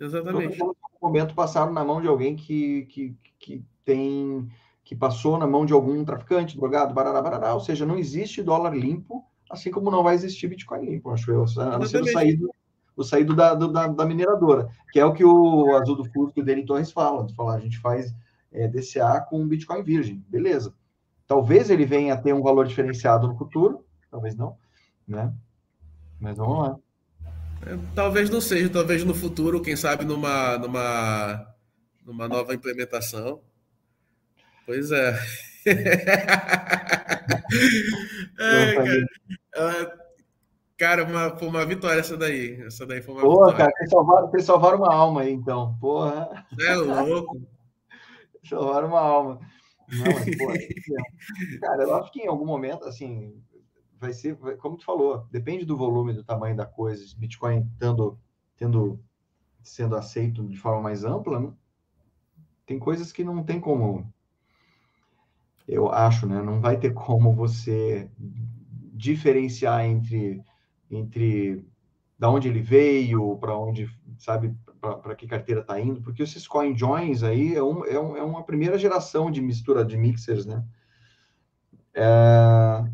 Exatamente. No momento passaram na mão de alguém que, que, que tem que passou na mão de algum traficante, drogado, barará, barará. Ou seja, não existe dólar limpo, assim como não vai existir Bitcoin limpo, acho eu. A não ser o saído, o saído da, da, da, mineradora, que é o que o Azul do Fusco e o Deni Torres falam. De falar, a gente faz é, DCA com Bitcoin virgem, beleza. Talvez ele venha a ter um valor diferenciado no futuro, talvez não, né? Mas vamos lá. É, talvez não seja, talvez no futuro, quem sabe numa, numa, numa nova implementação. Pois é. (laughs) é cara, cara uma, foi uma vitória essa daí. Essa daí foi uma Pô, vitória. cara, vocês salvaram, vocês salvaram uma alma aí, então. Porra. É louco. (laughs) salvaram uma alma. Não, mas, é (laughs) cara, eu acho que em algum momento, assim, vai ser, como tu falou, depende do volume, do tamanho da coisa, Bitcoin tendo, tendo sendo aceito de forma mais ampla, né? tem coisas que não tem como, eu acho, né? Não vai ter como você diferenciar entre entre da onde ele veio, para onde, sabe, para que carteira está indo, porque esses coin joins aí é, um, é, um, é, uma primeira geração de mistura de mixers, né? É,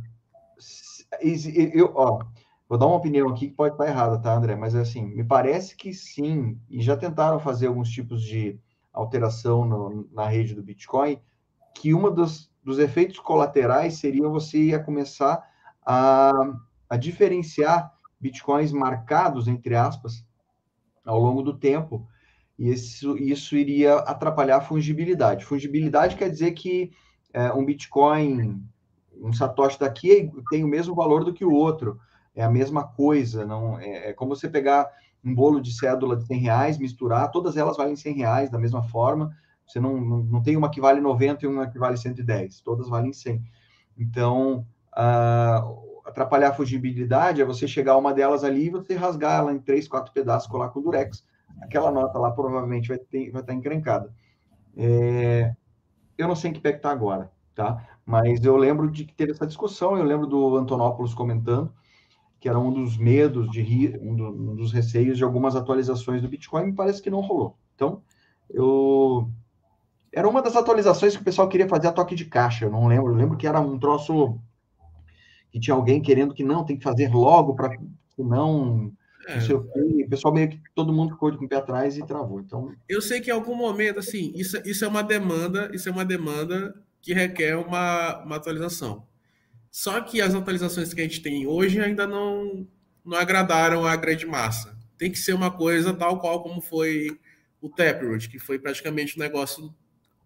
eu, ó, vou dar uma opinião aqui que pode estar errada, tá, André? Mas assim, me parece que sim, e já tentaram fazer alguns tipos de alteração no, na rede do Bitcoin, que uma dos, dos efeitos colaterais seria você ia começar a, a diferenciar bitcoins marcados, entre aspas, ao longo do tempo, e isso, isso iria atrapalhar a fungibilidade. Fungibilidade quer dizer que é, um bitcoin um satoshi daqui tem o mesmo valor do que o outro, é a mesma coisa, não é, é como você pegar um bolo de cédula de 100 reais, misturar, todas elas valem 100 reais da mesma forma, você não, não, não tem uma que vale 90 e uma que vale 110, todas valem 100. Então, uh, atrapalhar a fugibilidade é você chegar uma delas ali e você rasgar ela em três, quatro pedaços, colar com durex. Aquela nota lá provavelmente vai, ter, vai estar encrencada. É, eu não sei em que pé está agora, tá? Mas eu lembro de que teve essa discussão, eu lembro do Antonopoulos comentando que era um dos medos, de um, dos receios de algumas atualizações do Bitcoin, me parece que não rolou. Então, eu era uma das atualizações que o pessoal queria fazer a toque de caixa, eu não lembro, eu lembro que era um troço que tinha alguém querendo que não, tem que fazer logo para não é. Não o pessoal meio que todo mundo ficou com o pé atrás e travou. Então, eu sei que em algum momento, assim, isso, isso é uma demanda, isso é uma demanda que requer uma, uma atualização. Só que as atualizações que a gente tem hoje ainda não, não agradaram a grande massa. Tem que ser uma coisa tal qual como foi o Taproot, que foi praticamente um negócio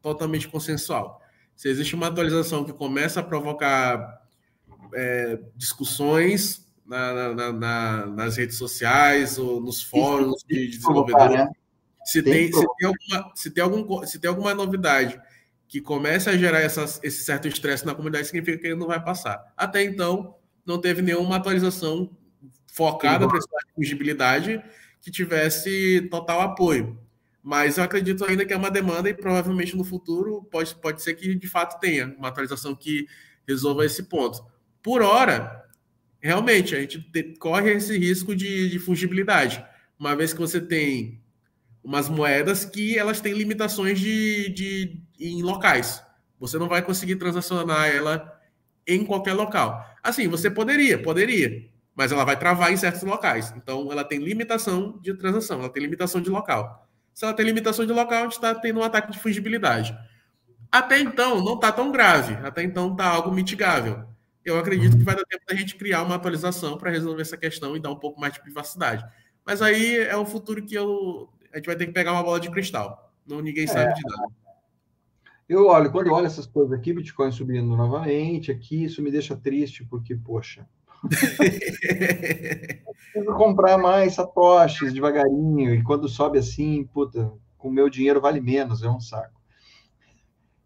totalmente consensual. Se existe uma atualização que começa a provocar é, discussões na, na, na, nas redes sociais ou nos fóruns de desenvolvedores. Né? Se tem, se, tem alguma, se, tem algum, se tem alguma novidade que comece a gerar essas, esse certo estresse na comunidade, significa que ele não vai passar. Até então, não teve nenhuma atualização focada para essa fungibilidade que tivesse total apoio. Mas eu acredito ainda que é uma demanda e provavelmente no futuro pode, pode ser que de fato tenha uma atualização que resolva esse ponto. Por hora, realmente, a gente te, corre esse risco de, de fungibilidade, uma vez que você tem umas moedas que elas têm limitações de, de em locais. Você não vai conseguir transacionar ela em qualquer local. Assim, você poderia, poderia, mas ela vai travar em certos locais. Então, ela tem limitação de transação, ela tem limitação de local. Se ela tem limitação de local, a gente está tendo um ataque de fungibilidade. Até então, não está tão grave. Até então, está algo mitigável. Eu acredito que vai dar tempo da gente criar uma atualização para resolver essa questão e dar um pouco mais de privacidade. Mas aí é o futuro que eu, a gente vai ter que pegar uma bola de cristal. Não ninguém é. sabe de nada. Eu olho, quando eu olho essas coisas aqui, Bitcoin subindo novamente, aqui, isso me deixa triste, porque, poxa. (laughs) preciso comprar mais satoshis devagarinho, e quando sobe assim, puta, com o meu dinheiro vale menos, é um saco.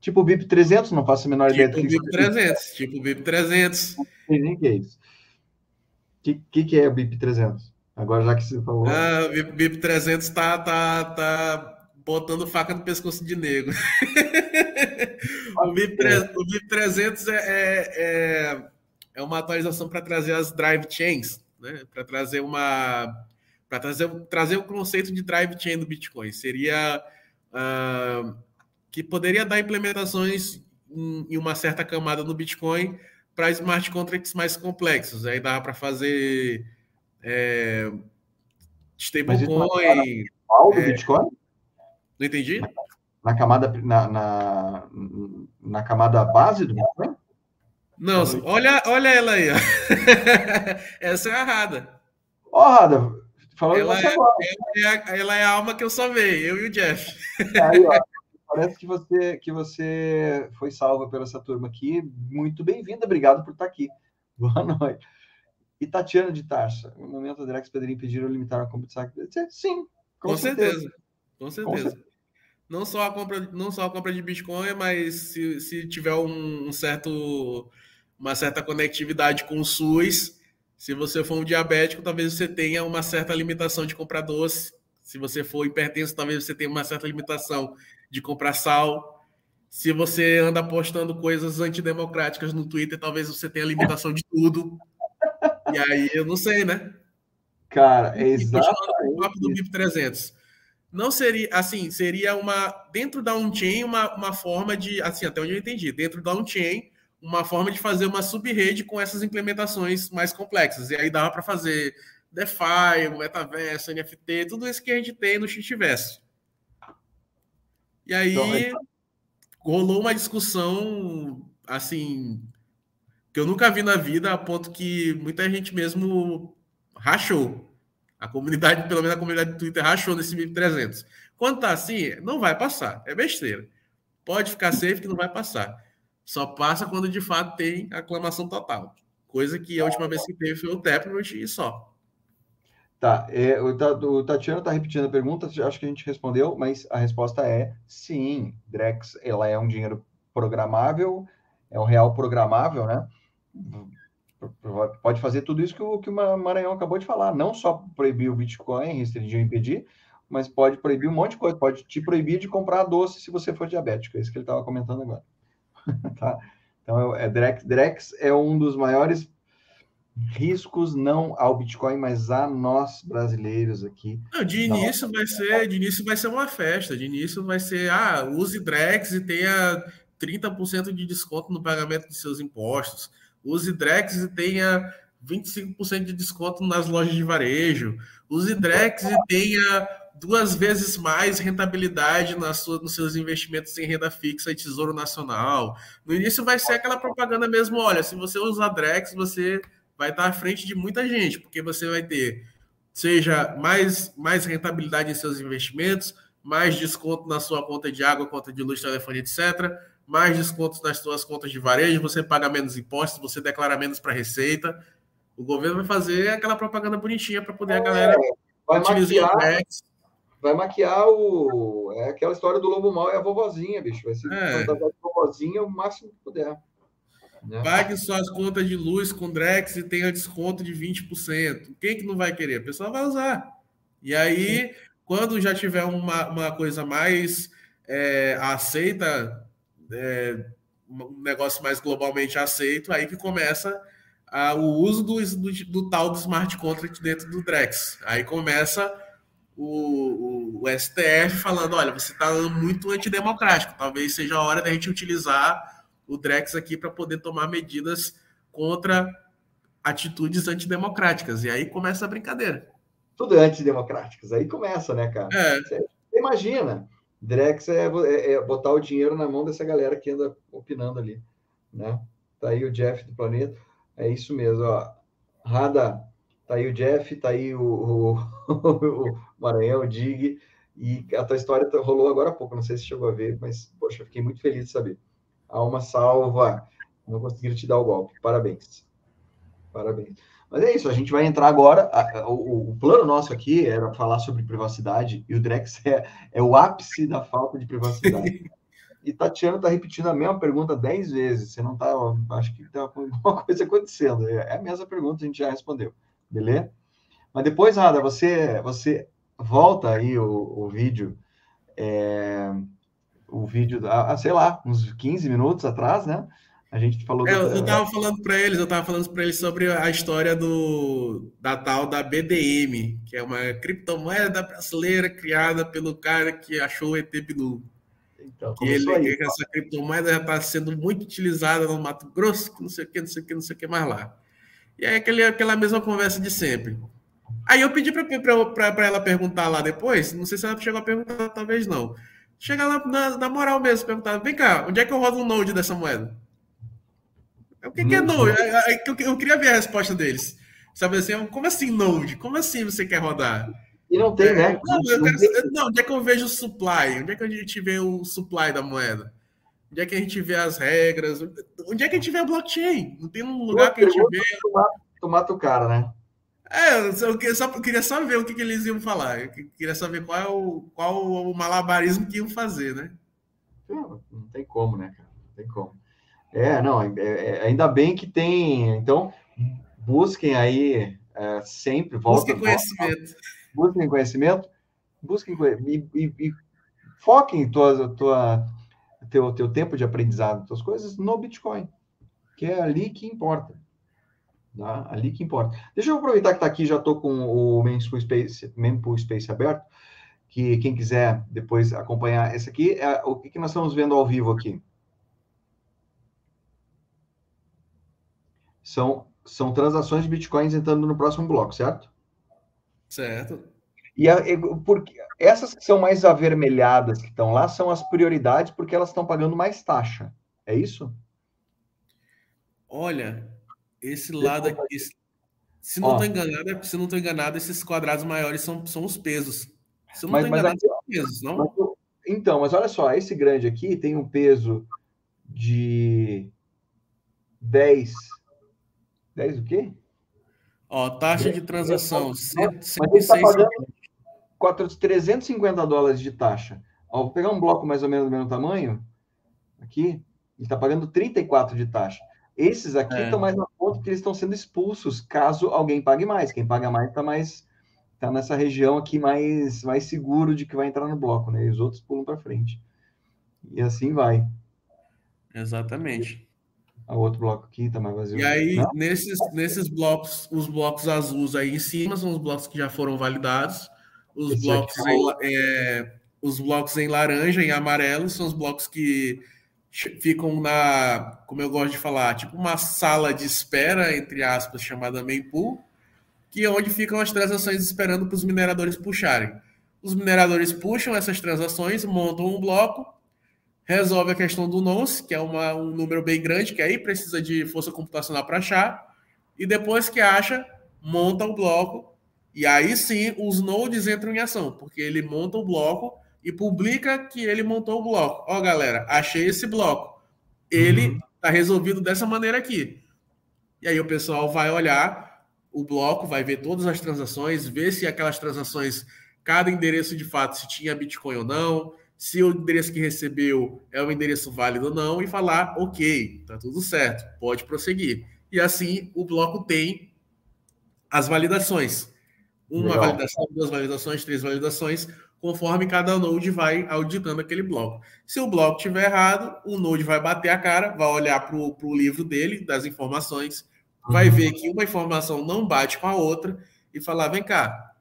Tipo o BIP 300, não faço a menor tipo ideia do que BIP 300, tipo o BIP 300. Não sei nem o que é isso. O que, que, que é o BIP 300? Agora, já que você falou. Ah, o BIP 300 tá, tá, tá botando faca no pescoço de negro. (laughs) o, BIP, o BIP 300 é, é, é, é uma atualização para trazer as drive chains, né? para trazer uma. Para trazer, trazer o conceito de drive chain do Bitcoin. Seria. Uh, que poderia dar implementações em, uma certa camada no Bitcoin para smart contracts mais complexos. Aí dá para fazer é, stablecoin. Qual do é, Bitcoin? Não entendi? Na camada, na, na, na camada base do Bitcoin? Não, olha, olha ela aí. Ó. (laughs) Essa é a Rada. Ó, oh, Rada, falando ela, é, ela, é, ela é a alma que eu só vejo, eu e o Jeff. Aí, ó, parece que você, que você foi salva pela essa turma aqui. Muito bem-vinda, obrigado por estar aqui. (laughs) Boa noite. E Tatiana de Tarsa, no momento, Drex Pedrinho pediram limitar a compra de saque. Sim, com, com certeza. certeza. Com certeza. Com certeza. Não só a compra, não só a compra de Bitcoin, mas se, se tiver um, um certo, uma certa conectividade com o SUS, se você for um diabético, talvez você tenha uma certa limitação de comprar doce. Se você for hipertenso, talvez você tenha uma certa limitação de comprar sal. Se você anda postando coisas antidemocráticas no Twitter, talvez você tenha limitação de tudo. E aí eu não sei, né? Cara, é exatamente. O papo do BIP 300. Não seria, assim, seria uma. Dentro da on-chain, uma, uma forma de. Assim, até onde eu entendi. Dentro da on-chain, uma forma de fazer uma sub-rede com essas implementações mais complexas. E aí dava para fazer DeFi, metaverso, NFT, tudo isso que a gente tem no Xitiverso. E aí então, rolou uma discussão, assim, que eu nunca vi na vida, a ponto que muita gente mesmo rachou. A comunidade, pelo menos a comunidade do Twitter, rachou nesse MIP 300. Quando tá assim, não vai passar. É besteira. Pode ficar safe que não vai passar. Só passa quando de fato tem aclamação total. Coisa que a última vez que teve foi o Taproot e só. Tá, é, o, Tatiana está repetindo a pergunta, acho que a gente respondeu, mas a resposta é sim. Drex, ela é um dinheiro programável, é um real programável, né? Pode fazer tudo isso que o, que o Maranhão acabou de falar. Não só proibir o Bitcoin, restringir ou impedir, mas pode proibir um monte de coisa. Pode te proibir de comprar doce se você for diabético. É isso que ele estava comentando agora. (laughs) tá? Então, é, Drex, Drex é um dos maiores riscos não ao Bitcoin, mas a nós brasileiros aqui. Não, de início vai ser, de início vai ser uma festa. De início vai ser, ah, use Drex e tenha 30% de desconto no pagamento de seus impostos use Drex e tenha 25% de desconto nas lojas de varejo. Use Drex e tenha duas vezes mais rentabilidade na sua, nos seus investimentos em renda fixa e tesouro nacional. No início vai ser aquela propaganda mesmo, olha, se você usar Drex, você vai estar à frente de muita gente, porque você vai ter seja mais, mais rentabilidade em seus investimentos, mais desconto na sua conta de água, conta de luz, telefone, etc., mais descontos nas suas contas de varejo, você paga menos impostos, você declara menos para a Receita. O governo vai fazer aquela propaganda bonitinha para poder é, a galera vai maquiar, Vai maquiar o. É aquela história do lobo mal e a vovozinha, bicho. Vai ser é. a vovozinha o máximo que puder. Né? Pague suas contas de luz com Drex e tenha desconto de 20%. Quem que não vai querer? A pessoa vai usar. E aí, Sim. quando já tiver uma, uma coisa mais é, aceita, é, um negócio mais globalmente aceito, aí que começa a, o uso do, do, do, tal do smart contract dentro do Drex. Aí começa o, o, o STF falando: olha, você está muito antidemocrático, talvez seja a hora da gente utilizar o Drex aqui para poder tomar medidas contra atitudes antidemocráticas. E aí começa a brincadeira tudo antidemocráticos. Aí começa, né, cara? É. Você imagina, Drex é, é, é, botar o dinheiro na mão dessa galera que anda opinando ali, né? Tá aí o Jeff do Planeta, é isso mesmo, ó. Rada, tá aí o Jeff, tá aí o, o, (laughs) o Maranhão, o Dig, e a tua história tá, rolou agora há pouco, não sei se chegou a ver, mas, poxa, fiquei muito feliz de saber. Alma salva, não conseguiram te dar o golpe, parabéns. Parabéns. Mas é isso, a gente vai entrar agora. o, o, plano nosso aqui era falar sobre privacidade, e o Drex (laughs) é, é o ápice da falta de privacidade. e Tatiana está repetindo a mesma pergunta dez vezes. Você não está. Acho que tem alguma coisa acontecendo. É, é a mesma pergunta, a gente já respondeu. Beleza? Mas depois, Rada, você, você volta aí o, o vídeo. É, o vídeo, ah, sei lá, uns 15 minutos atrás, né? A gente falou. É, eu estava falando para eles, eu estava falando para eles sobre a história do da tal da BDM, que é uma criptomoeda brasileira criada pelo cara que achou o ET Bilu. Então, que ele, aí, que essa criptomoeda já está sendo muito utilizada no Mato Grosso, que não sei o que, não sei o que, não sei o que mais lá. E é aquele, aquela mesma conversa de sempre. Aí eu pedi para ela perguntar lá depois, não sei se ela chegou a perguntar, talvez não. Chega lá na, na moral mesmo, perguntar: vem cá, onde é que eu rodo o node dessa moeda? O que, que é Node? Eu, eu queria ver a resposta deles. Sabe assim, como assim Node? Como assim você quer rodar? E não tem, né? Não, eu quero, não, onde é que eu vejo o supply? Onde é que a gente vê o supply da moeda? Onde é que a gente vê as regras? Onde é que a gente vê a blockchain? Não tem um lugar que a gente vê. Tu mata o cara, né? É, eu queria só, eu queria só ver o que, que, eles iam falar. Eu queria saber qual é o, qual o malabarismo que iam fazer, né? Não, não tem como, né, cara? Não tem como. É, não, é, é, ainda bem que tem. Então, busquem aí é, sempre, volta, busquem conhecimento. Volta, busquem conhecimento, busquem e, e, e foquem tua, tua, teu, teu tempo de aprendizado, tuas coisas no Bitcoin, que é ali que importa. Tá? Ali que importa. Deixa eu aproveitar que está aqui, já estou com o Mempool Space, Mempool Space aberto, que quem quiser depois acompanhar esse aqui, é, o que, que nós estamos vendo ao vivo aqui? são, são transações de bitcoins entrando no próximo bloco, certo? Certo. E a, porque essas que são mais avermelhadas que estão lá são as prioridades porque elas estão pagando mais taxa. É isso? Olha, esse lado aqui, se não estou enganado, se não estou enganado, esses quadrados maiores são, são os pesos. Se não estou enganado, aqui, são os pesos, não? Mas, então, mas olha só, esse grande aqui tem um peso de 10 10 o quê? Ó, taxa de transação, 106 tá pagando 350 dólares de taxa. Ó, vou pegar um bloco mais ou menos do mesmo tamanho, aqui, ele está pagando 34 de taxa. Esses aqui é. estão mais na ponta porque eles estão sendo expulsos caso alguém pague mais. Quem paga mais está mais tá nessa região aqui mais mais seguro de que vai entrar no bloco, né? E os outros pulam para frente. E assim vai. Exatamente. O outro bloco aqui tá mais vazio. E aí, nesses, nesses blocos, os blocos azuis aí em cima são os blocos que já foram validados. Os Esse blocos, é é, os blocos em laranja e amarelo são os blocos que ficam na, como eu gosto de falar, tipo uma sala de espera, entre aspas, chamada mempool, que é onde ficam as transações esperando para os mineradores puxarem. Os mineradores puxam essas transações, montam um bloco, resolve a questão do nonce, que é uma, um número bem grande, que aí precisa de força computacional para achar, e depois que acha, monta o bloco, e aí sim os nodes entram em ação, porque ele monta o bloco e publica que ele montou o bloco. Ó, galera, achei esse bloco. ele está uhum. resolvido dessa maneira aqui. E aí o pessoal vai olhar o bloco, vai ver todas as transações, ver se aquelas transações, cada endereço de fato, se tinha Bitcoin ou não, se o endereço que recebeu é um endereço válido ou não, e falar, ok, tá tudo certo, pode prosseguir. E assim o bloco tem as validações. Uma Legal. validação, duas validações, três validações, conforme cada node vai auditando aquele bloco. Se o bloco estiver errado, o node vai bater a cara, vai olhar para o livro dele, das informações, vai uhum. ver que uma informação não bate com a outra e falar: vem cá,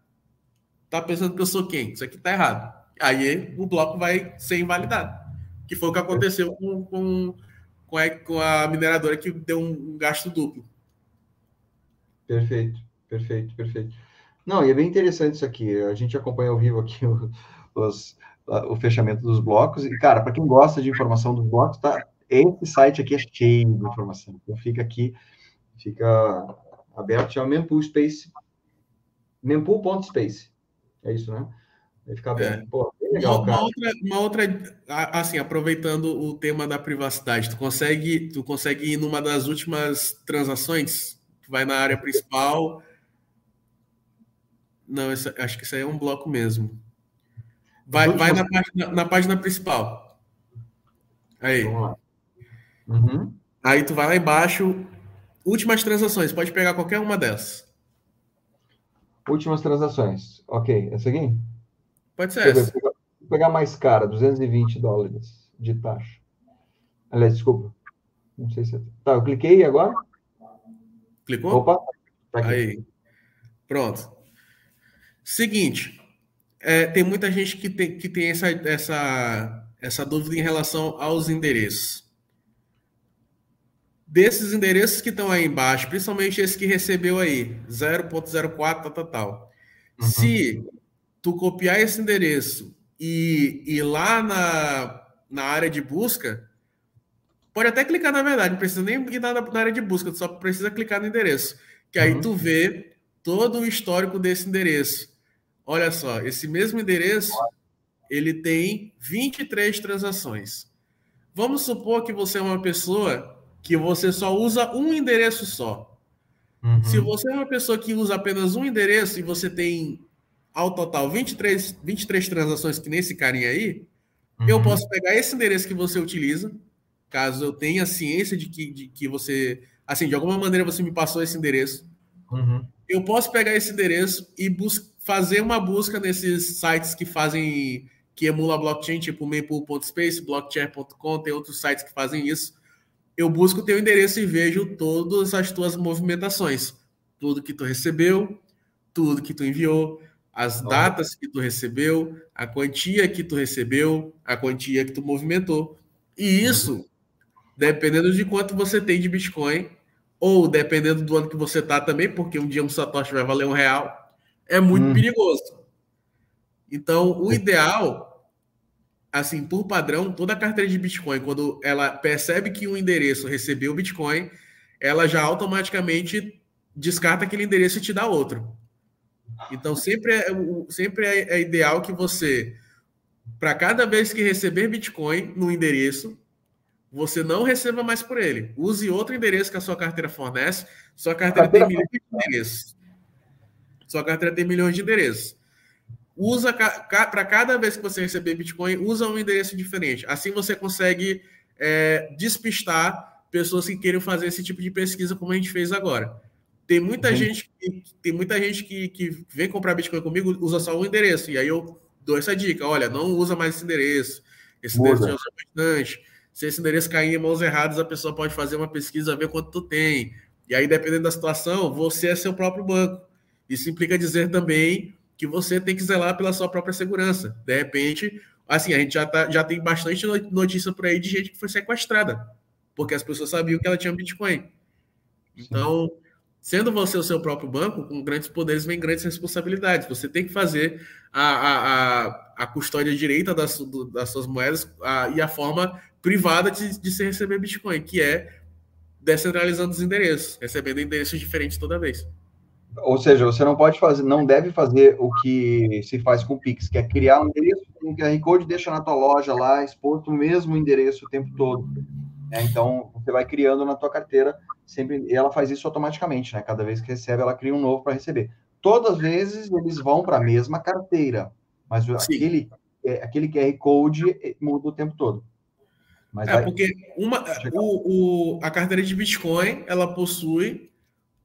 tá pensando que eu sou quem? Isso aqui tá errado. Aí o bloco vai ser invalidado. Que foi o que aconteceu com, com, com, a, com a mineradora que deu um, um gasto duplo. Perfeito, perfeito, perfeito. Não, e é bem interessante isso aqui. A gente acompanha ao vivo aqui (laughs) o, os, o fechamento dos blocos. E, cara, para quem gosta de informação dos blocos, tá, esse site aqui é cheio de informação. Então, fica aqui, fica aberto, chama Mempool Space. Mempool.space. É isso, né? Vai ficar bem. É. Pô, legal, uma. Outra, uma outra, assim, aproveitando o tema da privacidade, tu consegue, tu consegue ir numa das últimas transações, tu vai na área principal não, essa, acho que isso aí é um bloco mesmo. Vai, vai na, página, na página principal. Aí. Uhum. Aí tu vai lá embaixo. Últimas transações. Pode pegar qualquer uma dessas. Últimas transações. Ok. Essa aqui? Pode ser essa. Vou pegar mais cara, 220 dólares de taxa. Aliás, desculpa. Não sei se. É- tá, eu cliquei agora? Clicou? Opa. Tá. Aí. Pronto. Seguinte, é, tem muita gente que tem, que tem essa, essa, essa dúvida em relação aos endereços. Desses endereços que estão aí embaixo, principalmente esse que recebeu aí, 0.04, tal, tal, tal. Uhum. Se tu copiar esse endereço e ir lá na, na área de busca, pode até clicar na verdade, não precisa nem ir na, na área de busca, só precisa clicar no endereço. Que aí uhum. tu vê todo o histórico desse endereço. Olha só, esse mesmo endereço, ele tem 23 transações. Vamos supor que você é uma pessoa que você só usa um endereço só. Uhum. Se você é uma pessoa que usa apenas um endereço e você tem ao total 23, 23 transações que nesse carinha aí, uhum. eu posso pegar esse endereço que você utiliza, caso eu tenha ciência de que, de que você, assim, de alguma maneira você me passou esse endereço. Uhum. Eu posso pegar esse endereço e fazer uma busca nesses sites que fazem, que emula blockchain, tipo mempool.space, blockchain.com, tem outros sites que fazem isso. Eu busco o teu endereço e vejo todas as tuas movimentações. Tudo que tu recebeu, tudo que tu enviou, as datas que tu recebeu, a quantia que tu recebeu, a quantia que tu movimentou. E isso, dependendo de quanto você tem de Bitcoin, ou dependendo do ano que você tá também, porque um dia um Satoshi vai valer um real, é muito hum. perigoso. Então, o ideal, assim, por padrão, toda carteira de Bitcoin, quando ela percebe que um endereço recebeu Bitcoin, ela já automaticamente descarta aquele endereço e te dá outro. Então, sempre é, sempre é, é ideal que você, para cada vez que receber Bitcoin no endereço, você não receba mais por ele. Use outro endereço que a sua carteira fornece. Sua carteira, carteira tem milhões de endereços. Sua carteira tem milhões de endereços. Usa para cada vez que você receber Bitcoin, usa um endereço diferente. Assim você consegue é, despistar pessoas que queiram fazer esse tipo de pesquisa, como a gente fez agora. Tem muita uhum. gente, que, tem muita gente que, que vem comprar Bitcoin comigo, usa só um endereço. E aí eu dou essa dica: olha, não usa mais esse endereço. Esse Muda. endereço usa bastante. Se esse endereço cair em mãos erradas, a pessoa pode fazer uma pesquisa, ver quanto tu tem. E aí, dependendo da situação, você é seu próprio banco. Isso implica dizer também que você tem que zelar pela sua própria segurança. De repente, assim, a gente já, tá, já tem bastante notícia por aí de gente que foi sequestrada, porque as pessoas sabiam que ela tinha Bitcoin. Então, sendo você o seu próprio banco, com grandes poderes vem grandes responsabilidades. Você tem que fazer a, a, a, a custódia direita das, das suas moedas a, e a forma privada de, de se receber Bitcoin, que é descentralizando os endereços, recebendo endereços diferentes toda vez. Ou seja, você não pode fazer, não deve fazer o que se faz com o Pix, que é criar um endereço um QR Code, deixa na tua loja lá, exposto o mesmo endereço o tempo todo. É, então, você vai criando na tua carteira sempre, e ela faz isso automaticamente, né? Cada vez que recebe, ela cria um novo para receber. Todas as vezes eles vão para a mesma carteira, mas aquele, é, aquele QR Code é, muda o tempo todo. Mas é, porque uma, o, o, a carteira de Bitcoin, ela possui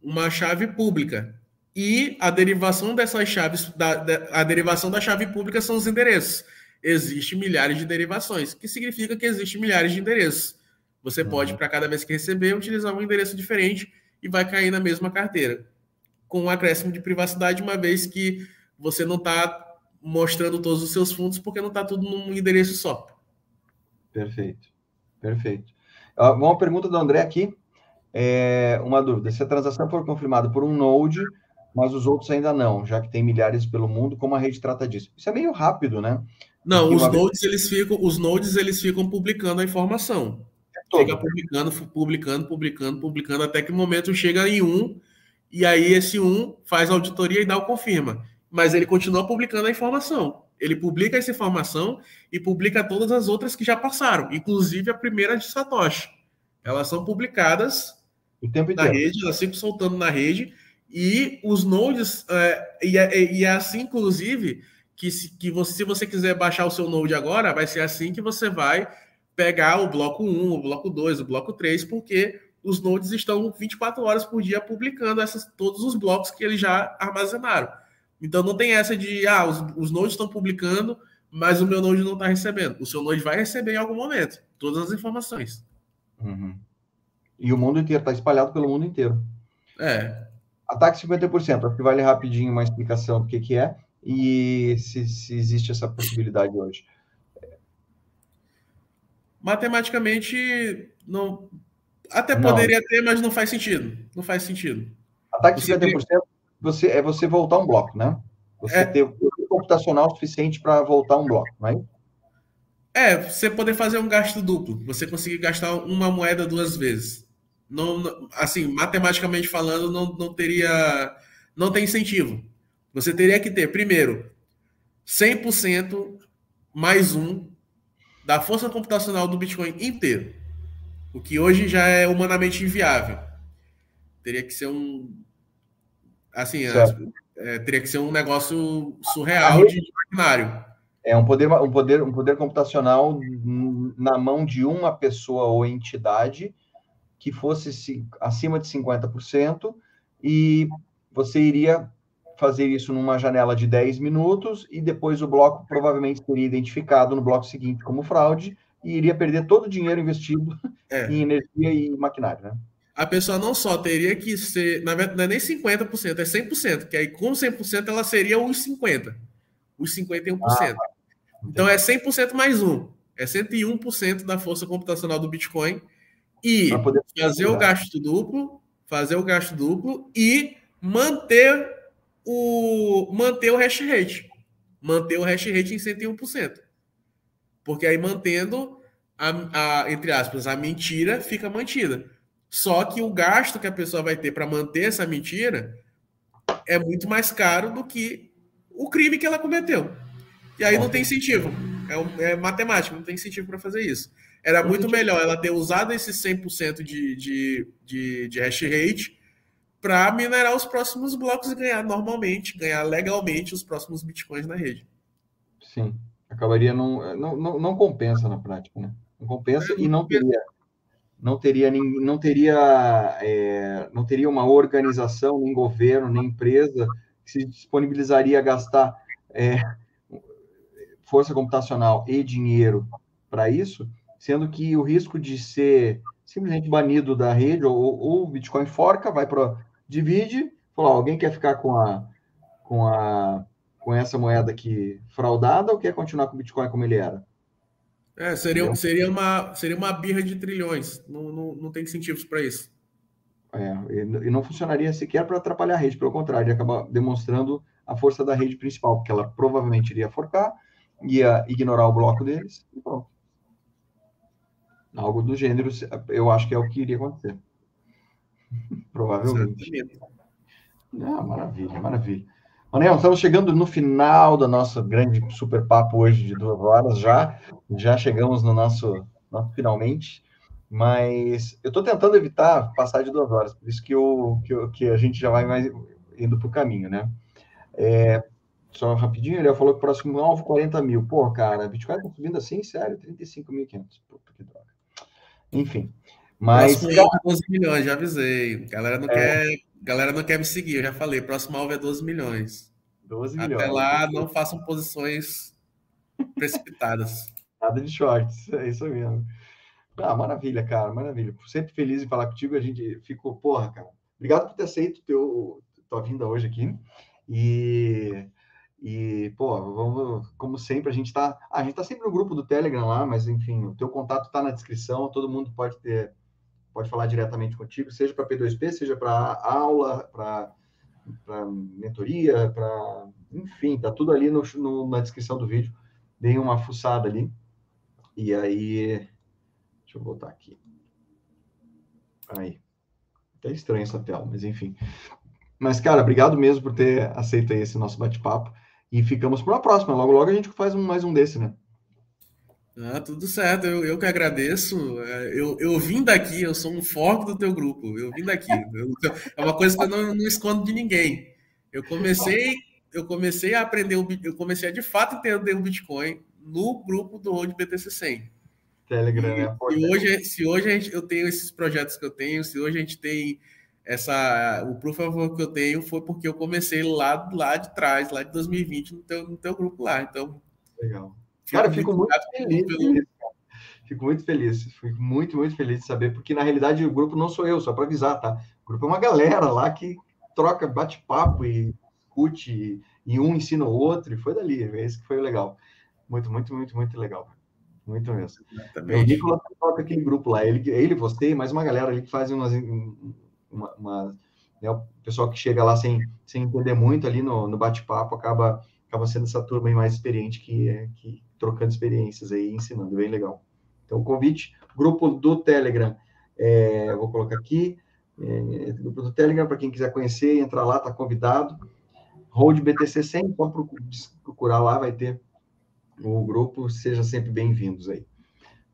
uma chave pública. E a derivação dessas chaves, da, da, a derivação da chave pública são os endereços. Existem milhares de derivações, que significa que existem milhares de endereços. Você uhum. pode, para cada vez que receber, utilizar um endereço diferente e vai cair na mesma carteira. Com um acréscimo de privacidade, uma vez que você não está mostrando todos os seus fundos, porque não está tudo num endereço só. Perfeito. Perfeito. Uma pergunta do André aqui. É, uma dúvida: se a transação for confirmada por um Node, mas os outros ainda não, já que tem milhares pelo mundo, como a rede trata disso? Isso é meio rápido, né? Não, os nodes, vez... eles ficam, os nodes eles ficam publicando a informação. É Fica publicando, publicando, publicando, publicando, até que o momento chega em um, e aí esse um faz a auditoria e dá o confirma. Mas ele continua publicando a informação. Ele publica essa informação e publica todas as outras que já passaram, inclusive a primeira de Satoshi. Elas são publicadas na rede, elas ficam soltando na rede, e os nodes, é, e, é, e, é, assim, inclusive, que, se, que você, se você quiser baixar o seu node agora, vai ser assim que você vai pegar o bloco 1, o bloco 2, o bloco 3, porque os nodes estão 24 horas por dia publicando essas, todos os blocos que eles já armazenaram. Então não tem essa de, ah, os, os nodes estão publicando, mas o meu node não está recebendo. O seu node vai receber em algum momento todas as informações. Uhum. E o mundo inteiro está espalhado pelo mundo inteiro. É. Ataque 50%, acho que vale rapidinho uma explicação do que, que é e se, se existe essa possibilidade hoje. Matematicamente, não. Até poderia não. ter, mas não faz sentido. Não faz sentido. Ataque 50%, tem você, é você voltar um bloco, né? Você é. ter o computacional suficiente para voltar um bloco, não é? É, você poder fazer um gasto duplo, você conseguir gastar uma moeda duas vezes. Não, não, assim, matematicamente falando, não, não teria. Não tem incentivo. Você teria que ter, primeiro, 100% mais um da força computacional do Bitcoin inteiro. O que hoje já é humanamente inviável. Teria que ser um, Assim, é, teria que ser um negócio surreal de maquinário. É um poder, um poder, um poder computacional na mão de uma pessoa ou entidade que fosse acima de 50% e você iria fazer isso numa janela de 10 minutos e depois o bloco provavelmente seria identificado no bloco seguinte como fraude e iria perder todo o dinheiro investido é. em energia e maquinário, né? A pessoa não só teria que ser, na verdade, não é nem 50%, é 100%, que aí com 100% ela seria os 50%, os 51%. Ah, então é 100% mais um, é 101% da força computacional do Bitcoin e fazer o gasto duplo, fazer o gasto duplo e manter o manter o hash rate, manter o hash rate em 101%. Porque aí mantendo a, a entre aspas, a mentira fica mantida. Só que o gasto que a pessoa vai ter para manter essa mentira é muito mais caro do que o crime que ela cometeu. E aí não tem incentivo. É, um, é matemática, não tem incentivo para fazer isso. Era muito melhor ela ter usado esse 100% de, de, de, de hash rate para minerar os próximos blocos e ganhar normalmente, ganhar legalmente os próximos bitcoins na rede. Sim, acabaria não, não, não, não compensa na prática, né? Não compensa é, e não teria não teria, não teria, é, não teria uma organização, nem governo, nem empresa que se disponibilizaria a gastar é, força computacional e dinheiro para isso, sendo que o risco de ser simplesmente banido da rede, ou, o Bitcoin forca, vai para divide, falou, alguém quer ficar com a, com a com essa moeda aqui fraudada ou quer continuar com o Bitcoin como ele era? É, seria, seria, uma, seria uma birra de trilhões. Não, não, não tem incentivos para isso. É, e não funcionaria sequer para atrapalhar a rede, pelo contrário, ia acabar demonstrando a força da rede principal, porque ela provavelmente iria forcar, ia ignorar o bloco deles e pronto. Algo do gênero, eu acho que é o que iria acontecer. (laughs) Provavelmente. Ah, maravilha, maravilha. Manel, estamos chegando no final da nossa grande super papo hoje de duas horas já. Já chegamos no nosso, nosso finalmente. Mas eu estou tentando evitar passar de duas horas, por isso que, eu, que, eu, que a gente já vai mais indo para o caminho, né? É, só rapidinho, ele falou que o próximo alvo 40 mil. Pô, cara, Bitcoin tá subindo assim, sério, 35.500. Puta que droga. Enfim. Mas. Próximo alvo 12 milhões, já avisei. Galera não, é... quer, galera não quer me seguir, eu já falei. Próximo alvo é 12 milhões. 12 milhões. Até lá, não façam posições precipitadas. (laughs) Nada de shorts, é isso mesmo. Ah, maravilha, cara, maravilha. Sempre feliz em falar contigo. A gente ficou, porra, cara. Obrigado por ter aceito teu, tua vinda hoje aqui. E, e pô, vamos, como sempre, a gente está a gente tá sempre no grupo do Telegram lá, mas enfim, o teu contato está na descrição, todo mundo pode ter, pode falar diretamente contigo, seja para P2P, seja para aula, para mentoria, para enfim, tá tudo ali no, no, na descrição do vídeo. Dei uma fuçada ali. E aí, deixa eu voltar aqui. Aí. Até estranho essa tela, mas enfim. Mas, cara, obrigado mesmo por ter aceito esse nosso bate-papo. E ficamos para uma próxima. Logo, logo a gente faz um, mais um desse, né? Ah, tudo certo, eu, eu que agradeço. É, eu, eu vim daqui, eu sou um foco do teu grupo. Eu vim daqui. Eu, é uma coisa que eu não, não, escondo de ninguém. Eu comecei, eu comecei a aprender, o, eu comecei a de fato entender o Bitcoin no grupo do Road BTC 100. Telegram, né? E, e hoje, se hoje a gente, eu tenho esses projetos que eu tenho, se hoje a gente tem essa o proof of work que eu tenho foi porque eu comecei lá, lá de trás, lá de 2020, no teu, no teu grupo lá. Então, legal. Cara, fico muito, feliz. Pelo... Fico muito feliz. Fico muito, muito feliz de saber, porque na realidade o grupo não sou eu, só para avisar, tá? O grupo é uma galera lá que troca, bate papo e discute, e um ensina o outro, e foi dali. É esse que foi o legal. Muito, muito, muito, muito legal. Muito mesmo. O Nicolas toca aquele grupo lá, ele, ele, você, mais uma galera ali que faz umas uma, uma né, o pessoal que chega lá sem, sem entender muito ali no, no bate-papo acaba, acaba sendo essa turma mais experiente que, que trocando experiências aí, ensinando, bem legal. Então, o convite, grupo do Telegram, é, vou colocar aqui, é, grupo do Telegram, para quem quiser conhecer, entrar lá, está convidado. Road BTC 100, pode procurar lá, vai ter o grupo, seja sempre bem-vindos aí.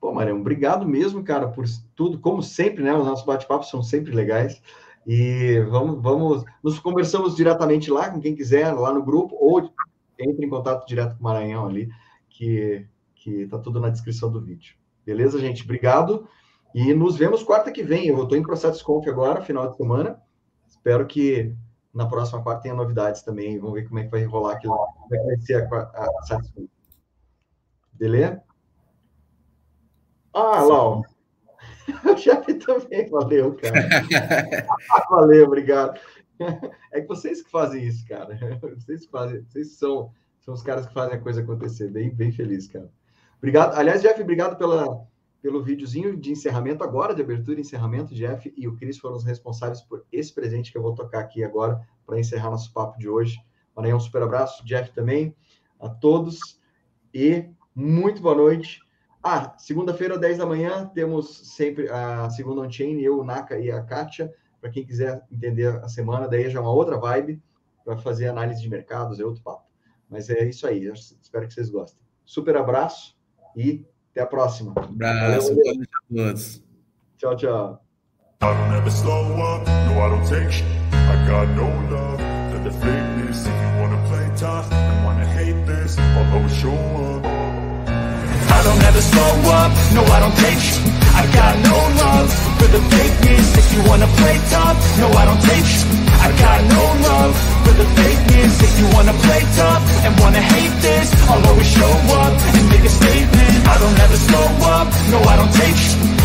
Pô, Marião, obrigado mesmo, cara, por tudo. Como sempre, né? Os nossos bate-papos são sempre legais. E vamos, vamos, nos conversamos diretamente lá com quem quiser, lá no grupo, ou entre em contato direto com o Maranhão ali, que, que tá tudo na descrição do vídeo. Beleza, gente? Obrigado. E nos vemos quarta que vem. Eu estou em processo Conf agora, final de semana. Espero que na próxima quarta tenha novidades também. Vamos ver como é que vai rolar aquilo, como é que vai ser a, a, a Beleza? Ah, Lau. (laughs) O chefe também, valeu, cara. (laughs) valeu, obrigado. (laughs) É que vocês que fazem isso, cara. (laughs) Vocês fazem, vocês são, são os caras que fazem a coisa acontecer. Bem, bem feliz, cara. Obrigado. Aliás, Jeff, obrigado pela, pelo videozinho de encerramento agora, de abertura e encerramento. Jeff e o Cris foram os responsáveis por esse presente que eu vou tocar aqui agora para encerrar nosso papo de hoje. Maranhão, um super abraço. Jeff também. A todos. E muito boa noite. Ah, segunda-feira, 10 da manhã, temos sempre a segunda on-chain, eu, o Naka e a Kátia, para quem quiser entender a semana, daí já é uma outra vibe para fazer análise de mercados, é outro papo. Mas é isso aí, espero que vocês gostem. Super abraço e até a próxima. Abraço, Valeu. a todos. Tchau, tchau. I don't ever slow up, no I don't take sh I got no love for the fakeness If you wanna play tough and wanna hate this I'll always show up I don't ever slow up, no I don't take sh I got no love the fakeness If you wanna play tough, no I don't take sh. I got no love for the fakeness. If you wanna play tough and wanna hate this I'll always show up and make a statement. I don't ever slow up, no I don't take sh.